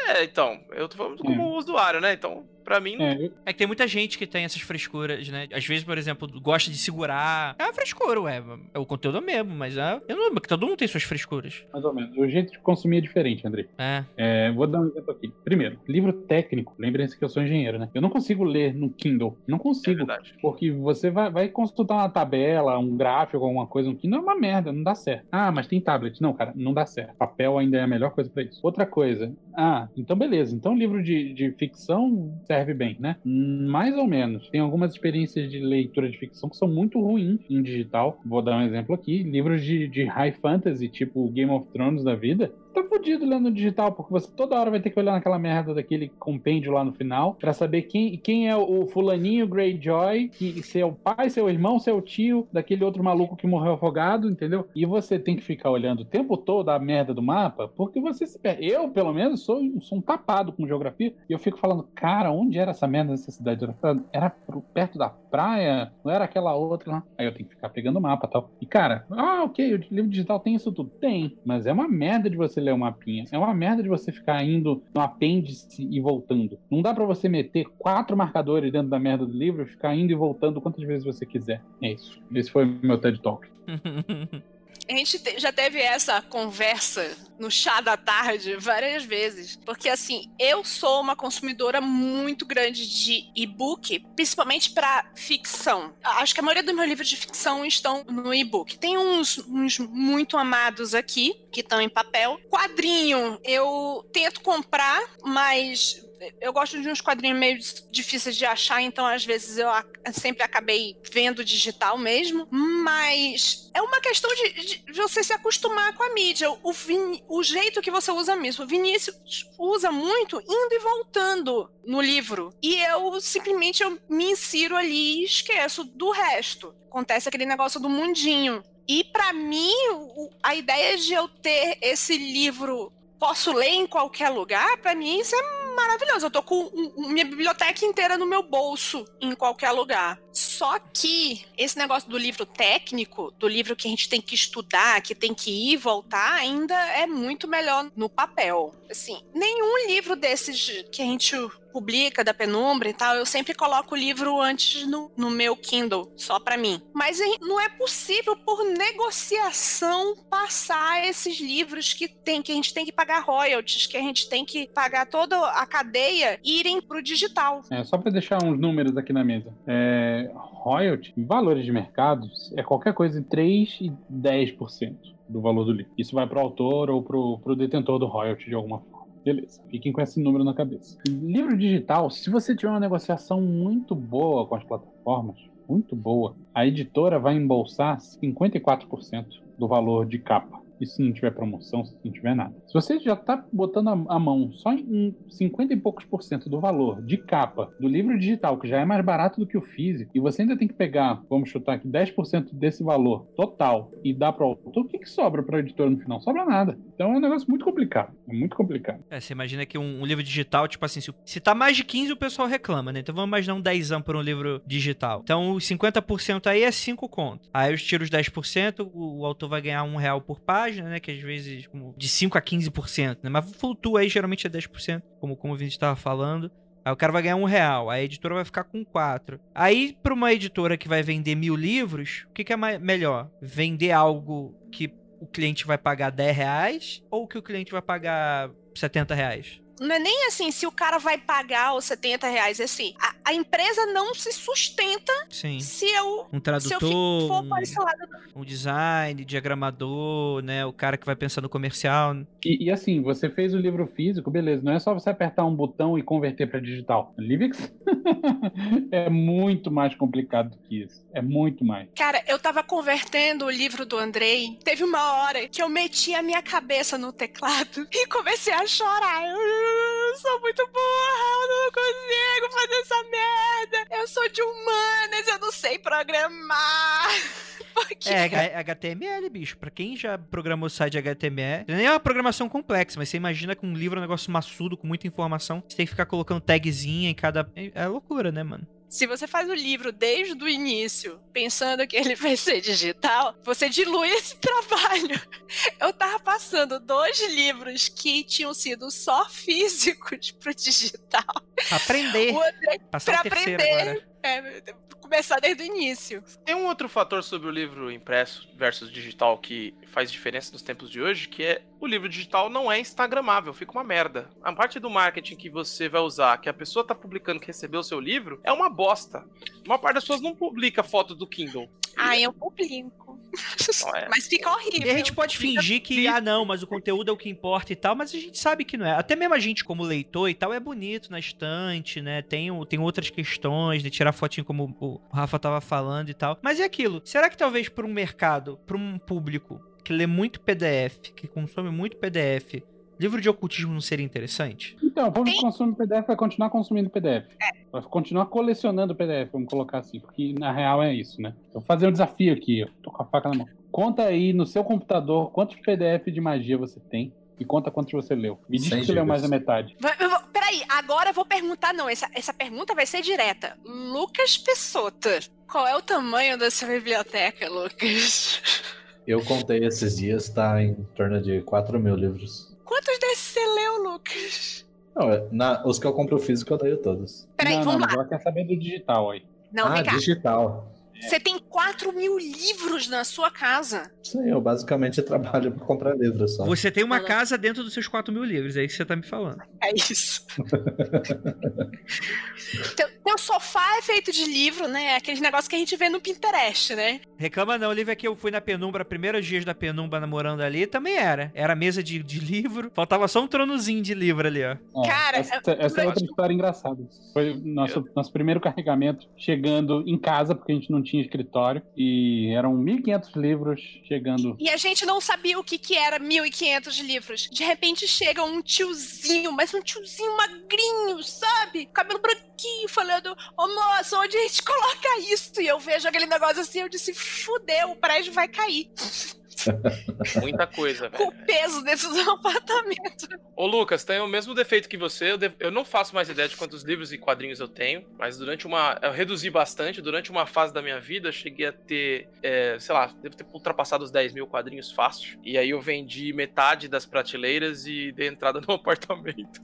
É, então, eu tô falando como usuário, né? Então, Pra mim, É, É que tem muita gente que tem essas frescuras, né? Às vezes, por exemplo, gosta de segurar. É uma frescura, ué. É o conteúdo mesmo, mas é. Eu não lembro que todo mundo tem suas frescuras. mais ou menos. O jeito de consumir é diferente, André. É. É, vou dar um exemplo aqui. Primeiro, livro técnico. Lembrem-se que eu sou engenheiro, né? Eu não consigo ler no Kindle. Não é consigo. verdade. Porque você vai, vai consultar uma tabela, um gráfico, alguma coisa no Kindle, é uma merda, não dá certo. Ah, mas tem tablet. Não, cara, não dá certo. Papel ainda é a melhor coisa pra isso. Outra coisa. Ah, então beleza. Então livro de, de ficção serve bem, né? Mais ou menos. Tem algumas experiências de leitura de ficção que são muito ruins em digital. Vou dar um exemplo aqui. Livros de, de high fantasy, tipo Game of Thrones da vida, tá fudido lendo no digital, porque você toda hora vai ter que olhar naquela merda daquele compêndio lá no final pra saber quem, quem é o fulaninho Greyjoy, que é o pai, seu irmão, seu tio, daquele outro maluco que morreu afogado, entendeu? E você tem que ficar olhando o tempo todo a merda do mapa, porque você se perde. Eu, pelo menos, sou, sou um tapado com geografia, e eu fico falando, cara, onde era essa merda dessa cidade? Era, perto da praia? Não era aquela outra lá? Aí eu tenho que ficar pegando o mapa e tal. E, cara, ah, ok, o livro digital tem isso tudo. Tem, mas é uma merda de você ler o mapinha. É uma merda de você ficar indo no apêndice e voltando. Não dá pra você meter quatro marcadores dentro da merda do livro e ficar indo e voltando quantas vezes você quiser. É isso. Esse foi o meu TED Talk. A gente te- já teve essa conversa no chá da tarde várias vezes. Porque, assim, eu sou uma consumidora muito grande de e-book, principalmente pra ficção. Acho que a maioria dos meus livros de ficção estão no e-book. Tem uns, uns muito amados aqui, que estão em papel. Quadrinho, eu tento comprar, mas eu gosto de uns quadrinhos meio difíceis de achar, então às vezes eu sempre acabei vendo digital mesmo. Mas é uma questão de, de você se acostumar com a mídia, o, Vini- o jeito que você usa mesmo. Vinícius usa muito indo e voltando no livro. E eu simplesmente eu me insiro ali e esqueço do resto. Acontece aquele negócio do mundinho. E pra mim, a ideia de eu ter esse livro posso ler em qualquer lugar, pra mim isso é maravilhoso. Eu tô com minha biblioteca inteira no meu bolso, em qualquer lugar. Só que esse negócio do livro técnico, do livro que a gente tem que estudar, que tem que ir e voltar, ainda é muito melhor no papel. Assim, nenhum livro desses que a gente publica da penumbra e tal, eu sempre coloco o livro antes no, no meu Kindle, só pra mim. Mas não é possível, por negociação, passar esses livros que tem, que a gente tem que pagar royalties, que a gente tem que pagar toda a cadeia, irem pro digital. É, só para deixar uns números aqui na mesa. É, royalty, valores de mercado, é qualquer coisa entre 3 e 10% do valor do livro. Isso vai para o autor ou para o detentor do royalty de alguma forma. Beleza, fiquem com esse número na cabeça. Livro digital, se você tiver uma negociação muito boa com as plataformas, muito boa, a editora vai embolsar 54% do valor de capa. E se não tiver promoção, se não tiver nada. Se você já tá botando a, mão só em 50 e poucos por cento do valor de capa do livro digital, que já é mais barato do que o físico, e você ainda tem que pegar, vamos chutar aqui, 10% desse valor total e dar para o autor, o que, que sobra para a editora no final? Sobra nada. Então é um negócio muito complicado. É muito complicado. É, você imagina que um, um livro digital, tipo assim, se, se tá mais de 15, o pessoal reclama, né? Então vamos imaginar um 10 por um livro digital. Então os 50% aí é 5 conto. Aí eu tiro os 10%, o, o autor vai ganhar um real por página, né? Que às vezes como, de 5 a 15%, né? Mas flutua aí, geralmente é 10%, como, como o Vinícius estava falando. Aí o cara vai ganhar um real, a editora vai ficar com quatro. Aí, pra uma editora que vai vender mil livros, o que, que é mais, melhor? Vender algo que o cliente vai pagar 10 reais ou que o cliente vai pagar 70 reais? Não é nem assim se o cara vai pagar os 70 reais, é assim, a, a empresa não se sustenta Sim. se eu, Um se eu tradutor, for um, para esse lado. um design, diagramador, né? O cara que vai pensar no comercial. E, e assim, você fez o livro físico, beleza, não é só você apertar um botão e converter para digital. Livix é muito mais complicado do que isso. É muito mais. Cara, eu tava convertendo o livro do Andrei. Teve uma hora que eu meti a minha cabeça no teclado e comecei a chorar. Eu, eu sou muito burra, eu não consigo fazer essa merda. Eu sou de humanas, eu não sei programar. É, HTML, bicho. Pra quem já programou site HTML, nem é uma programação complexa, mas você imagina que um livro é um negócio maçudo, com muita informação. Você tem que ficar colocando tagzinha em cada. É é loucura, né, mano? Se você faz o livro desde o início, pensando que ele vai ser digital, você dilui esse trabalho. Eu tava passando dois livros que tinham sido só físicos pro digital. Pra aprender. O outro é Passar pra aprender. agora. é, começar desde o início. Tem um outro fator sobre o livro impresso versus digital que faz diferença nos tempos de hoje, que é o livro digital não é instagramável, fica uma merda. A parte do marketing que você vai usar, que a pessoa tá publicando que recebeu o seu livro, é uma bosta. Uma parte das pessoas não publica foto do Kindle. Ah, eu publico. É. Mas fica horrível. E a gente pode fingir que, ah, não, mas o conteúdo é o que importa e tal, mas a gente sabe que não é. Até mesmo a gente, como leitor e tal, é bonito na estante, né? Tem, tem outras questões de tirar fotinho, como o Rafa tava falando e tal. Mas é aquilo. Será que talvez para um mercado, para um público que lê muito PDF, que consome muito PDF, livro de ocultismo não seria interessante? Então, o público que consome PDF vai continuar consumindo PDF. Vai continuar colecionando PDF, vamos colocar assim, porque na real é isso, né? Eu vou fazer um desafio aqui, ó. Tô com a faca na mão. Conta aí no seu computador quantos PDF de magia você tem e conta quantos você leu. Me diz 100 que você leu mais da metade. Vai- eu vou- Peraí, agora eu vou perguntar, não. Essa, essa pergunta vai ser direta. Lucas Pessota, qual é o tamanho da sua biblioteca, Lucas? Eu contei esses dias, tá em torno de 4 mil livros. Quantos desses você leu, Lucas? Não, é- na- os que eu compro físico eu leio todos. Peraí, não, vamos não, lá. ela quer saber do digital aí. Não, ah, vem cá. digital. Você tem 4 mil livros na sua casa. Aí, eu basicamente trabalho pra comprar livros só. Você tem uma casa dentro dos seus 4 mil livros, é isso que você tá me falando. É isso. teu, teu sofá é feito de livro, né? Aqueles negócios que a gente vê no Pinterest, né? Reclama não, Lívia, que eu fui na penumbra, primeiros dias da penumbra namorando ali, também era. Era mesa de, de livro, faltava só um tronozinho de livro ali, ó. É, Cara, essa, essa é outra história engraçada. Foi nosso, nosso primeiro carregamento chegando em casa, porque a gente não tinha escritório, e eram 1.500 livros chegando. E a gente não sabia o que, que era 1.500 livros. De repente chega um tiozinho, mas um tiozinho magrinho, sabe? Cabelo branquinho, falando: Ô moça, onde a gente coloca isso? E eu vejo aquele negócio assim, eu disse: fudeu, o prédio vai cair. Muita coisa, Com velho. o peso desse apartamento. Ô Lucas, tem o mesmo defeito que você. Eu, devo- eu não faço mais ideia de quantos livros e quadrinhos eu tenho, mas durante uma. Eu reduzi bastante. Durante uma fase da minha vida, eu cheguei a ter, é, sei lá, devo ter ultrapassado os 10 mil quadrinhos fácil. E aí eu vendi metade das prateleiras e dei entrada no apartamento.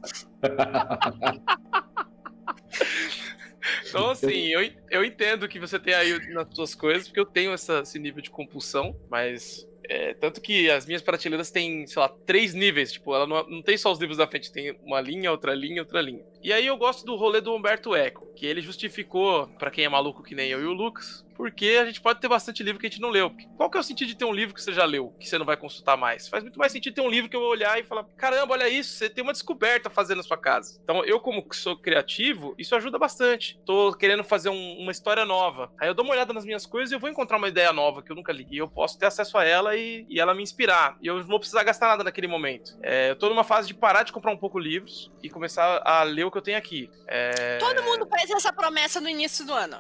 Então, assim, eu, eu entendo que você tem aí nas suas coisas, porque eu tenho essa- esse nível de compulsão, mas. É, tanto que as minhas prateleiras têm, sei lá, três níveis. Tipo, ela não, não tem só os livros da frente, tem uma linha, outra linha, outra linha. E aí eu gosto do rolê do Humberto Eco, que ele justificou, pra quem é maluco que nem eu e o Lucas, porque a gente pode ter bastante livro que a gente não leu. Qual que é o sentido de ter um livro que você já leu, que você não vai consultar mais? Faz muito mais sentido ter um livro que eu vou olhar e falar: caramba, olha isso, você tem uma descoberta fazer na sua casa. Então, eu, como sou criativo, isso ajuda bastante. Tô querendo fazer um- uma história nova. Aí eu dou uma olhada nas minhas coisas e eu vou encontrar uma ideia nova que eu nunca li. E eu posso ter acesso a ela e, e ela me inspirar. E eu não vou precisar gastar nada naquele momento. É, eu tô numa fase de parar de comprar um pouco livros e começar a ler o que eu tenho aqui. É, Todo mundo fez essa promessa no início do ano.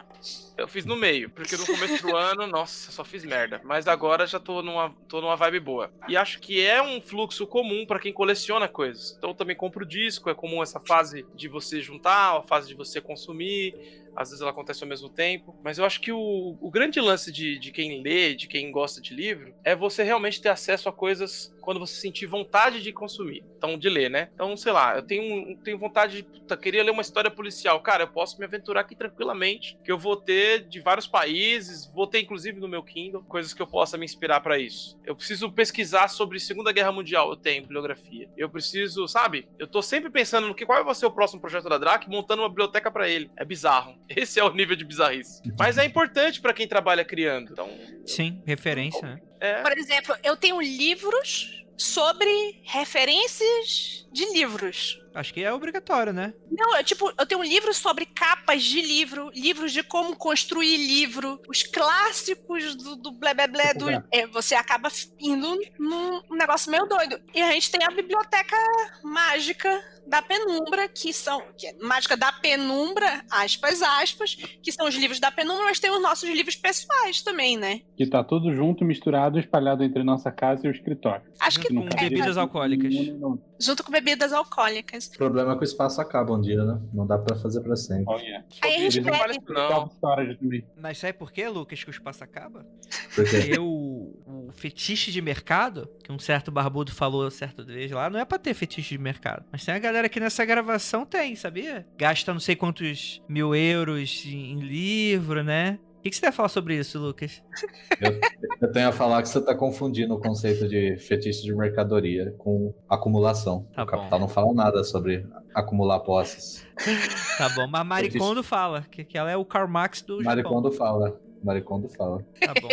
eu fiz no meio, porque no começo do ano, nossa, só fiz merda. Mas agora já tô numa, tô numa vibe boa. E acho que é um fluxo comum pra quem coleciona coisas. Então eu também compro disco, é comum essa fase de você juntar, a fase de você consumir. Às vezes ela acontece ao mesmo tempo. Mas eu acho que o, o grande lance de, de quem lê, de quem gosta de livro, é você realmente ter acesso a coisas quando você sentir vontade de consumir. Então, de ler, né? Então, sei lá, eu tenho, tenho vontade de. Puta, queria ler uma história policial. Cara, eu posso me aventurar aqui tranquilamente, que eu vou ter de vários países, vou ter inclusive no meu Kindle, coisas que eu possa me inspirar pra isso. Eu preciso pesquisar sobre Segunda Guerra Mundial, eu tenho bibliografia. Eu preciso, sabe? Eu tô sempre pensando no que qual vai ser o próximo projeto da Drac, montando uma biblioteca pra ele. É bizarro. Esse é o nível de bizarrice. Mas é importante pra quem trabalha criando. Então, Sim, referência, né? é. Por exemplo, eu tenho livros sobre referências de livros. Acho que é obrigatório, né? Não, eu, tipo, eu tenho um livro sobre capas de livro, livros de como construir livro, os clássicos do, do blé blé blé do. é, você acaba indo num negócio meio doido. E a gente tem a biblioteca mágica da penumbra, que são. Que é mágica da penumbra, aspas, aspas, que são os livros da penumbra, mas tem os nossos livros pessoais também, né? Que tá tudo junto, misturado, espalhado entre nossa casa e o escritório. Acho que Com é, bebidas alcoólicas. Junto com bebidas alcoólicas. O problema é que o espaço acaba um dia, né? Não dá pra fazer pra sempre. Olha. Aí a gente não isso não. Mas sabe por quê, Lucas, que o espaço acaba? Porque Porque o, o, fetiche de mercado, que um certo barbudo falou certa vez lá, não é pra ter fetiche de mercado. Mas tem a galera que nessa gravação tem, sabia? Gasta não sei quantos mil euros em livro, né? O que, que você vai falar sobre isso, Lucas? Eu, eu tenho a falar que você está confundindo o conceito de fetiche de mercadoria com acumulação. Tá o capital bom. não fala nada sobre acumular posses. Tá bom, mas Maricondo fala, que, que ela é o Karl Marx do Japão. Maricondo fala. Maricondo fala. Tá bom.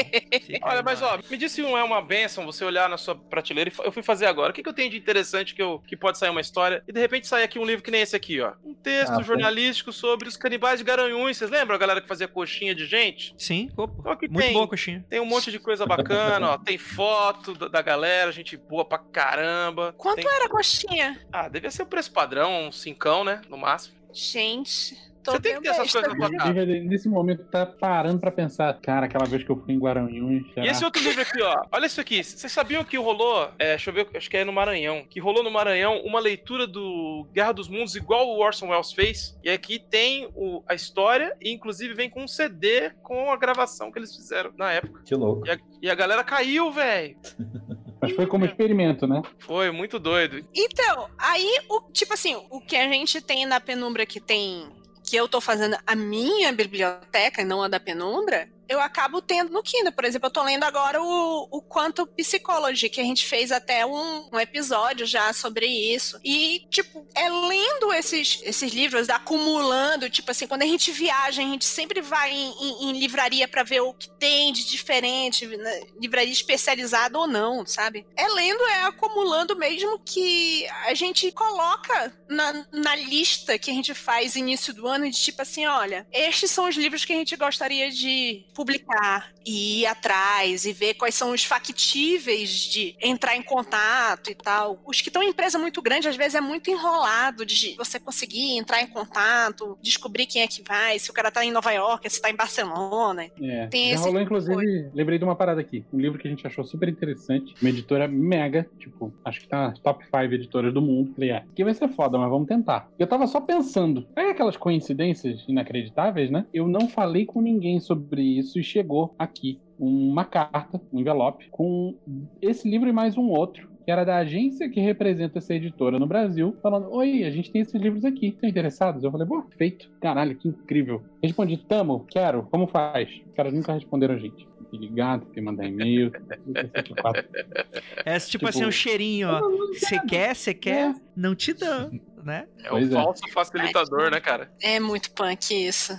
Olha, mas ó, me disse se não é uma benção você olhar na sua prateleira e eu fui fazer agora. O que, que eu tenho de interessante que, eu, que pode sair uma história e de repente sair aqui um livro que nem esse aqui, ó. Um texto Ah, foi. jornalístico sobre os canibais de Garanhuns. Vocês lembram a galera que fazia coxinha de gente? Sim, opa. Então aqui Muito tem, boa, coxinha. tem um monte de coisa bacana, ó. Tem foto da, da galera, gente boa pra caramba. Quanto Tem- era a coxinha? Ah, devia ser o preço padrão, um cincão, né? No máximo. Gente, tô Você tem que ter essas coisas na. Viva, Nesse momento tá parando pra pensar, cara, aquela vez que eu fui em Guaranhuns. E esse outro livro aqui, ó. Olha isso aqui. Vocês sabiam que rolou. É, deixa eu ver, acho que é no Maranhão. Que rolou no Maranhão uma leitura do Guerra dos Mundos, igual o Orson Welles fez. E aqui tem o- a história, e inclusive vem com um CD com a gravação que eles fizeram na época. Que louco. E a, e a galera caiu, velho. Mas foi como experimento, né? Foi muito doido. Então, aí, o, tipo assim, o que a gente tem na penumbra que tem. Que eu tô fazendo a minha biblioteca e não a da penumbra, eu acabo tendo no Kindle. Por exemplo, eu tô lendo agora o, o Quanto Psychology, que a gente fez até um, um episódio já sobre isso. E, tipo, é lendo esses, esses livros, acumulando, tipo assim, quando a gente viaja, a gente sempre vai em, em- em livraria pra ver o que tem de diferente, né? livraria especializada ou não, sabe? É lendo, é acumulando mesmo que a gente coloca na, na lista que a gente faz início do ano de tipo assim, olha, estes são os livros que a gente gostaria de publicar e ir atrás e ver quais são os factíveis de entrar em contato e tal. Os que estão em empresa muito grande, às vezes é muito enrolado de você conseguir entrar em contato, descobrir quem é que vai, se o cara tá em Nova York, se tá em Barcelona. É. Tem Já esse rolou, tipo inclusive, lembrei de uma parada aqui. Um livro que a gente achou super interessante. Uma editora mega, tipo, acho que tá nas top 5 editoras do mundo. Falei, é, aqui vai ser foda, mas vamos tentar. Eu tava só pensando, é aquelas coincidências inacreditáveis, né? Eu não falei com ninguém sobre isso e chegou aqui uma carta, um envelope, com esse livro e mais um outro. Que era da agência que representa essa editora no Brasil, falando: Oi, a gente tem esses livros aqui. Estão interessados? Eu falei: Pô, feito. Caralho, que incrível. Respondi: Tamo, quero, como faz? Os caras nunca responderam a gente. Tem que ligar, tem que mandar e-mail. É tipo, Tipo- assim, um cheirinho, ó. Você quer, você quer, não te dá, né? É Pois o é. falso facilitador, né, cara? É muito punk isso.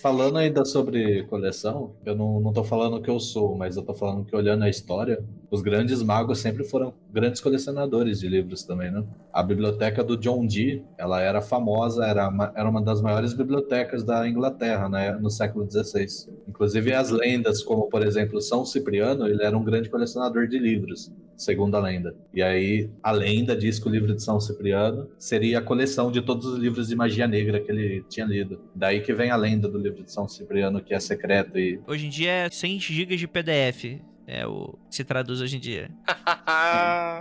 Falando ainda sobre coleção, eu não, não tô falando que eu sou, mas eu tô falando que olhando a história, os grandes magos sempre foram grandes colecionadores de livros também, né? A biblioteca do John Dee, ela era famosa, era uma, era uma das maiores bibliotecas da Inglaterra, né, no século XVI. Inclusive as lendas, como por exemplo São Cipriano, ele era um grande colecionador de livros, segundo a lenda. E aí a lenda diz que o livro de São Cipriano seria a coleção de todos os livros de magia negra que ele tinha lido. Daí que vem a lenda do livro de São Cipriano, que é secreto e Hoje em dia é 100 GB de PDF. É o que se traduz hoje em dia.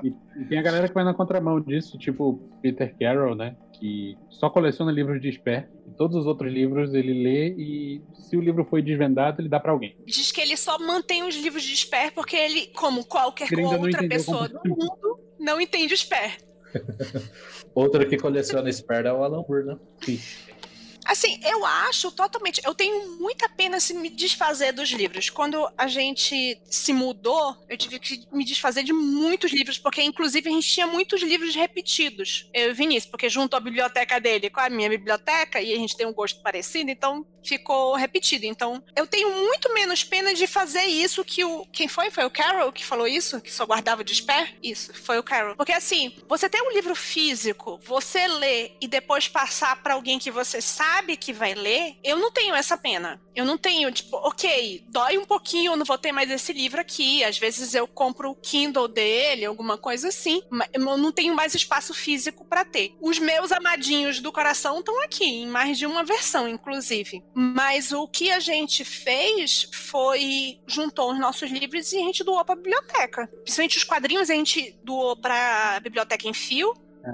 E, e tem a galera que vai na contramão disso, tipo Peter Carroll, né? Que só coleciona livros de Sper. E todos os outros livros ele lê e se o livro foi desvendado, ele dá pra alguém. Diz que ele só mantém os livros de Sper porque ele, como qualquer Ele outra pessoa como- do mundo, não entende o Sper. Outro que coleciona Sper é o Alan Moore, né? Assim, eu acho totalmente. Eu tenho muita pena se me desfazer dos livros. Quando a gente se mudou, eu tive que me desfazer de muitos livros, porque inclusive a gente tinha muitos livros repetidos. Eu e Vinícius, porque junto à biblioteca dele com a minha biblioteca, e a gente tem um gosto parecido, então ficou repetido. Então, eu tenho muito menos pena de fazer isso que o. Quem foi? Foi o Carol que falou isso? Que só guardava de spare? Isso, foi o Carol. Porque assim, você ter um livro físico, você ler e depois passar pra alguém que você sabe que vai ler, eu não tenho essa pena. Eu não tenho, tipo, ok, dói um pouquinho, eu não vou ter mais esse livro aqui. Às vezes eu compro o Kindle dele, alguma coisa assim, mas eu não tenho mais espaço físico pra ter. Os meus amadinhos do coração estão aqui, em mais de uma versão, inclusive. Mas o que a gente fez foi juntou os nossos livros e a gente doou pra biblioteca. Principalmente os quadrinhos a gente doou pra biblioteca em fio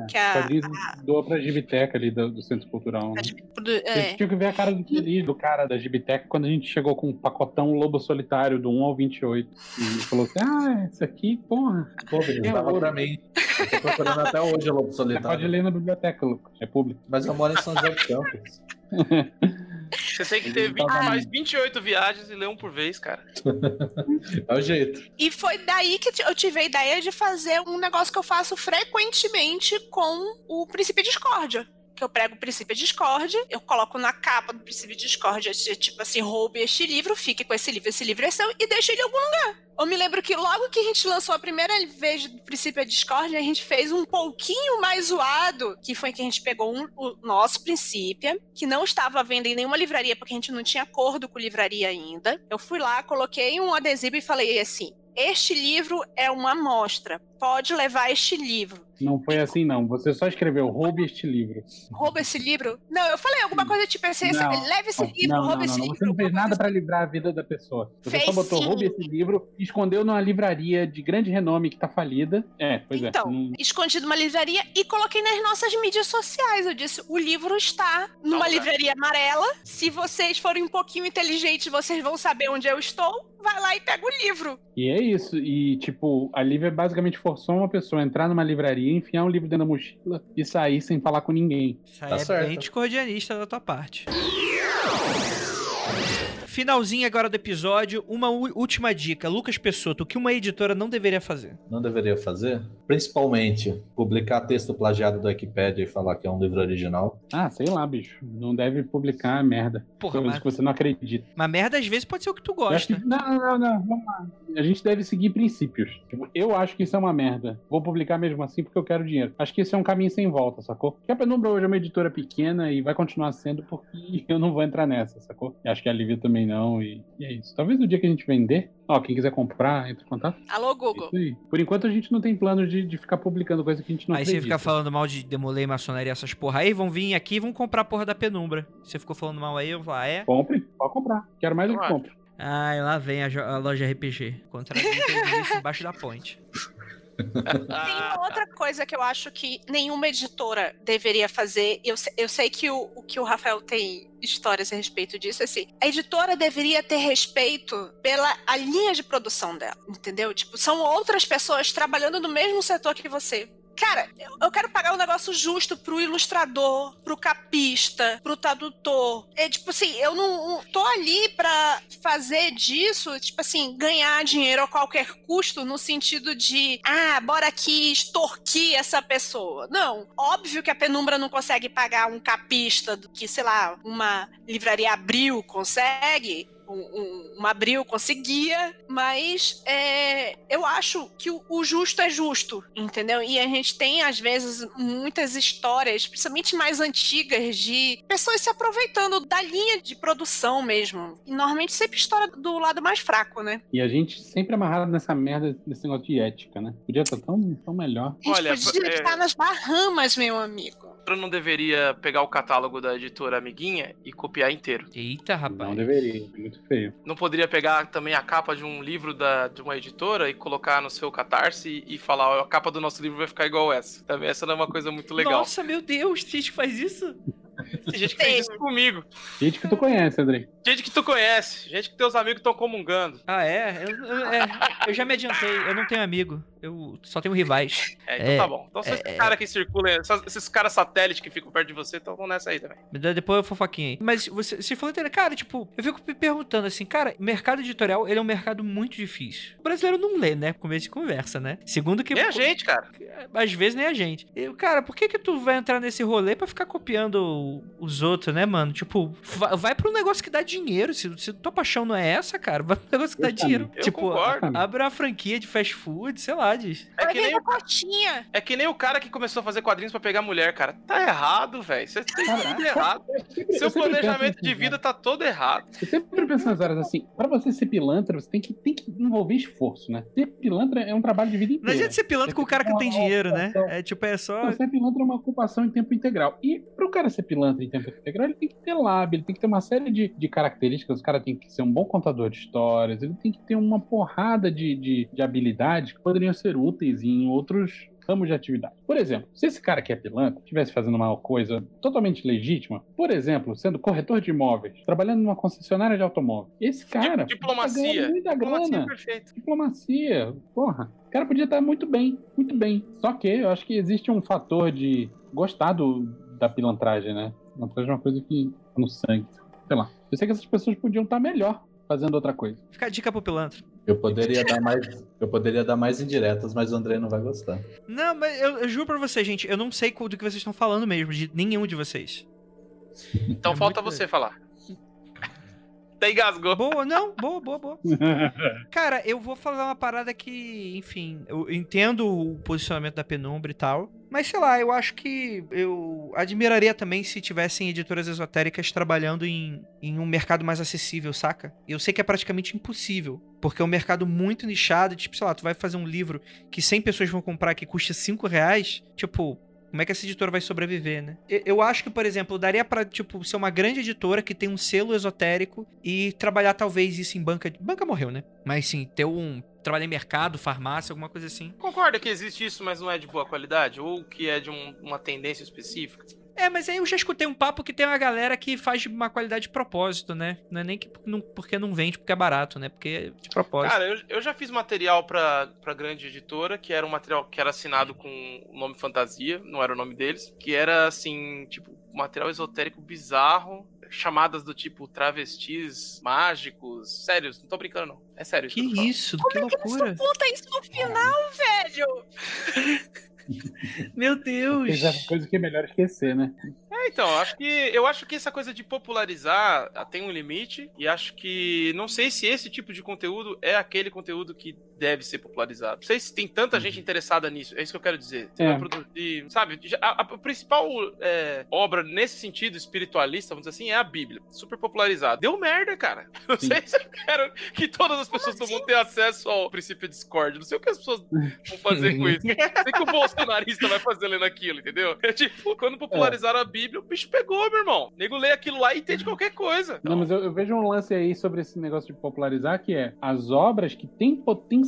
Que a, Quadrinhos doa pra Gibiteca ali do, do Centro Cultural. Né? do- Vocês é, tinham que ver a cara do, do cara da Gibiteca quando a gente chegou com um pacotão Lobo Solitário do 1 ao 28. E falou assim: Ah, esse aqui, porra. Pô, dava ouro. pra mim. Eu tô procurando até hoje o Lobo Você pode Solitário. ler na biblioteca, Lucas. É público. Mas eu moro em São José dos Campos. Você tem que ter 20, mais 28 viagens e ler um por vez, cara. É o jeito. E foi daí que eu tive a ideia de fazer um negócio que eu faço frequentemente com o princípio de discórdia. Que eu prego o princípio de discórdia, eu coloco na capa do princípio de discórdia, de, tipo assim, roube este livro, fique com esse livro, esse livro é seu, e deixa ele em algum lugar. Eu me lembro que logo que a gente lançou a primeira vez do princípio de discórdia, a gente fez um pouquinho mais zoado, que foi que a gente pegou um- o nosso princípio, que não estava à venda em nenhuma livraria, porque a gente não tinha acordo com livraria ainda. Eu fui lá, coloquei um adesivo e falei assim: este livro é uma amostra. Pode levar este livro. Não foi assim, não. Você só escreveu roube este livro. Rouba esse livro? Não, eu falei alguma coisa tipo assim: Não. leve esse livro, não, rouba não, esse não. livro. Você não fez nada pra livrar a vida da pessoa. Você Fez só botou sim. roube esse livro escondeu numa livraria de grande renome que tá falida. É, pois Então, é. Não- escondi numa livraria e coloquei nas nossas mídias sociais. Eu disse: o livro está numa livraria amarela. Se vocês forem um pouquinho inteligentes, vocês vão saber onde eu estou. Vai lá e pega o livro. E é isso. E, tipo, a Lívia basicamente forçou uma pessoa a entrar numa livraria, enfiar um livro dentro da mochila e sair sem falar com ninguém. Isso aí Tá é certo. bem discordianista da tua parte. Finalzinho agora do episódio, uma última dica. Lucas Pessoto, o que uma editora não deveria fazer? Não deveria fazer? Principalmente, publicar texto plagiado da Wikipédia e falar que é um livro original. Ah, sei lá, bicho. Não deve publicar merda. Porra, mas, que você não acredita. mas merda às vezes pode ser o que tu gosta. que- Não, não, não, vamos lá. A gente deve seguir princípios. Eu acho que isso é uma merda. Vou publicar mesmo assim porque eu quero dinheiro. Acho que esse é um caminho sem volta, sacou? Porque a Penumbra hoje é uma editora pequena e vai continuar sendo porque eu não vou entrar nessa, sacou? E acho que a Lívia também não. E, e é isso. Talvez no dia que a gente vender, ó, quem quiser comprar, entre em contato. Alô, Google. Isso aí. Por enquanto a gente não tem plano de, de ficar publicando coisa que a gente não Aí você acredita. fica falando mal de Demolei, maçonaria, essas porra aí, vão vir aqui e vão comprar a porra da penumbra. Você ficou falando mal aí, eu vou falar, ah, é? Compre, pode comprar. Quero mais do que compre. Ai, lá vem a, a loja RPG. Contra mim, tem isso embaixo da ponte. Tem uma outra coisa que eu acho que nenhuma editora deveria fazer. Eu, eu sei que o, o que o Rafael tem histórias a respeito disso, assim. A editora deveria ter respeito pela a linha de produção dela, entendeu? Tipo, são outras pessoas trabalhando no mesmo setor que você. Cara, eu, quero pagar um negócio justo pro ilustrador, pro capista, pro tradutor. É tipo assim, eu não não tô ali pra fazer disso, tipo assim, ganhar dinheiro a qualquer custo, no sentido de, ah, bora aqui extorquir essa pessoa. Não. Óbvio que a penumbra não consegue pagar um capista do que, sei lá, uma livraria abril consegue. Um, um, abril conseguia, mas é, eu acho que o, o justo é justo, entendeu? E a gente tem, às vezes, muitas histórias, principalmente mais antigas, de pessoas se aproveitando da linha de produção mesmo. E normalmente sempre história do lado mais fraco, né? E a gente sempre amarrado nessa merda, nesse negócio de ética, né? Podia estar tão, tão melhor. A gente Olha, podia é- estar nas Bahamas, meu amigo. Eu não deveria pegar o catálogo da editora amiguinha e copiar inteiro. Eita, rapaz. Não deveria, é muito feio. Não poderia pegar também a capa de um livro da, de uma editora e colocar no seu catarse e, e falar, ó, a capa do nosso livro vai ficar igual essa. Também essa não é uma coisa muito legal. Nossa, meu Deus, tem gente que faz isso? Tem gente que fez isso comigo. Gente que tu conhece, Andrei. Gente que tu conhece, gente que teus amigos estão comungando. Ah, é? Eu, eu- é, eu já me adiantei, eu não tenho amigo. Eu só tenho rivais. É, então É, tá bom. Então esses é, é. caras que circulam, esses caras satélites que ficam perto de você, então vão nessa aí também. Depois eu fofoquinha aí. Mas você, você falou, cara, tipo, eu fico me perguntando assim, cara, mercado editorial, ele é um mercado muito difícil. O brasileiro não lê, né? Começo de conversa, né? Segundo que... E a gente, cara. Às vezes nem a gente. Eu, cara, por que que tu vai entrar nesse rolê pra ficar copiando os outros, né, mano? Tipo, vai, vai pra um negócio que dá dinheiro. Se, se tua paixão não é essa, cara, vai pra um negócio que dá dinheiro. Eu tipo, concordo. abre uma franquia de fast food, sei lá, É que, nem, o- cotinha. é que nem o cara que começou a fazer quadrinhos pra pegar mulher, cara. Tá errado, velho. Você tem tudo errado. Seu planejamento de vida tá todo errado. Eu sempre penso nas horas assim, pra você ser pilantra, você tem que, tem que envolver esforço, né? Ser pilantra é um trabalho de vida Não inteira. adianta ser pilantra com o cara que não tem dinheiro, né? É tipo, é só. Não, ser pilantra é uma ocupação em tempo integral. E pro cara ser pilantra em tempo integral, ele tem que ter lábio, ele tem que ter uma série de, de características. O cara tem que ser um bom contador de histórias, ele tem que ter uma porrada de, de, de habilidades que poderiam ser úteis em outros ramos de atividade. Por exemplo, se esse cara que é pilantra estivesse fazendo uma coisa totalmente legítima, por exemplo, sendo corretor de imóveis, trabalhando numa concessionária de automóvel, esse cara. Di- diplomacia. tá muita Diplomacia grana. perfeita. Diplomacia, porra. O cara podia estar muito bem, muito bem. Só que eu acho que existe um fator de gostar do, da pilantragem, né? Pilantragem é uma coisa que tá no sangue. Sei lá. Eu sei que essas pessoas podiam estar melhor fazendo outra coisa. Fica a dica pro pilantra. Eu poderia dar mais, eu poderia dar mais indiretas, mas o André não vai gostar. Não, mas eu, eu juro pra vocês, gente, eu não sei do que vocês estão falando mesmo, de nenhum de vocês. Então É falta você falar. Até engasgou. Boa, não, boa, boa, boa. Cara, eu vou falar uma parada que, enfim, eu entendo o posicionamento da penumbra e tal. Mas sei lá, eu acho que eu admiraria também se tivessem editoras esotéricas trabalhando em, em um mercado mais acessível, saca? Eu sei que é praticamente impossível, porque é um mercado muito nichado. Tipo, sei lá, tu vai fazer um livro que 100 pessoas vão comprar que custa 5 reais. Tipo, como é que essa editora vai sobreviver, né? Eu acho que, por exemplo, daria pra, tipo, ser uma grande editora que tem um selo esotérico e trabalhar talvez isso em banca. Banca morreu, né? Mas sim, ter um. Trabalhar em mercado, farmácia, alguma coisa assim. Concorda que existe isso, mas não é de boa qualidade? Ou que é de um- uma tendência específica? É, mas aí eu já escutei um papo que tem uma galera que faz de uma qualidade de propósito, né? Não é nem que não, porque não vende porque é barato, né? Porque é de propósito. Cara, eu, eu já fiz material pra, pra grande editora, que era um material que era assinado com o nome fantasia, não era o nome deles, que era assim, tipo, material esotérico bizarro, chamadas do tipo travestis mágicos. Sério, não tô brincando, não. É sério que eu tô falando. isso? Que loucura. Conta isso no final, velho! Meu Deus. Essa coisa que é melhor esquecer, né? É, então, eu acho que eu acho que essa coisa de popularizar ah, tem um limite e acho que não sei se esse tipo de conteúdo é aquele conteúdo que deve ser popularizado. Não sei se tem tanta gente interessada nisso. É isso que eu quero dizer. Você É. vai produzir, sabe? A, a principal é, obra nesse sentido espiritualista, vamos dizer assim, é a Bíblia. Super popularizada. Deu merda, cara. Não Sim. sei se eu quero que todas as pessoas vão ter acesso ao princípio Discord. Não sei o que as pessoas vão fazer com isso. Não sei o que o bolsonarista vai fazer lendo aquilo, entendeu? É tipo, quando popularizaram a Bíblia, o bicho pegou, meu irmão. O nego lê aquilo lá e entende qualquer coisa. Não, mas eu, eu vejo um lance aí sobre esse negócio de popularizar, que é as obras que têm potencial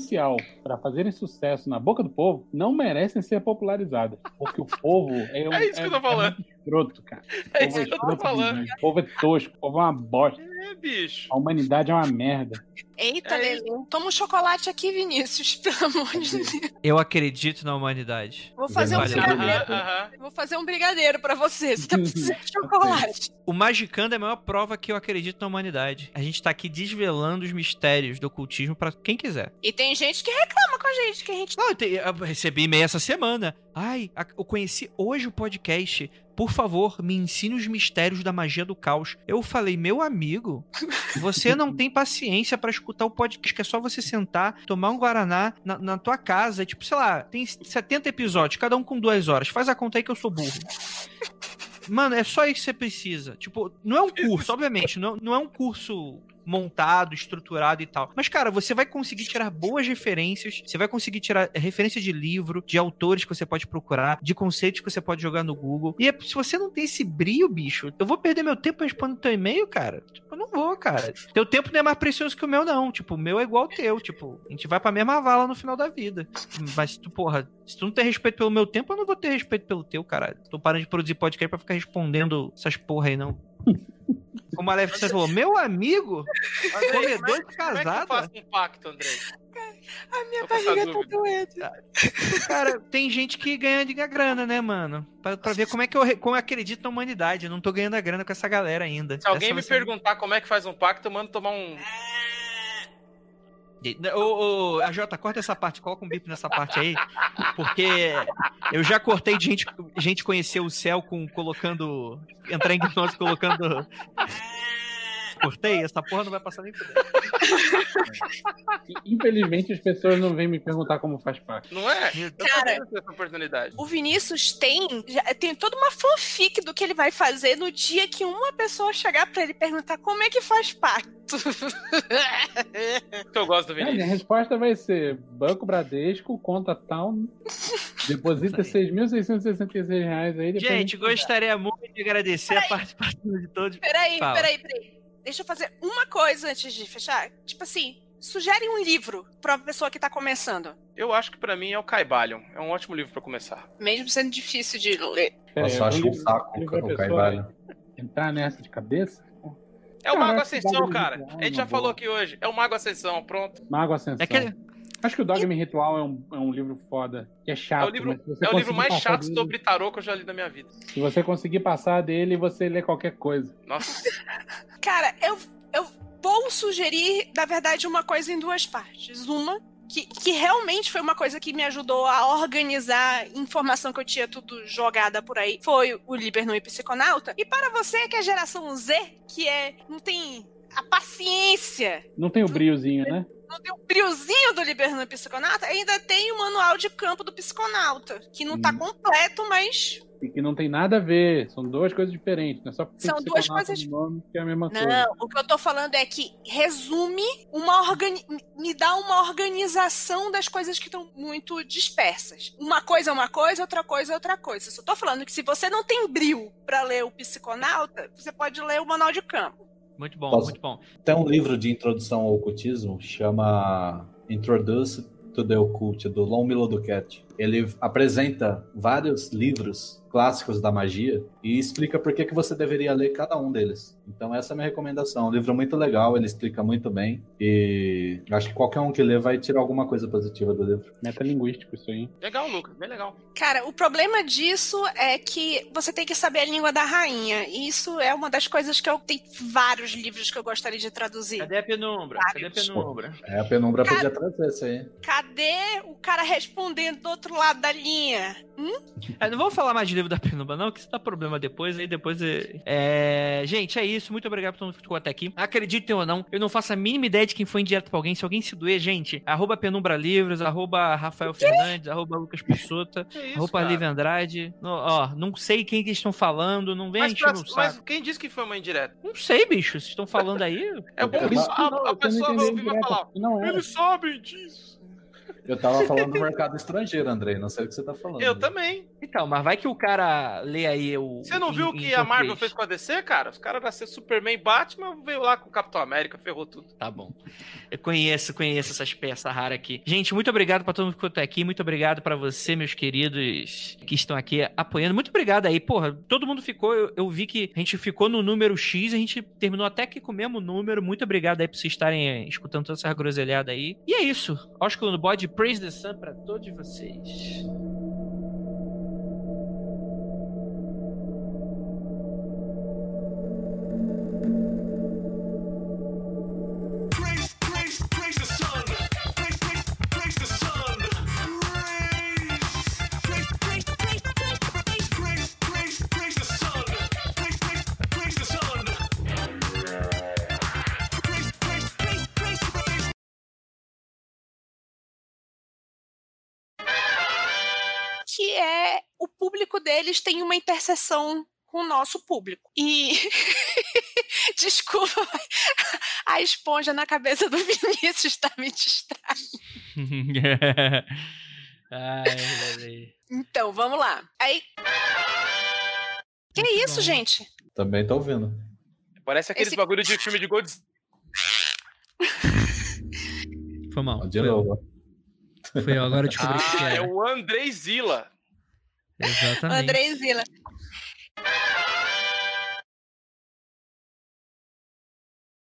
para fazerem sucesso na boca do povo não merecem ser popularizadas. Porque o povo é um. É isso que eu tô falando. muito escroto, cara. É isso povo que eu tô falando. O povo é tosco, o povo é uma bosta. É, bicho. A humanidade é uma merda. Eita, É Lelê. Toma um chocolate aqui, Vinícius, pelo amor de Deus. Eu acredito na humanidade. Vou fazer um brigadeiro. Aham, aham. Vou fazer um brigadeiro pra você. Você tá precisando de chocolate. O Magicando é a maior prova que eu acredito na humanidade. A gente tá aqui desvelando os mistérios do ocultismo pra quem quiser. E tem gente que reclama com a gente, que a gente Não, eu, te- eu recebi e-mail essa semana. Ai, a- eu conheci hoje o podcast. Por favor, me ensine os mistérios da magia do caos. Eu falei, meu amigo, você não tem paciência pra escutar o podcast, que é só você sentar, tomar um Guaraná na, na tua casa. Tipo, sei lá, tem 70 episódios, cada um com duas horas. Faz a conta aí que eu sou burro. Mano, é só isso que você precisa. Tipo, não é um curso, obviamente, não, não é um curso montado, estruturado e tal. Mas, cara, você vai conseguir tirar boas referências, você vai conseguir tirar referência de livro, de autores que você pode procurar, de conceitos que você pode jogar no Google. E é- se você não tem esse brilho, bicho, eu vou perder meu tempo respondendo teu e-mail, cara? Tipo, eu não vou, cara. Teu tempo não é mais precioso que o meu, não. Tipo, o meu é igual ao teu. Tipo, a gente vai pra mesma vala no final da vida. Mas, tu, porra, se tu não tem respeito pelo meu tempo, eu não vou ter respeito pelo teu, cara. Tô parando de produzir podcast pra ficar respondendo essas porra aí, não. Como a Leve você falou, meu amigo, Andrei, como é- comedor de como é que eu faço um pacto, Andrei? A minha Tô barriga tá doendo. Cara, tem gente que ganha de grana, né, mano? Pra, pra ver como é que eu, como eu acredito na humanidade. Eu não tô ganhando a grana com essa galera ainda. Se alguém Essa me perguntar como é que faz um pacto, eu mando tomar um. Ô, ô, a Jota, corta essa parte, coloca um bip nessa parte aí. Porque eu já cortei de gente, gente conhecer o céu com colocando. Entrar em gnose colocando. Cortei, essa porra não vai passar nem por dentro. Infelizmente as pessoas não vêm me perguntar como faz parte. Não é? Cara. O Vinícius tem, tem toda uma fanfic do que ele vai fazer no dia que uma pessoa chegar pra ele perguntar como é que faz pacto. Que eu gosto do Cara, minha Vinícius. resposta vai ser Banco Bradesco, conta tal, deposita 6.666 reais aí. Gente, gostaria muito de agradecer a participação de todos. Peraí, Fala. peraí, peraí. Deixa eu fazer uma coisa antes de fechar. Tipo assim, Sugere um livro pra uma pessoa que tá começando. Eu acho que pra mim é o Caibalion. É um ótimo livro pra começar. Mesmo sendo difícil de ler. Nossa, eu acho um saco o pessoa Carvalho. Entrar nessa de cabeça? É o Mago que Ascensão, cara. A gente é já falou aqui hoje. É o Mago Ascensão, pronto. Mago Ascensão. É aquele... Acho que o Dogma Ritual é um, é um livro foda. Que é chato. É o livro, você é o livro mais chato dele- sobre tarô que eu já li na minha vida. Se você conseguir passar dele, você lê qualquer coisa. Nossa. Cara, eu, eu vou sugerir, na verdade, uma coisa em duas partes. Uma, que, que realmente foi uma coisa que me ajudou a organizar informação que eu tinha tudo jogada por aí, foi o Liberno e Psiconauta. E para você que é geração Z, que é não tem a paciência, Não tem o briozinho, né? não tem o briozinho do Liberno Psiconauta, ainda tem o manual de campo do Psiconauta, que não tá Hum. completo, mas E que não tem nada a ver. São duas coisas diferentes. Não é só porque tem São duas coisas- no nome que é a mesma coisa. Não, o que eu tô falando é que resume uma organi me dá uma organização das coisas que estão muito dispersas. Uma coisa é uma coisa, outra coisa é outra coisa. Só tô falando que se você não tem bril pra ler o Psiconauta, você pode ler o Manual de Campo. Muito bom, Posso- muito bom. Tem um livro de introdução ao ocultismo, chama Introduce to the Occult, do Lon Milo Duquette. Ele apresenta vários livros clássicos da magia e explica por que, que você deveria ler cada um deles. Então essa é a minha recomendação. Um livro muito legal, ele explica muito bem e acho que qualquer um que lê vai tirar alguma coisa positiva do livro. Metalinguístico isso aí. Legal, Lucas. Bem legal. Cara, o problema disso é que você tem que saber a língua da rainha. E isso é uma das coisas que eu tenho vários livros que eu gostaria de traduzir. Cadê a penumbra? Cadê a Vários. penumbra? É, a penumbra Cara- podia trazer isso aí. Cadê o cara respondendo do outro lado da linha? É, não vamos falar mais de livro da Penumbra, não, que isso dá problema depois, aí depois. É... é, Gente, é isso. Muito obrigado por todo mundo que ficou até aqui. Acreditem ou não, eu não faço a mínima ideia de quem foi indireto pra alguém. Se alguém se doer, gente, arroba Penumbra Livros, arroba Rafael Fernandes, arroba Lucas Pissota, Que isso, arroba? Lívia Andrade. No- ó, não sei quem que estão falando, não vem Mas, encher pra- mas quem disse que foi uma indireta? Não sei, bicho. Vocês estão falando aí. É bom tava- a, a pessoa vai ouvir e vai falar. Não é. Eles sabem disso. Eu tava falando do mercado estrangeiro, Andrei. Não sei o que você tá falando. Eu também. Então, mas vai que o cara lê aí o. Você não viu o que a Marvel fez com a DC, cara? Os caras nasceram Superman e Batman, veio lá com o Capitão América, ferrou tudo. Tá bom. Conheço, conheço essas peças raras aqui. Gente, muito obrigado pra todo mundo que até aqui. Muito obrigado pra você, meus queridos, que estão aqui apoiando. Muito obrigado aí. Porra, todo mundo ficou. Eu, eu vi que a gente ficou no número X, a gente terminou até que com o mesmo número. Muito obrigado aí por vocês estarem eh, escutando toda essa groselhada aí. E é isso. Ósculo no bode, praise the sun pra todos vocês. Público deles tem uma interseção com o nosso público. E desculpa, a esponja na cabeça do Vinícius tá me distraindo. Ai. Então, vamos lá. Aí. Que Muito isso, gente? Também tô ouvindo. Parece aqueles Esse- bagulho de filme de Godzilla. Foi mal. De novo. foi eu, agora eu descobri o que Ah, é era. o Andrei Zila. Exatamente. Andrei Zila.